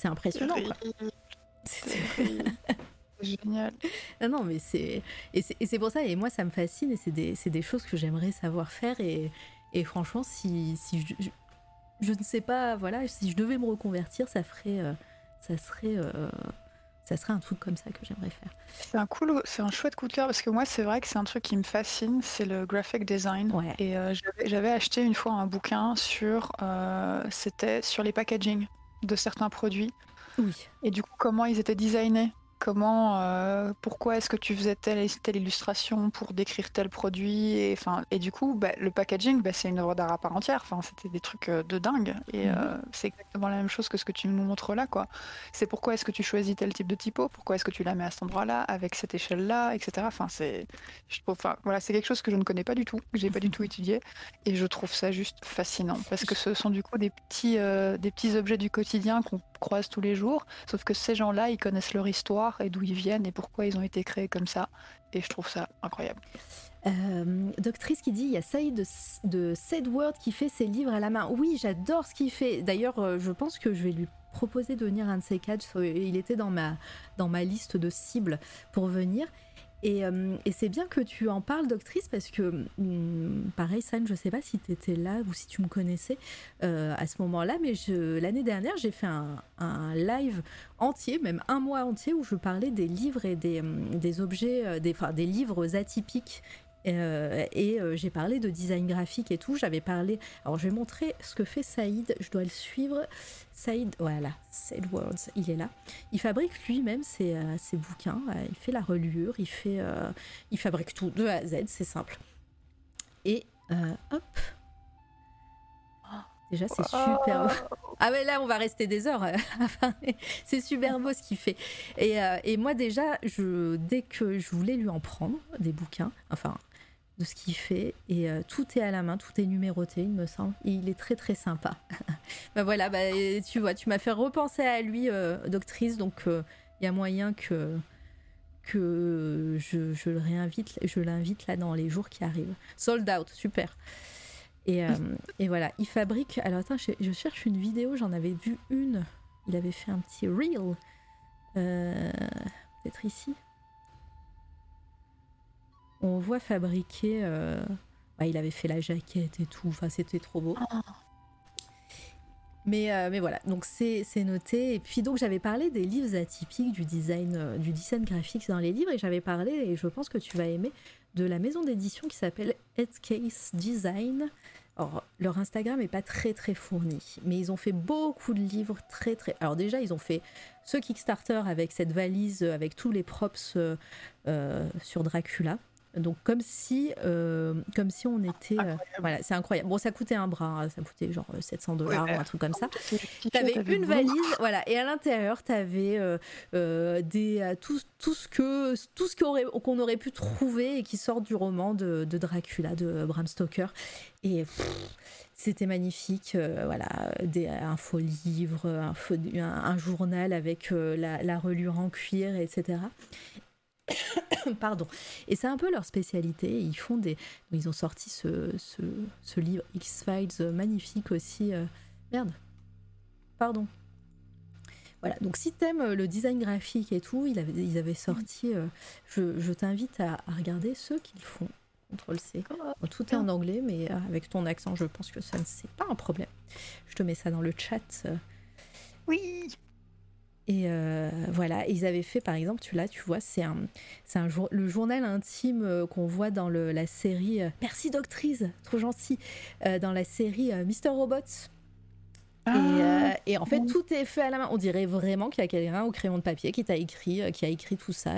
impressionnant. C'est génial. Ah non, mais c'est. Et c'est pour ça, et moi ça me fascine, et c'est des, des, choses que j'aimerais savoir faire, et, et franchement, si, si je, je, ne sais pas, voilà, si je devais me reconvertir, ça ferait ça serait euh, ça serait un truc comme ça que j'aimerais faire. C'est un cool, c'est un chouette coup de cœur parce que moi c'est vrai que c'est un truc qui me fascine, c'est le graphic design. Et euh, j'avais acheté une fois un bouquin sur, euh, c'était sur les packaging de certains produits. Oui. Et du coup comment ils étaient designés comment, euh, pourquoi est-ce que tu faisais telle telle illustration pour décrire tel produit et enfin et du coup bah, le packaging bah, c'est une œuvre d'art à part entière. Enfin c'était des trucs euh, de dingue et mhm. euh, c'est exactement la même chose que ce que tu nous montres là quoi. C'est pourquoi est-ce que tu choisis tel type de typo, pourquoi est-ce que tu la mets à cet endroit-là avec cette échelle là, etc. Enfin c'est je trouve enfin voilà c'est quelque chose que je ne connais pas du tout, que j'ai pas du tout étudié et je trouve ça juste fascinant parce que ce sont du coup des petits des petits objets du quotidien qu'on croise tous les jours, sauf que ces gens-là ils connaissent leur histoire et d'où ils viennent et pourquoi ils ont été créés comme ça. Et je trouve ça incroyable. Euh, doctrice qui dit il y a Saïd de, de Word qui fait ses livres à la main. Oui, j'adore ce qu'il fait. D'ailleurs, euh, je pense que je vais lui proposer de venir un de ces quatre. Il était dans ma, dans ma liste de cibles pour venir. Euh, et, c'est bien que tu en parles, doctrice, parce que, hum, pareil, San, je ne sais pas si tu étais là ou si tu me connaissais euh, à ce moment-là, mais l'année dernière, j'ai fait un, live entier, même un mois entier, où je parlais des livres et des, hum, objets, euh, des livres atypiques euh, et euh, j'ai parlé de design graphique et tout. J'avais parlé. Alors, je vais montrer ce que fait Saïd. Je dois le suivre. Saïd, voilà, Saïd Words, il est là. Il fabrique lui-même ses, euh, ses, bouquins. il fait la reliure. Il fait, il fabrique tout de A à Z. C'est simple. Et hop. Déjà, c'est super beau. Ah mais là, on va rester des heures. c'est super beau ce qu'il fait. Et, et, moi déjà, je, dès que je voulais lui en prendre des bouquins, enfin de ce qu'il fait et euh, tout est à la main, tout est numéroté, il me semble. Et il est très très sympa. bah voilà, bah, tu vois, tu m'as fait repenser à lui, euh, doctrice, donc il euh, y a moyen que que je, je le réinvite, je l'invite là dans les jours qui arrivent. Sold out, super. Et, et voilà, il fabrique. Alors attends, je, je cherche une vidéo, j'en avais vu une. Il avait fait un petit reel. Peut-être ici on voit fabriquer. Euh, bah, il avait fait la jaquette et tout, enfin c'était trop beau. Ah. Mais, euh, mais voilà, donc c'est noté. Et puis donc j'avais parlé des livres atypiques du design, euh, du design graphique dans les livres et j'avais parlé, et je pense que tu vas aimer, de la maison d'édition qui s'appelle Headcase Design. Alors, leur Instagram est pas très très fourni, mais ils ont fait beaucoup de livres très très. Alors déjà, ils ont fait ce Kickstarter avec cette valise avec tous les props sur Dracula. Donc comme si, euh, comme si on était, euh, voilà, c'est incroyable. Bon, ça coûtait un bras, ça coûtait genre 700 dollars ou un truc comme ça. T'avais une valise, voilà, et à l'intérieur t'avais euh, des tout, tout, ce que tout ce qu'on aurait, qu'on aurait pu trouver et qui sort du roman de, Dracula de Bram Stoker. Et c'était magnifique, voilà, des, un faux livre, un, un, journal avec la, la, relure en cuir, etc. Pardon. Et c'est un peu leur spécialité. Ils font des. Ils ont sorti ce, ce, livre X-Files magnifique aussi. Euh, merde. Pardon. Voilà, donc si t'aimes euh, le design graphique et tout, ils avaient, sorti. Euh, je, t'invite à, regarder ceux qu'ils font. Contrôle C. tout est en anglais, mais avec ton accent, je pense que ça ne c'est pas un problème. Je te mets ça dans le chat. Oui. Et voilà, ils avaient fait par exemple, tu là, tu vois, c'est un, c'est un jour, le journal intime qu'on voit dans le, la série. merci Doctrice, trop gentil, dans la série Mister Robots. Ah. et, en fait, tout est fait à la main. On dirait vraiment qu'il y a quelqu'un au crayon de papier qui t'a écrit, qui a écrit tout ça,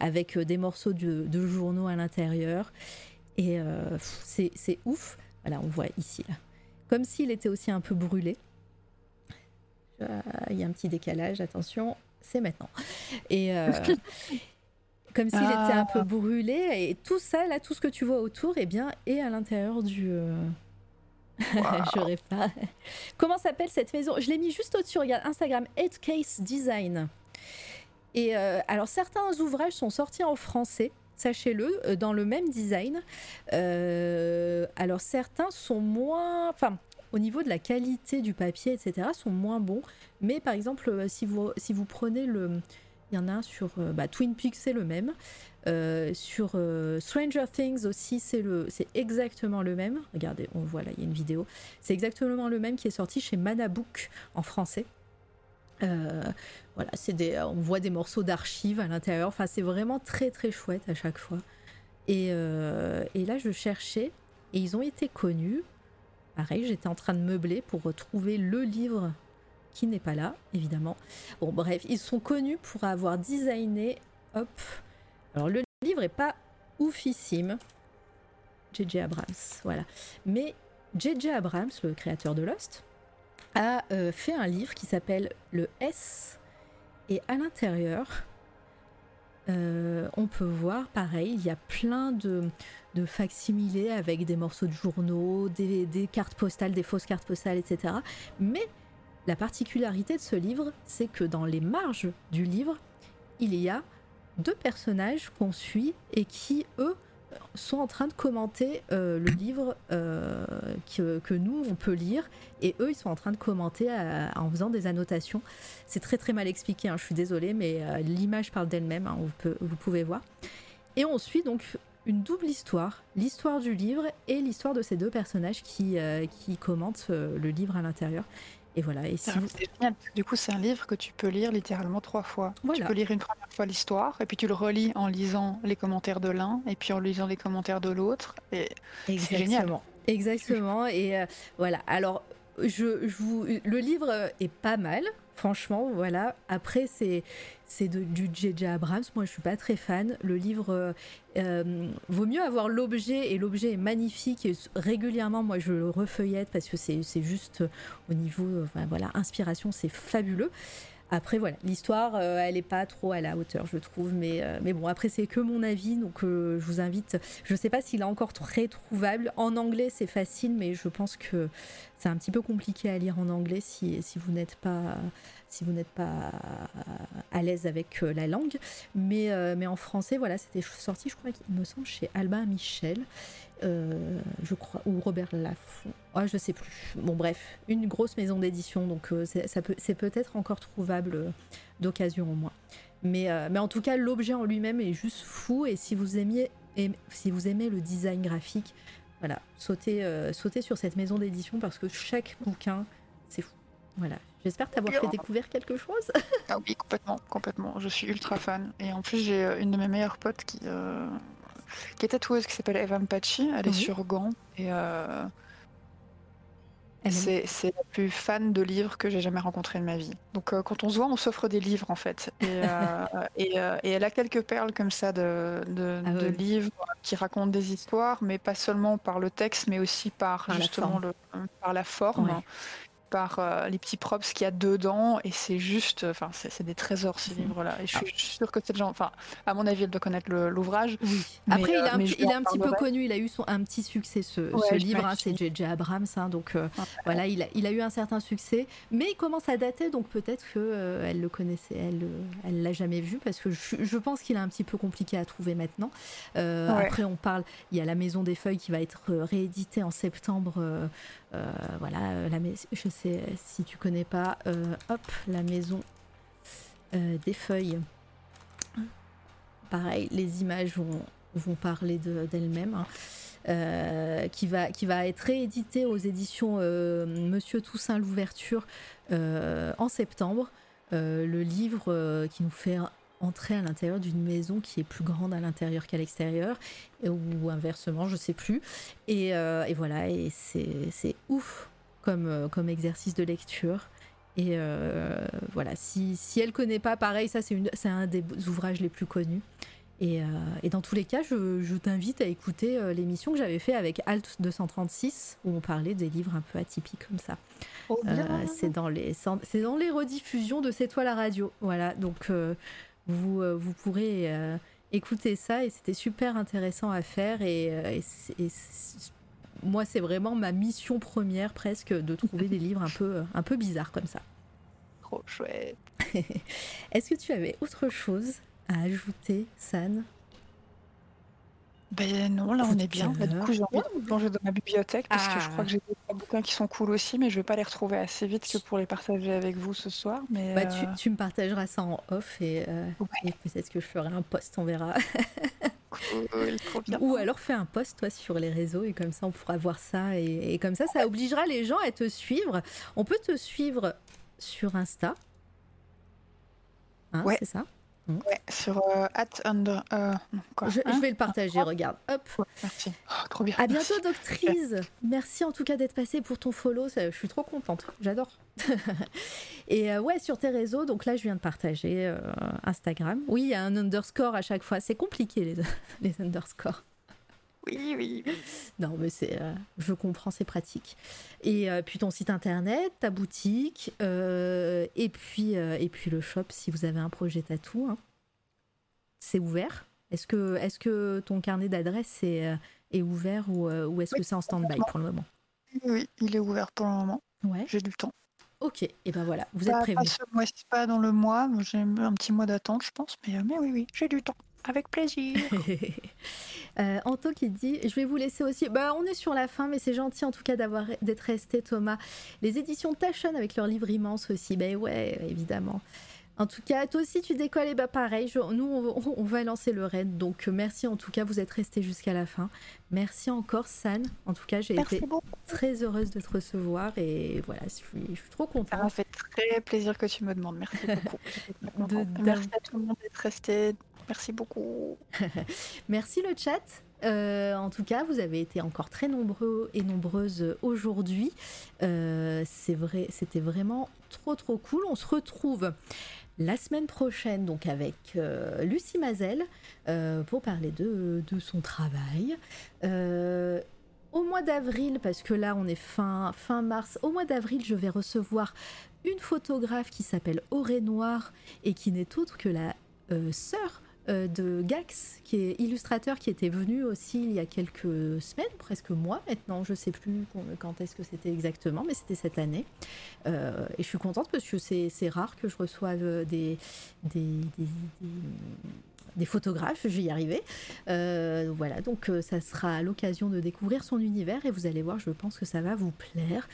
avec des morceaux de, de journaux à l'intérieur. Et c'est ouf. Voilà, on voit ici, là. Comme s'il était aussi un peu brûlé. Il y a un petit décalage, attention, c'est maintenant. Et euh, comme s'il était un peu ah. brûlé, et tout ça, là, tout ce que tu vois autour, eh bien, est à l'intérieur du. Euh, je pas. Comment s'appelle cette maison? Je l'ai mis juste au-dessus, regarde, Instagram, Case Design. Et euh, alors, certains ouvrages sont sortis en français sachez-le, dans le même design. alors certains sont moins, enfin au niveau de la qualité du papier, etc., sont moins bons. Mais par exemple, euh, si vous, si vous prenez le. Il y en a un sur euh, bah, Twin Peaks, c'est le même. Euh, sur Stranger Things aussi, c'est exactement le même. Regardez, on voit là, il y a une vidéo. C'est exactement le même qui est sorti chez Manabook en français. voilà, c'est des, on voit des morceaux d'archives à l'intérieur. Enfin, c'est vraiment très très chouette à chaque fois. Et, et là, je cherchais et ils ont été connus J'étais en train de meubler pour retrouver le livre qui n'est pas là, évidemment. Bon, bref, ils sont connus pour avoir designé. Hop. Alors, le livre est pas oufissime. J.J. Abrams, voilà. Mais J.J. Abrams, le créateur de Lost, a euh, fait un livre qui s'appelle Le S. Et à l'intérieur, euh, on peut voir, pareil, il y a plein de, de facsimilés avec des morceaux de journaux, des, cartes postales, des fausses cartes postales, etc. Mais la particularité de ce livre, c'est que dans les marges du livre, il y a deux personnages qu'on suit et qui, eux, sont en train de commenter euh, le livre euh, que, nous, on peut lire, et eux, ils sont en train de commenter euh, en faisant des annotations. C'est très très mal expliqué, hein, je suis désolée, mais l'image parle d'elle-même, hein, vous, vous, pouvez voir. Et on suit donc une double histoire, l'histoire du livre et l'histoire de ces deux personnages qui, qui commentent le livre à l'intérieur. Et voilà. Et si Du coup, c'est un livre que tu peux lire littéralement trois fois. Tu peux lire une première fois l'histoire, et puis tu le relis en lisant les commentaires de l'un, et puis en lisant les commentaires de l'autre. Et c'est génial. Exactement. Et euh, voilà. Alors, je, je vous, le livre est pas mal. Franchement, voilà. Après, c'est c'est du J.J. Abrams. Moi, je suis pas très fan. Le livre euh, euh, vaut mieux avoir l'objet et l'objet est magnifique. Et régulièrement, moi, je le refeuillette parce que c'est juste au niveau, voilà, inspiration, c'est fabuleux. Après, voilà, l'histoire, euh, elle n'est pas trop à la hauteur, je trouve. Mais, euh, bon, après, c'est que mon avis. Donc, euh, je vous invite. Je ne sais pas s'il est encore très trouvable. En anglais, c'est facile, mais je pense que c'est un petit peu compliqué à lire en anglais si, si vous n'êtes pas. Si vous n'êtes pas à l'aise avec la langue. Mais, mais en français, voilà, c'était sorti, je crois qu'il me semble, chez Albin Michel. Euh, je crois, ou Robert Laffont. Ah, je sais plus. Bon, bref, une grosse maison d'édition, donc euh, c'est, peut, c'est peut-être encore trouvable euh, d'occasion au moins. Mais, mais en tout cas, l'objet en lui-même est juste fou, et si vous aimiez, si vous aimez le design graphique, voilà, sautez, sautez sur cette maison d'édition parce que chaque bouquin, c'est fou. Voilà. J'espère t'avoir fait découvrir quelque chose. ah oui, complètement, complètement. Je suis ultra fan. Et en plus, j'ai une de mes meilleures potes qui, qui est tatoueuse, qui s'appelle Eva Mpachi. Elle est sur Gand. Et euh, c'est la plus fan de livres que j'ai jamais rencontré de ma vie. Donc euh, quand on se voit, on s'offre des livres en fait. Et, euh, elle a quelques perles comme ça de, ah livres qui racontent des histoires, mais pas seulement par le texte, mais aussi par, justement le, par la forme par euh, les petits props qu'il y a dedans et c'est juste enfin c'est des trésors ces mhm. livres là et je suis, ah. sûre que cette gens enfin à mon avis elle doit connaître l'ouvrage. Après il, est un, un petit peu connu il a eu son, un petit succès ce, ce livre hein, c'est J.J. Abrams hein, donc euh, voilà il a, il a eu un certain succès. Mais il commence à dater donc peut-être que euh, elle le connaissait elle elle l'a jamais vu parce que je, je pense qu'il est un petit peu compliqué à trouver maintenant. Après on parle il y a la maison des feuilles qui va être rééditée en septembre voilà la je sais si tu connais pas, euh, hop, la maison euh, des feuilles. Pareil, les images vont, vont parler d'elles-mêmes. Hein. Euh, qui, va, qui va être réédité aux éditions Monsieur Toussaint l'ouverture en septembre. le livre qui nous fait entrer à l'intérieur d'une maison qui est plus grande à l'intérieur qu'à l'extérieur, ou inversement, je sais plus. Et, et voilà, et c'est ouf comme, comme exercice de lecture. Et voilà, si, si elle connaît pas, pareil, ça c'est un des ouvrages les plus connus. Et, et dans tous les cas, je, je t'invite à écouter l'émission que j'avais fait avec Alt 236, où on parlait des livres un peu atypiques comme ça. c'est dans les c'est dans les rediffusions de C'est toi la radio. Voilà, donc vous, euh, vous pourrez euh, écouter ça et c'était super intéressant à faire et, euh, moi c'est vraiment ma mission première presque de trouver des livres un peu, un peu bizarres comme ça. Trop chouette. Est-ce que tu avais autre chose à ajouter, San? Ben non, là on est bien. du coup, j'ai envie de plonger dans ma bibliothèque parce que je crois que ah. j'ai des bouquins qui sont cool aussi, mais je vais pas les retrouver assez vite que pour les partager avec vous ce soir. Mais bah, tu, euh, tu, me partageras ça en off et, euh, peut-être que je ferai un post, on verra. Ou alors fais un post toi sur les réseaux et comme ça on pourra voir ça et, et comme ça ça obligera les gens à te suivre. On peut te suivre sur Insta. Hein, ouais. C'est ça? Ouais, sur euh, at under. Euh, je, hein vais le partager, regarde. Hop. merci. Oh, trop bien. À bientôt, Doctrice. Merci en tout cas d'être passé pour ton follow. je suis trop contente. J'adore. Et euh, ouais, sur tes réseaux, donc là, je viens de partager Instagram. Oui, il y a un underscore à chaque fois. C'est compliqué, les, les underscores. Oui, oui, oui. Non, mais c'est, je comprends, c'est pratique. Et puis ton site internet, ta boutique, et puis et puis le shop si vous avez un projet tatou. Hein. C'est ouvert. Est-ce que est-ce que ton carnet d'adresse est, est ouvert ou, ou est-ce que c'est en stand-by pour le moment? Oui, il est ouvert pour le moment. Ouais. J'ai du temps. Ok, et ben voilà, vous êtes prévenus. Pas ce mois pas dans le mois. J'ai un petit mois d'attente, je pense, mais, mais oui, oui, j'ai du temps. Avec plaisir. euh, Anto qui dit, je vais vous laisser aussi. Bah, on est sur la fin, mais c'est gentil en tout cas d'avoir d'être resté, Thomas. Les éditions Tachon avec leur livre immense aussi. Ben ouais, évidemment. En tout cas, toi aussi tu décolles, et bah pareil, nous on, va lancer le raid, donc euh, merci en tout cas, vous êtes resté jusqu'à la fin. Merci encore San, en tout cas j'ai été très heureuse de te recevoir et voilà, je suis, trop contente. Ça m'a fait très plaisir que tu me demandes, merci beaucoup. Merci à tout le monde d'être resté, Merci beaucoup. Merci le chat. Euh, en tout cas, vous avez été encore très nombreux et nombreuses aujourd'hui. Euh, vrai, c'était vraiment trop trop cool. On se retrouve la semaine prochaine donc avec euh, Lucie Mazel pour parler de, de son travail. au mois d'avril, parce que là on est fin, fin mars, au mois d'avril je vais recevoir une photographe qui s'appelle Auré Noir et qui n'est autre que la sœur de Gax, qui est illustrateur, qui était venu aussi il y a quelques semaines, presque mois maintenant, je sais plus quand est-ce que c'était exactement, mais c'était cette année. Euh, et je suis contente parce que c'est rare que je reçoive des, des, des, photographes, je vais arriver. Euh, voilà, donc ça sera l'occasion de découvrir son univers et vous allez voir, je pense que ça va vous plaire.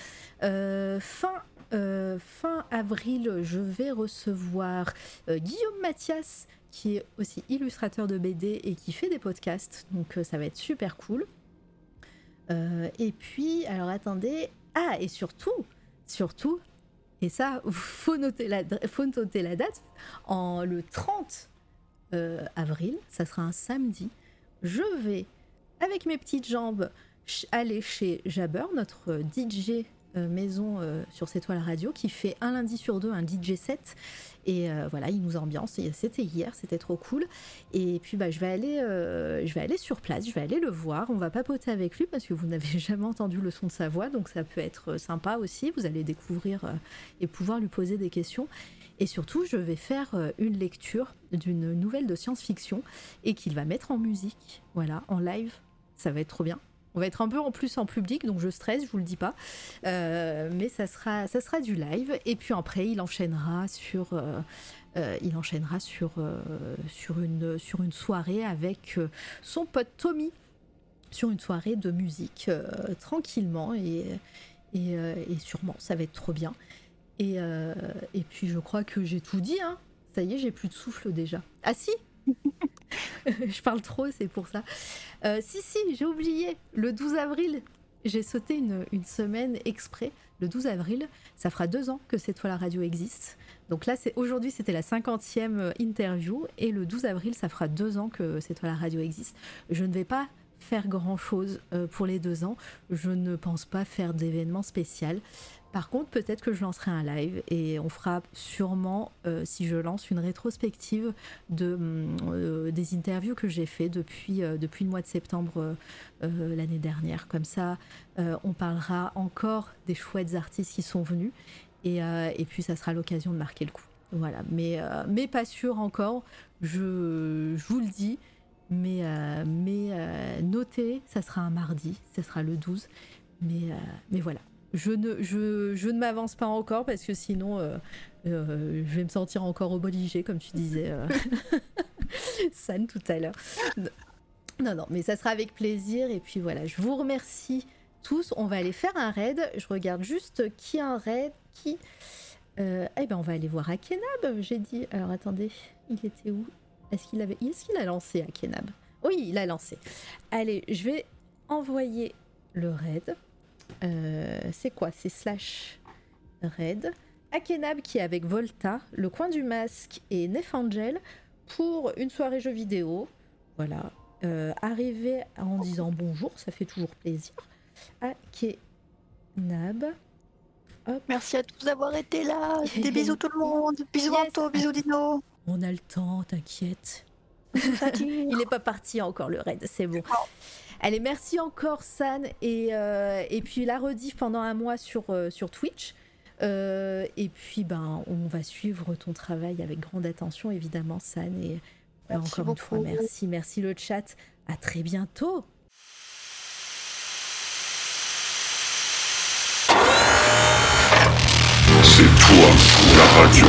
fin fin avril, je vais recevoir Guillaume Mathias qui est aussi illustrateur de BD et qui fait des podcasts. Donc euh, ça va être super cool. Euh, et puis, alors attendez. Ah, et surtout, surtout, et ça, faut noter la, faut noter la date, en le 30 euh, avril, ça sera un samedi, je vais, avec mes petites jambes, aller chez Jabber, notre DJ maison sur cette toile radio, qui fait un lundi sur deux un DJ set et euh, voilà, il nous ambiance. C'était hier, c'était trop cool. Et puis bah, je, vais aller, euh, je vais aller sur place, je vais aller le voir. On va papoter avec lui parce que vous n'avez jamais entendu le son de sa voix, donc ça peut être sympa aussi. Vous allez découvrir euh, et pouvoir lui poser des questions. Et surtout, je vais faire une lecture d'une nouvelle de science-fiction et qu'il va mettre en musique, voilà, en live. Ça va être trop bien. On va être un peu en plus en public, donc je stresse, je vous le dis pas. Euh, mais ça sera, du live. Et puis après, il enchaînera sur, euh, euh, il enchaînera sur, une, soirée avec son pote Tommy, sur une soirée de musique tranquillement et, et, et, sûrement ça va être trop bien. Et, et puis je crois que j'ai tout dit. Hein. Ça y est, j'ai plus de souffle déjà. Ah si? je parle trop, c'est pour ça. Euh, si, si, j'ai oublié. Le 12 avril, j'ai sauté une, semaine exprès. Le 12 avril, ça fera deux ans que C'est toi la radio existe. Donc là, c'est aujourd'hui, c'était la 50e interview. Et le 12 avril, ça fera deux ans que C'est toi la radio existe. Je ne vais pas faire grand chose euh, pour les deux ans. Je ne pense pas faire d'événement spécial. Par contre, peut-être que je lancerai un live et on fera sûrement, euh, si je lance, une rétrospective de, euh, des interviews que j'ai fait depuis, depuis le mois de septembre l'année dernière. Comme ça, on parlera encore des chouettes artistes qui sont venus et, puis ça sera l'occasion de marquer le coup. Voilà, mais, pas sûr encore, je, vous le dis. Mais, euh, euh, notez, ça sera un mardi, ça sera le 12. Mais, euh, mais voilà, je ne, m'avance pas encore parce que sinon je vais me sentir encore obligée, comme tu disais, San, tout à l'heure. Non, non, mais ça sera avec plaisir. Et puis voilà, je vous remercie tous. On va aller faire un raid. Je regarde juste qui a un raid, qui. eh ben, on va aller voir Akenab, j'ai dit. Alors attendez, il était où? Est-ce qu'il avait, est-ce qu'il a lancé à Kenab Oui, il a lancé. Allez, je vais envoyer le raid. Euh, c'est quoi? C'est slash raid. Akenab qui est avec Volta, le coin du masque et Nefangel pour une soirée jeux vidéo. Voilà. Euh, arriver en disant bonjour, ça fait toujours plaisir. Akenab. Merci à tous d'avoir été là. Des bisous tout le monde. Bisous Anto, bisous Dino. On a le temps, t'inquiète. Il n'est pas parti encore le raid, c'est bon. Allez, merci encore San et, euh, et puis la rediff pendant un mois sur, euh, sur Twitch. Euh, et puis ben on va suivre ton travail avec grande attention évidemment San et encore une fois merci, merci le chat. À très bientôt. C'est toi la radio.